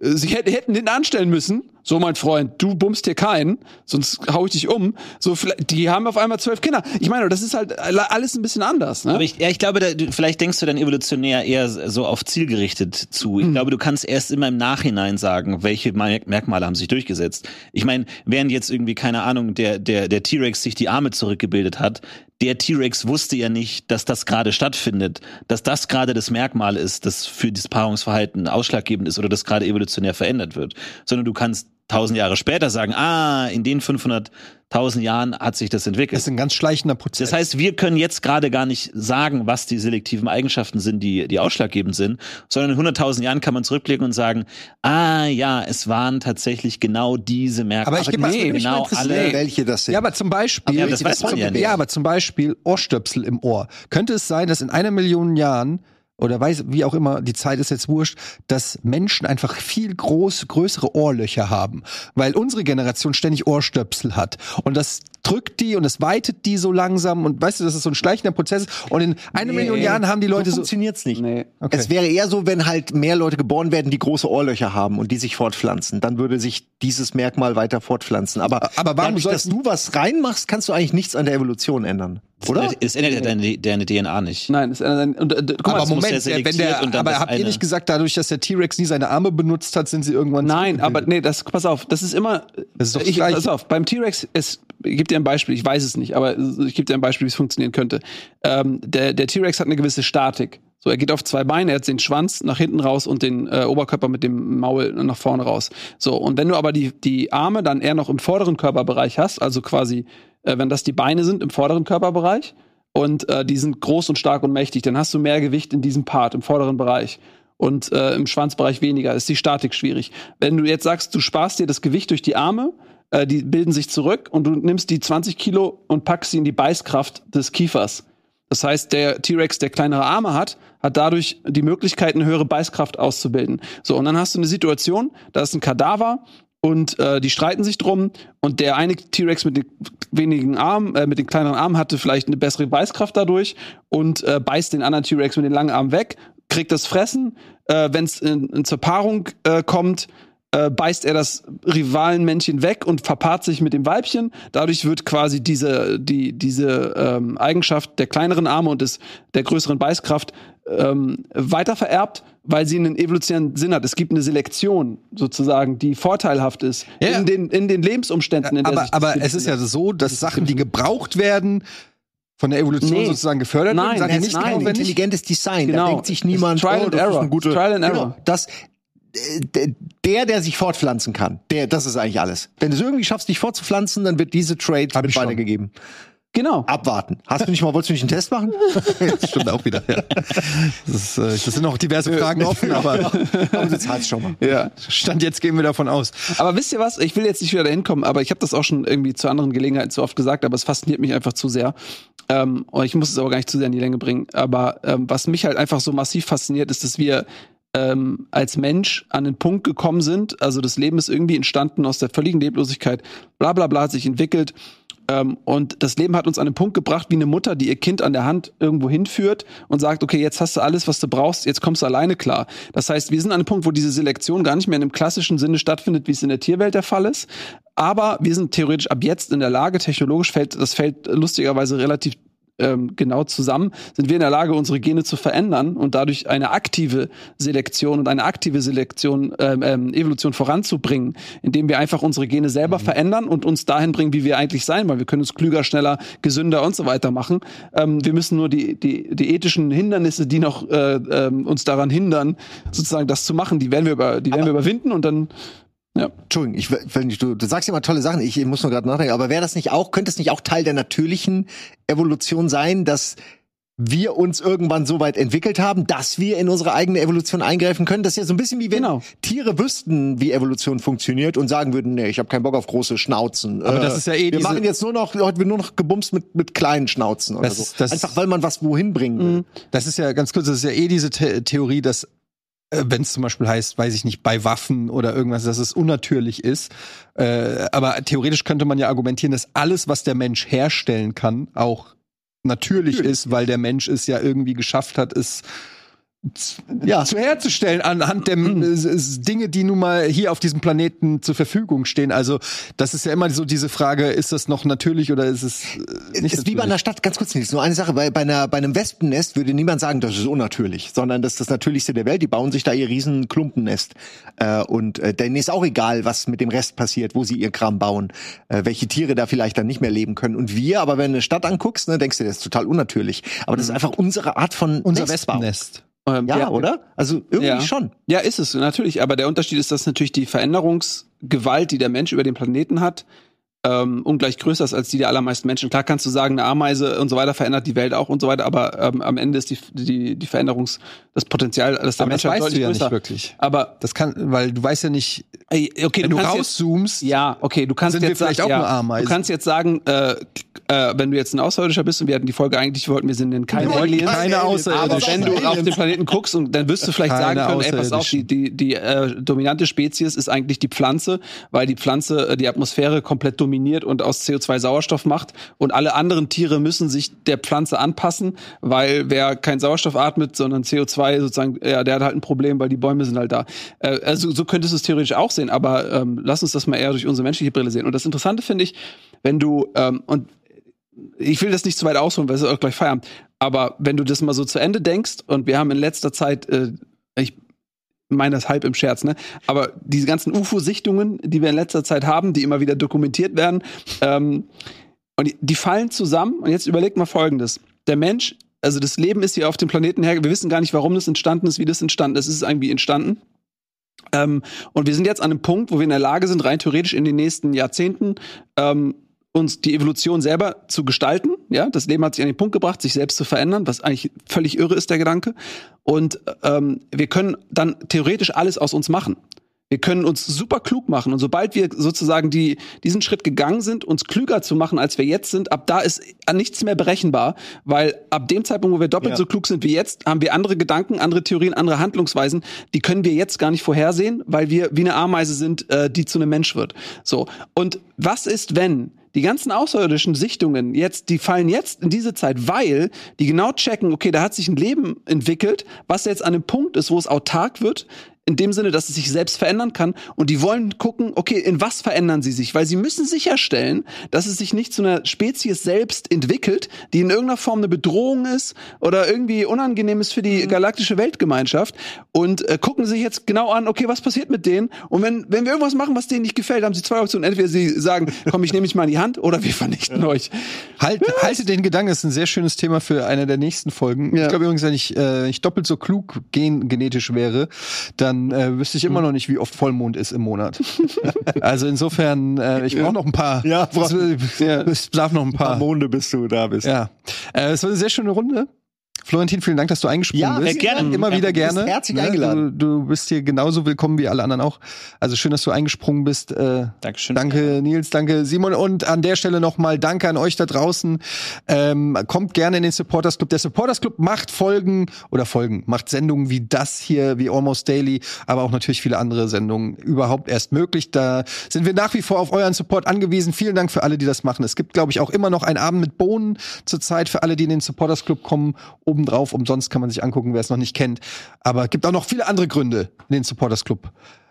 äh, sich hätten, den anstellen müssen. So, mein Freund, du bummst hier keinen, sonst hau ich dich um. So, vielleicht, die haben auf einmal zwölf Kinder. Ich meine, das ist halt alles ein bisschen anders. Ne? Aber ich, ja, ich glaube, da, du, vielleicht denkst du dann evolutionär eher so auf zielgerichtet zu. Ich glaube, du kannst erst immer im Nachhinein sagen, welche Merk- Merkmale haben sich durchgesetzt. Ich meine, während jetzt irgendwie, keine Ahnung, der, der, der T-Rex sich die Arme zurückgebildet hat, der T-Rex wusste ja nicht, dass das gerade stattfindet, dass das gerade das Merkmal ist, das für das Paarungsverhalten ausschlaggebend ist oder das gerade evolutionär verändert wird. Sondern du kannst tausend Jahre später sagen, ah, in den 500.000 Jahren hat sich das entwickelt. Das ist ein ganz schleichender Prozess. Das heißt, wir können jetzt gerade gar nicht sagen, was die selektiven Eigenschaften sind, die, die ausschlaggebend sind, sondern in 100.000 Jahren kann man zurückblicken und sagen, ah ja, es waren tatsächlich genau diese Merkmale. Aber ich geb mal- nee, genau alle. welche das sind. Ja, aber zum Beispiel, Ja, das weiß man ja nicht. ja, aber zum Beispiel Ohrstöpsel im Ohr. Könnte es sein, dass in einer Million Jahren oder weiß, wie auch immer, die Zeit ist jetzt wurscht, dass Menschen einfach viel groß, größere Ohrlöcher haben, weil unsere Generation ständig Ohrstöpsel hat. Und das drückt die und das weitet die so langsam und weißt du, dass es so ein schleichender Prozess ist. Und in einer Nee, Million Jahren haben die Leute so so. funktioniert's nicht. Nee. Okay. Es wäre eher so, wenn halt mehr Leute geboren werden, die große Ohrlöcher haben und die sich fortpflanzen. Dann würde sich dieses Merkmal weiter fortpflanzen. Aber, Aber warum dadurch, dass du was reinmachst, kannst du eigentlich nichts an der Evolution ändern. Oder? Es ändert ja deine, deine DNA nicht. Nein, es, äh, und, äh, guck mal, aber muss Moment, ja der, wenn der, und dann aber habt ihr nicht gesagt, dadurch, dass der T-Rex nie seine Arme benutzt hat, sind sie irgendwann Nein, aber nee, das pass auf, das ist immer Das ist doch ich, gleich. pass auf, beim T-Rex es ich gebe dir ein Beispiel, ich weiß es nicht, aber ich gebe dir ein Beispiel, wie es funktionieren könnte. Ähm, der der T-Rex hat eine gewisse Statik. So, er geht auf zwei Beine, er hat den Schwanz nach hinten raus und den äh, Oberkörper mit dem Maul nach vorne raus. So, und wenn du aber die die Arme dann eher noch im vorderen Körperbereich hast, also quasi äh, wenn das die Beine sind im vorderen Körperbereich und äh, die sind groß und stark und mächtig, dann hast du mehr Gewicht in diesem Part im vorderen Bereich und äh, im Schwanzbereich weniger. Ist die Statik schwierig. Wenn du jetzt sagst, du sparst dir das Gewicht durch die Arme, äh, die bilden sich zurück und du nimmst die 20 Kilo und packst sie in die Beißkraft des Kiefers. Das heißt, der T-Rex, der kleinere Arme hat, hat dadurch die Möglichkeit, eine höhere Beißkraft auszubilden. So, und dann hast du eine Situation, da ist ein Kadaver und äh, die streiten sich drum und der eine T-Rex mit den wenigen Armen, äh, mit den kleineren Armen hatte vielleicht eine bessere Beißkraft dadurch und äh, beißt den anderen T-Rex mit den langen Armen weg, kriegt das Fressen, äh, wenn es in, in zur Paarung äh, kommt, äh, beißt er das Rivalenmännchen weg und verpaart sich mit dem Weibchen. Dadurch wird quasi diese, die, diese ähm, Eigenschaft der kleineren Arme und des, der größeren Beißkraft ähm, weitervererbt, weil sie einen evolutionären Sinn hat. Es gibt eine Selektion sozusagen, die vorteilhaft ist Ja. in, den, in den Lebensumständen. In aber aber es ist ja so, dass Sachen, die gebraucht werden, von der Evolution Nee. sozusagen gefördert Nein, werden, es- nicht nein, notwendig- intelligentes Design. Genau. Da denkt sich niemand, Trial oh, and das ist error. ein guter, Trial and genau, error. Das, äh, der, der sich fortpflanzen kann, der, das ist eigentlich alles. Wenn du es irgendwie schaffst, dich fortzupflanzen, dann wird diese Trade ich schon. Genau. Abwarten. Hast du nicht mal, wolltest du nicht einen Test machen? Das stimmt auch wieder. Ja. Das, ist, äh, das sind noch diverse Fragen offen, aber Aber du zahlst schon mal. Ja. Stand jetzt gehen wir davon aus. Aber wisst ihr was? Ich will jetzt nicht wieder dahin kommen, aber ich habe das auch schon irgendwie zu anderen Gelegenheiten zu oft gesagt, aber es fasziniert mich einfach zu sehr. Ähm, und ich muss es aber gar nicht zu sehr in die Länge bringen. Aber ähm, was mich halt einfach so massiv fasziniert, ist, dass wir ähm, als Mensch an den Punkt gekommen sind. Also das Leben ist irgendwie entstanden aus der völligen Leblosigkeit. Bla bla bla hat sich entwickelt. Ähm, und das Leben hat uns an einen Punkt gebracht, wie eine Mutter, die ihr Kind an der Hand irgendwo hinführt und sagt, okay, jetzt hast du alles, was du brauchst, jetzt kommst du alleine klar. Das heißt, wir sind an einem Punkt, wo diese Selektion gar nicht mehr in einem klassischen Sinne stattfindet, wie es in der Tierwelt der Fall ist. Aber wir sind theoretisch ab jetzt in der Lage, technologisch fällt, das fällt lustigerweise relativ ähm, genau zusammen, sind wir in der Lage, unsere Gene zu verändern und dadurch eine aktive Selektion und eine aktive Selektion, ähm, ähm, Evolution voranzubringen, indem wir einfach unsere Gene selber verändern und uns dahin bringen, wie wir eigentlich sein, weil wir können uns klüger, schneller, gesünder und so weiter machen. Ähm, wir müssen nur die, die, die ethischen Hindernisse, die noch äh, ähm, uns daran hindern, sozusagen das zu machen, die werden wir über, die werden wir überwinden und dann ja. Entschuldigung, ich will nicht, du, du sagst immer tolle Sachen, ich muss nur gerade nachdenken, aber wäre das nicht auch, könnte es nicht auch Teil der natürlichen Evolution sein, dass wir uns irgendwann so weit entwickelt haben, dass wir in unsere eigene Evolution eingreifen können. Das ist ja so ein bisschen wie wenn Genau. Tiere wüssten, wie Evolution funktioniert und sagen würden, nee, ich habe keinen Bock auf große Schnauzen. Aber das ist ja eh Wir machen jetzt nur noch, heute wird nur noch gebumst mit, mit kleinen Schnauzen oder Das so. das Einfach weil man was wohin bringen will. Das ist ja ganz kurz, das ist ja eh diese The Theorie, dass äh, wenn es zum Beispiel heißt, weiß ich nicht, bei Waffen oder irgendwas, dass es unnatürlich ist. Äh, aber theoretisch könnte man ja argumentieren, dass alles, was der Mensch herstellen kann, auch natürlich, ist, weil der Mensch es ja irgendwie geschafft hat, es Ja. zu herzustellen anhand der äh, s- Dinge, die nun mal hier auf diesem Planeten zur Verfügung stehen. Also das ist ja immer so diese Frage, ist das noch natürlich oder ist es äh, nicht ist wie bei einer? Stadt, ganz kurz nicht, nur eine Sache, bei, bei, einer, bei einem Wespennest würde niemand sagen, das ist unnatürlich, sondern das ist das Natürlichste der Welt, die bauen sich da ihr riesen Klumpennest. Äh, und äh, denen ist auch egal, was mit dem Rest passiert, wo sie ihr Kram bauen, äh, welche Tiere da vielleicht dann nicht mehr leben können. Und wir, aber wenn du eine Stadt anguckst, ne, denkst du, das ist total unnatürlich. Aber das ist einfach unsere Art von Unser Nestbau. Wespennest. Ähm, Ja, oder? Also irgendwie Ja. schon. Ja, ist es, natürlich. Aber der Unterschied ist, dass natürlich die Veränderungsgewalt, die der Mensch über den Planeten hat, ähm, ungleich größer ist als die der allermeisten Menschen. Klar kannst du sagen, eine Ameise und so weiter verändert die Welt auch und so weiter, aber ähm, am Ende ist die, die, die Veränderungs, das Potenzial, das der Aber das Menschheit weißt du ja größer. nicht wirklich. Aber Das kann, weil du weißt ja nicht, ey, okay, wenn du, jetzt- rauszoomst, Ja, okay, du kannst jetzt vielleicht sagen, auch ja, nur Ameisen? Du kannst jetzt sagen, äh, äh, wenn du jetzt ein Außerirdischer bist und wir hatten die Folge eigentlich, wir wollten, wir sind in keine wollten Aliens. keine aber Außerirdischen. wenn du auf den Planeten guckst und dann wirst du vielleicht Keine sagen können, ey, pass auf, die, die, die äh, dominante Spezies ist eigentlich die Pflanze, weil die Pflanze äh, die Atmosphäre komplett dominiert und aus CO2 Sauerstoff macht und alle anderen Tiere müssen sich der Pflanze anpassen, weil wer kein Sauerstoff atmet, sondern CO2 sozusagen, ja, der hat halt ein Problem, weil die Bäume sind halt da. Äh, also so könntest du es theoretisch auch sehen, aber ähm, lass uns das mal eher durch unsere menschliche Brille sehen. Und das Interessante finde ich, wenn du ähm, und ich will das nicht zu weit ausholen, weil es auch gleich Feierabend. Aber wenn du das mal so zu Ende denkst, und wir haben in letzter Zeit, äh, ich meine das halb im Scherz, ne? Aber diese ganzen UFO-Sichtungen, die wir in letzter Zeit haben, die immer wieder dokumentiert werden, ähm, und die, die fallen zusammen. Und jetzt überleg mal Folgendes: Der Mensch, also das Leben ist hier auf dem Planeten her. Wir wissen gar nicht, warum das entstanden ist, wie das entstanden ist. Es ist irgendwie entstanden. Ähm, und wir sind jetzt an einem Punkt, wo wir in der Lage sind, rein theoretisch in den nächsten Jahrzehnten ähm, uns die Evolution selber zu gestalten. Ja, das Leben hat sich an den Punkt gebracht, sich selbst zu verändern, was eigentlich völlig irre ist, der Gedanke. Und ähm, wir können dann theoretisch alles aus uns machen. Wir können uns super klug machen und sobald wir sozusagen die, diesen Schritt gegangen sind, uns klüger zu machen, als wir jetzt sind, ab da ist an nichts mehr berechenbar, weil ab dem Zeitpunkt, wo wir doppelt Ja. so klug sind wie jetzt, haben wir andere Gedanken, andere Theorien, andere Handlungsweisen, die können wir jetzt gar nicht vorhersehen, weil wir wie eine Ameise sind, äh, die zu einem Mensch wird. So. Und was ist, wenn die ganzen außerirdischen Sichtungen jetzt, die fallen jetzt in diese Zeit, weil die genau checken, okay, da hat sich ein Leben entwickelt, was jetzt an einem Punkt ist, wo es autark wird, in dem Sinne, dass es sich selbst verändern kann. Und die wollen gucken, okay, in was verändern sie sich? Weil sie müssen sicherstellen, dass es sich nicht zu einer Spezies selbst entwickelt, die in irgendeiner Form eine Bedrohung ist oder irgendwie unangenehm ist für die galaktische Weltgemeinschaft. Und äh, gucken sich jetzt genau an, okay, was passiert mit denen? Und wenn, wenn wir irgendwas machen, was denen nicht gefällt, haben sie zwei Optionen. Entweder sie sagen, komm, ich nehme mich mal in die Hand oder wir vernichten euch. Halt, halte den Gedanken, ist ein sehr schönes Thema für eine der nächsten Folgen. Ja. Ich glaube übrigens, wenn ich, äh, ich doppelt so klug gen genetisch wäre, dann äh, wüsste ich immer noch nicht, wie oft Vollmond ist im Monat. also insofern, äh, ich brauche noch ein paar. Ja, ja, es bedarf noch ein Paar paar. Monde, bis du da bist. Ja. Äh, es war eine sehr schöne Runde. Florentin, vielen Dank, dass du eingesprungen Ja, bist. sehr gerne. Immer Ja, wieder du bist gerne. herzlich Ne? eingeladen. Du, du bist hier genauso willkommen wie alle anderen auch. Also schön, dass du eingesprungen bist. Äh, Dankeschön. Danke Nils, danke Simon und an der Stelle nochmal danke an euch da draußen. Ähm, kommt gerne in den Supporters Club. Der Supporters Club macht Folgen oder Folgen, macht Sendungen wie das hier, wie Almost Daily, aber auch natürlich viele andere Sendungen überhaupt erst möglich. Da sind wir nach wie vor auf euren Support angewiesen. Vielen Dank für alle, die das machen. Es gibt, glaube ich, auch immer noch einen Abend mit Bohnen zurzeit für alle, die in den Supporters Club kommen obendrauf. Umsonst kann man sich angucken, wer es noch nicht kennt. Aber es gibt auch noch viele andere Gründe, in den Supporters Club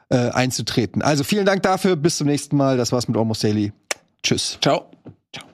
äh, einzutreten. Also vielen Dank dafür. Bis zum nächsten Mal. Das war's mit Almost Daily. Tschüss. Ciao. Ciao.